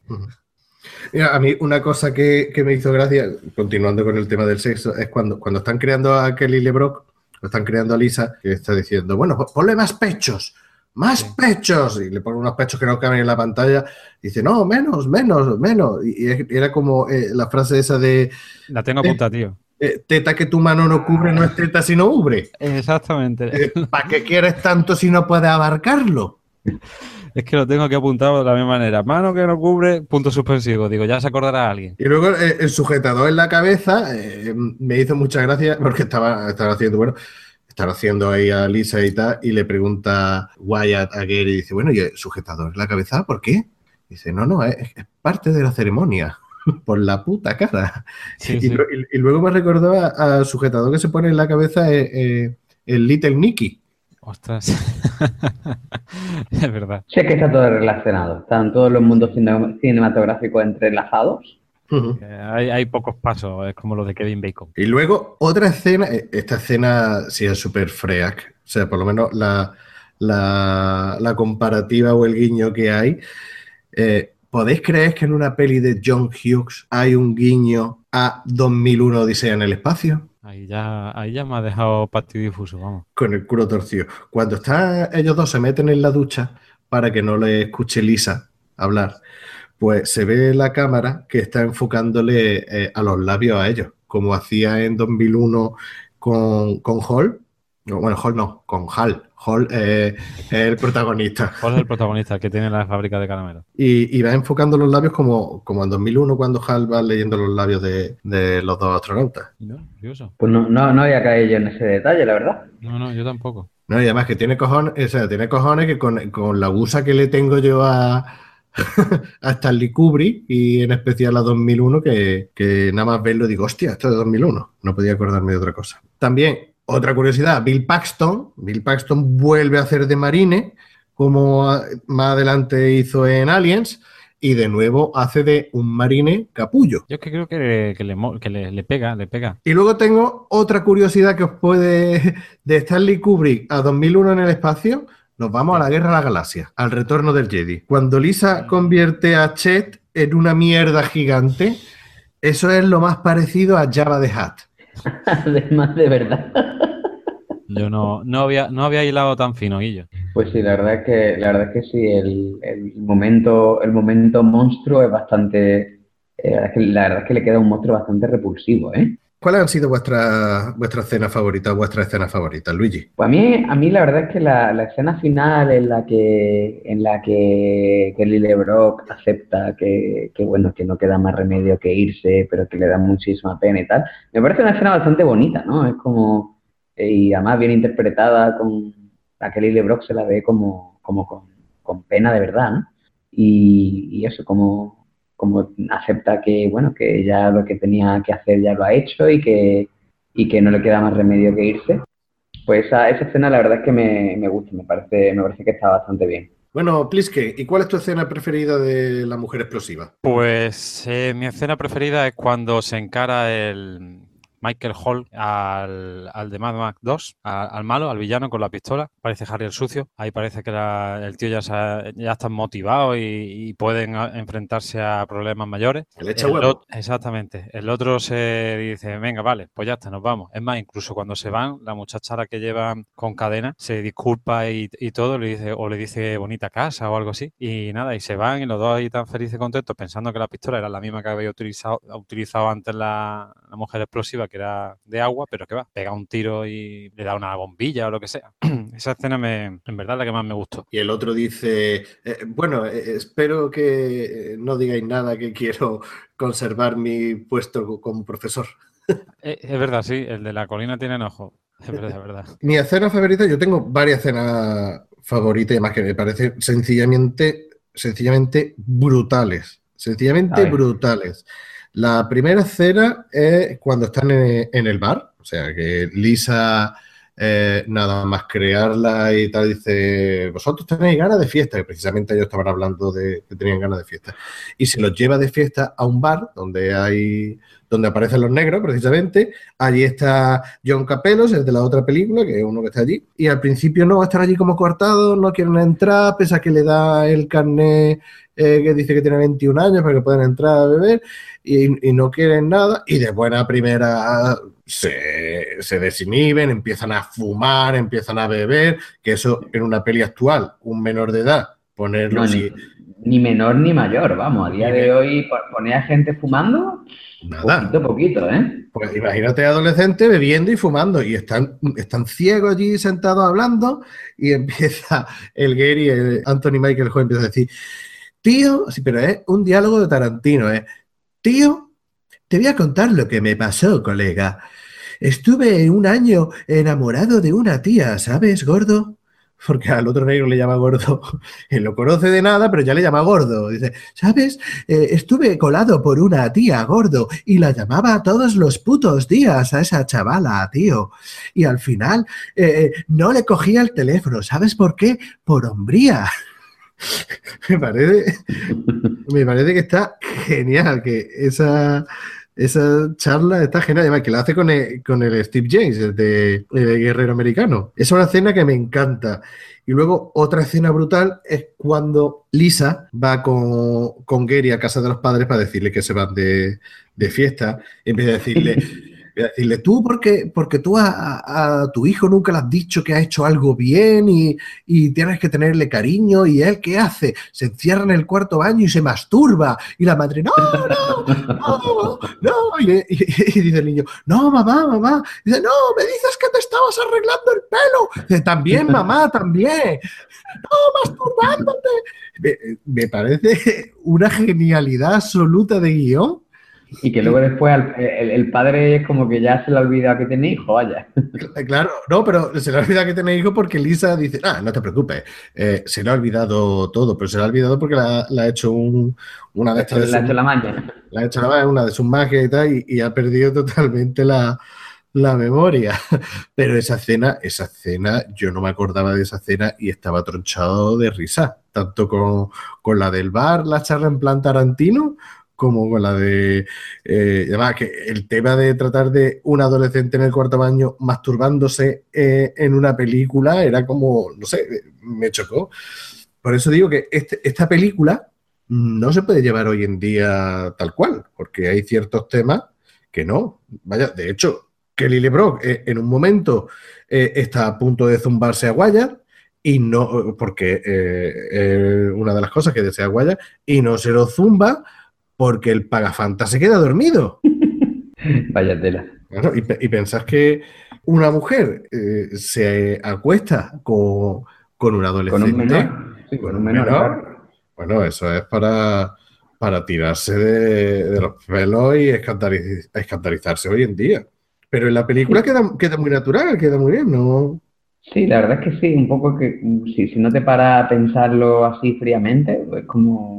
Mira, a mí una cosa que, que me hizo gracia, continuando con el tema del sexo, es cuando, cuando están creando a Kelly LeBrock, o están creando a Lisa, que está diciendo, bueno, ponle más pechos, más pechos, y le pone unos pechos que no caben en la pantalla, y dice, no, menos, menos, menos, y, y era como eh, la frase esa de, La tengo apuntada, tío. eh, teta que tu mano no cubre no es teta sino ubre. Exactamente. ¿Para qué quieres tanto si no puedes abarcarlo? Es que lo tengo aquí apuntado de la misma manera. Mano que no cubre, punto suspensivo. Digo, ya se acordará alguien. Y luego eh, el sujetador en la cabeza eh, me hizo mucha gracia porque estaba, estaba haciendo, bueno, estaba haciendo ahí a Lisa y tal, y le pregunta Wyatt a Gary y dice, bueno, ¿y el sujetador en la cabeza por qué? Dice, no, no, es, es parte de la ceremonia. Por la puta cara. Sí, y, sí. lo- y- y luego me recordó a- al sujetador que se pone en la cabeza eh, eh, el Little Nicky. Ostras. es verdad. Sé que está todo relacionado. Están todos los mundos cine- cinematográficos entrelazados. Eh, Hay, hay pocos pasos, es como los de Kevin Bacon. Y luego otra escena, eh, esta escena sí es súper freak, o sea, por lo menos la, la, la comparativa o el guiño que hay. Eh, ¿Podéis creer que en una peli de John Hughes hay un guiño a 2001 Odisea en el espacio? Ahí ya, ahí ya me ha dejado partidifuso, vamos. Con el culo torcido. Cuando están ellos dos se meten en la ducha para que no le escuche Lisa hablar, pues se ve la cámara que está enfocándole eh, a los labios a ellos, como hacía en 2001 con, con Hall. No, bueno, Hall no, con Hal. Hall eh, es el protagonista. ¿Cuál es el protagonista que tiene la fábrica de caramelos? Y, y va enfocando los labios como, como en 2001 cuando Hal va leyendo los labios de, de los dos astronautas. No, curioso. Pues no, no, no había caído yo en ese detalle, la verdad. No, no, yo tampoco. No, y además que tiene cojones, o sea, tiene cojones que con, con la gusa que le tengo yo a, a Stanley Kubrick y en especial a 2001, que, que nada más verlo digo, hostia, esto es de 2001. No podía acordarme de otra cosa. También, otra curiosidad, Bill Paxton. Bill Paxton vuelve a hacer de marine, como a- más adelante hizo en Aliens, y de nuevo hace de un marine capullo. Yo es que creo que, que le, mo- que le, le pega, le pega. Y luego tengo otra curiosidad que os puede. de Stanley Kubrick a 2001 en el espacio. Nos vamos a la Guerra de la Galaxia, al retorno del Jedi. Cuando Lisa convierte a Chet en una mierda gigante, eso es lo más parecido a Java de Hat. Además, de verdad. Yo no, no, había, no había hilado tan fino, Guillo. Pues sí, la verdad es que, la verdad es que sí, el, el momento, el momento monstruo es bastante. eh, la verdad es que- la verdad es que le queda un monstruo bastante repulsivo, ¿eh? ¿Cuáles han sido vuestras vuestra escenas favoritas, vuestras escenas favoritas, Luigi? Pues a mí, a mí la verdad es que la, la escena final en la que en la que, que Lily Brock acepta que, que, bueno que no queda más remedio que irse, pero que le da muchísima pena y tal, me parece una escena bastante bonita, ¿no? Es como y además bien interpretada con la que Lily Brock se la ve como, como con, con pena de verdad, ¿no? Y, y eso, como, como acepta que, bueno, que ya lo que tenía que hacer ya lo ha hecho y que, y que no le queda más remedio que irse. Pues esa, esa escena la verdad es que me, me gusta, me parece, me parece que está bastante bien. Bueno, Pliske, ¿y cuál es tu escena preferida de La Mujer Explosiva? Pues eh, mi escena preferida es cuando se encara el, Michael Hall al, al de Mad Max 2, a, al malo, al villano con la pistola. Parece Harry el sucio. Ahí parece que la, el tío ya, se ha, ya está motivado y, y, pueden enfrentarse a problemas mayores. El echa huevo. Exactamente. El otro se dice, venga, vale, pues ya está, nos vamos. Es más, incluso cuando se van, la muchacha la que llevan con cadena se disculpa y, y, todo, le dice, o le dice bonita casa o algo así. Y nada, y se van y los dos ahí tan felices y contentos pensando que la pistola era la misma que había utilizado, utilizado antes la, la mujer explosiva, que era de agua, pero que va, pega un tiro y le da una bombilla o lo que sea. Esa escena me, en verdad es la que más me gustó. Y el otro dice, eh, bueno, eh, espero que no digáis nada que quiero conservar mi puesto como profesor. Eh, es verdad, sí, el de la colina tiene enojo. Es verdad, es verdad. Mi escena favorita, yo tengo varias escenas favoritas, además que me parecen sencillamente, sencillamente brutales. Sencillamente brutales. La primera escena es cuando están en, el bar, o sea, que Lisa, eh, nada más crearla y tal, dice, vosotros tenéis ganas de fiesta, que precisamente ellos estaban hablando de que tenían ganas de fiesta, y se los lleva de fiesta a un bar donde hay, donde aparecen los negros, precisamente, allí está John Capelos, el de la otra película, que es uno que está allí, y al principio no, están allí como cortados, no quieren entrar, pese a que le da el carnet eh, que dice que tiene 21 años para que puedan entrar a beber, y, y, no quieren nada, y de buena primera se, se, desinhiben, empiezan a fumar, empiezan a beber, que eso en una peli actual, un menor de edad, ponerlo No, así. ni, ni menor ni mayor, vamos, a día de hoy poner a gente fumando, Nada. poquito a poquito, ¿eh? Pues imagínate adolescente bebiendo y fumando y están, están ciegos allí sentados hablando y empieza el Gary, el Anthony Michael Joe empieza a decir, tío, sí, pero es un diálogo de Tarantino, ¿eh? Tío, te voy a contar lo que me pasó, colega. Estuve un año enamorado de una tía, ¿sabes, gordo? Porque al otro negro le llama gordo. Él lo conoce de nada, pero ya le llama gordo. Dice, ¿sabes? Eh, estuve colado por una tía gordo y la llamaba todos los putos días a esa chavala, tío. Y al final eh, no le cogía el teléfono. ¿Sabes por qué? Por hombría. me, parece, me parece que está genial que esa, esa charla está genial, además que la hace con el, con el Steve James, el de, de, Guerrero Americano. Es una escena que me encanta. Y luego otra escena brutal es cuando Lisa va con, con Gary a casa de los padres para decirle que se van de, de fiesta. Y empieza a decirle... decirle, tú porque, porque tú a, a, a, tu hijo nunca le has dicho que ha hecho algo bien y, y, tienes que tenerle cariño y él qué hace? Se encierra en el cuarto baño y se masturba y la madre, no, no, no, no, y, dice el niño, no, mamá, mamá, dice, no, me dices que te estabas arreglando el pelo, dice, también, mamá, también, no, masturbándote. Me parece una genialidad absoluta de guion. Y que luego después el, el, padre es como que ya se le ha olvidado que tiene hijo, vaya. Claro, no, pero se le ha olvidado que tiene hijo porque Lisa dice, ah, no te preocupes, eh, se le ha olvidado todo, pero se le ha olvidado porque la, la ha hecho un, una de estas... La ha hecho la magia. La ha hecho la magia, una de sus magias y tal, y, y ha perdido totalmente la, la memoria. Pero esa escena, esa escena, yo no me acordaba de esa escena y estaba tronchado de risa, tanto con, con la del bar, la charla en plan Tarantino, como con la de. Eh, además, que el tema de tratar de un adolescente en el cuarto baño masturbándose eh, en una película era como, no sé, me chocó. Por eso digo que este, esta película no se puede llevar hoy en día tal cual, porque hay ciertos temas que no. Vaya, de hecho, Kelly LeBrock eh, en un momento eh, está a punto de zumbarse a Guayar y no, porque eh, una de las cosas que desea Guayar y no se lo zumba porque el pagafanta se queda dormido. Vaya tela. Claro, y, y pensás que una mujer eh, se acuesta con, con un Con adolescente. un menor. Sí, con un menor. Bueno, eso es para, para tirarse de, de los pelos y escandaliz- escandalizarse hoy en día. Pero en la película queda, queda muy natural, queda muy bien, ¿no? Sí, la verdad es que sí, un poco que si, si no te para a pensarlo así fríamente, pues como,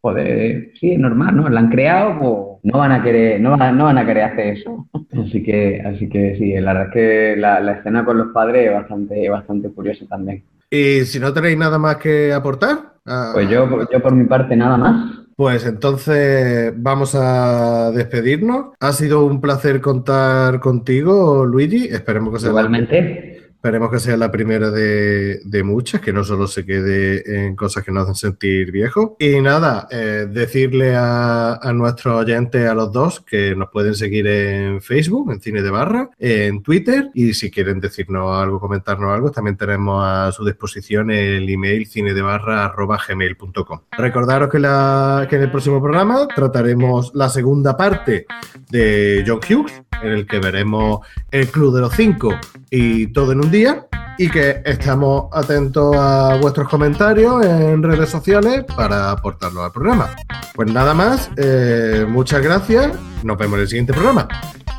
joder, sí, es normal, ¿no? La han creado, pues no van a querer, no van, no van a querer hacer eso. Así que, así que sí, la verdad es que la, la escena con los padres es bastante, bastante curiosa también. Y si no tenéis nada más que aportar, ah, Pues yo, yo por mi parte nada más. Pues entonces vamos a despedirnos. Ha sido un placer contar contigo, Luigi. Esperemos que sea la, Igualmente, esperemos que sea la primera de, de muchas, que no solo se quede en cosas que nos hacen sentir viejos. Y nada, eh, decirle a, a nuestros oyentes, a los dos, que nos pueden seguir en Facebook, en Cine de Barra, en Twitter, y si quieren decirnos algo, comentarnos algo, también tenemos a su disposición el email cinedebarra.gmail.com. Recordaros que, la, que en el próximo programa trataremos la segunda parte de John Hughes, en el que veremos el Club de los Cinco y todo en un día. Y que estamos atentos a vuestros comentarios en redes sociales para aportarlos al programa. Pues nada más, eh, muchas gracias. Nos vemos en el siguiente programa.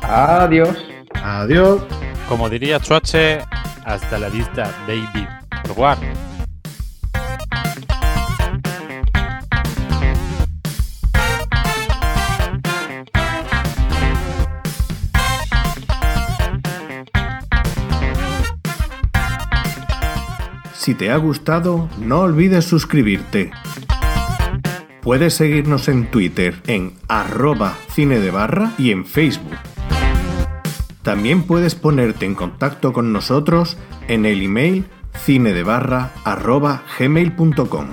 adiós. Adiós. Como diría Chuache, hasta la vista, baby. Si te ha gustado, no olvides suscribirte. Puedes seguirnos en Twitter en arroba cine de barra y en Facebook. También puedes ponerte en contacto con nosotros en el email cinedebarra arroba gmail.com.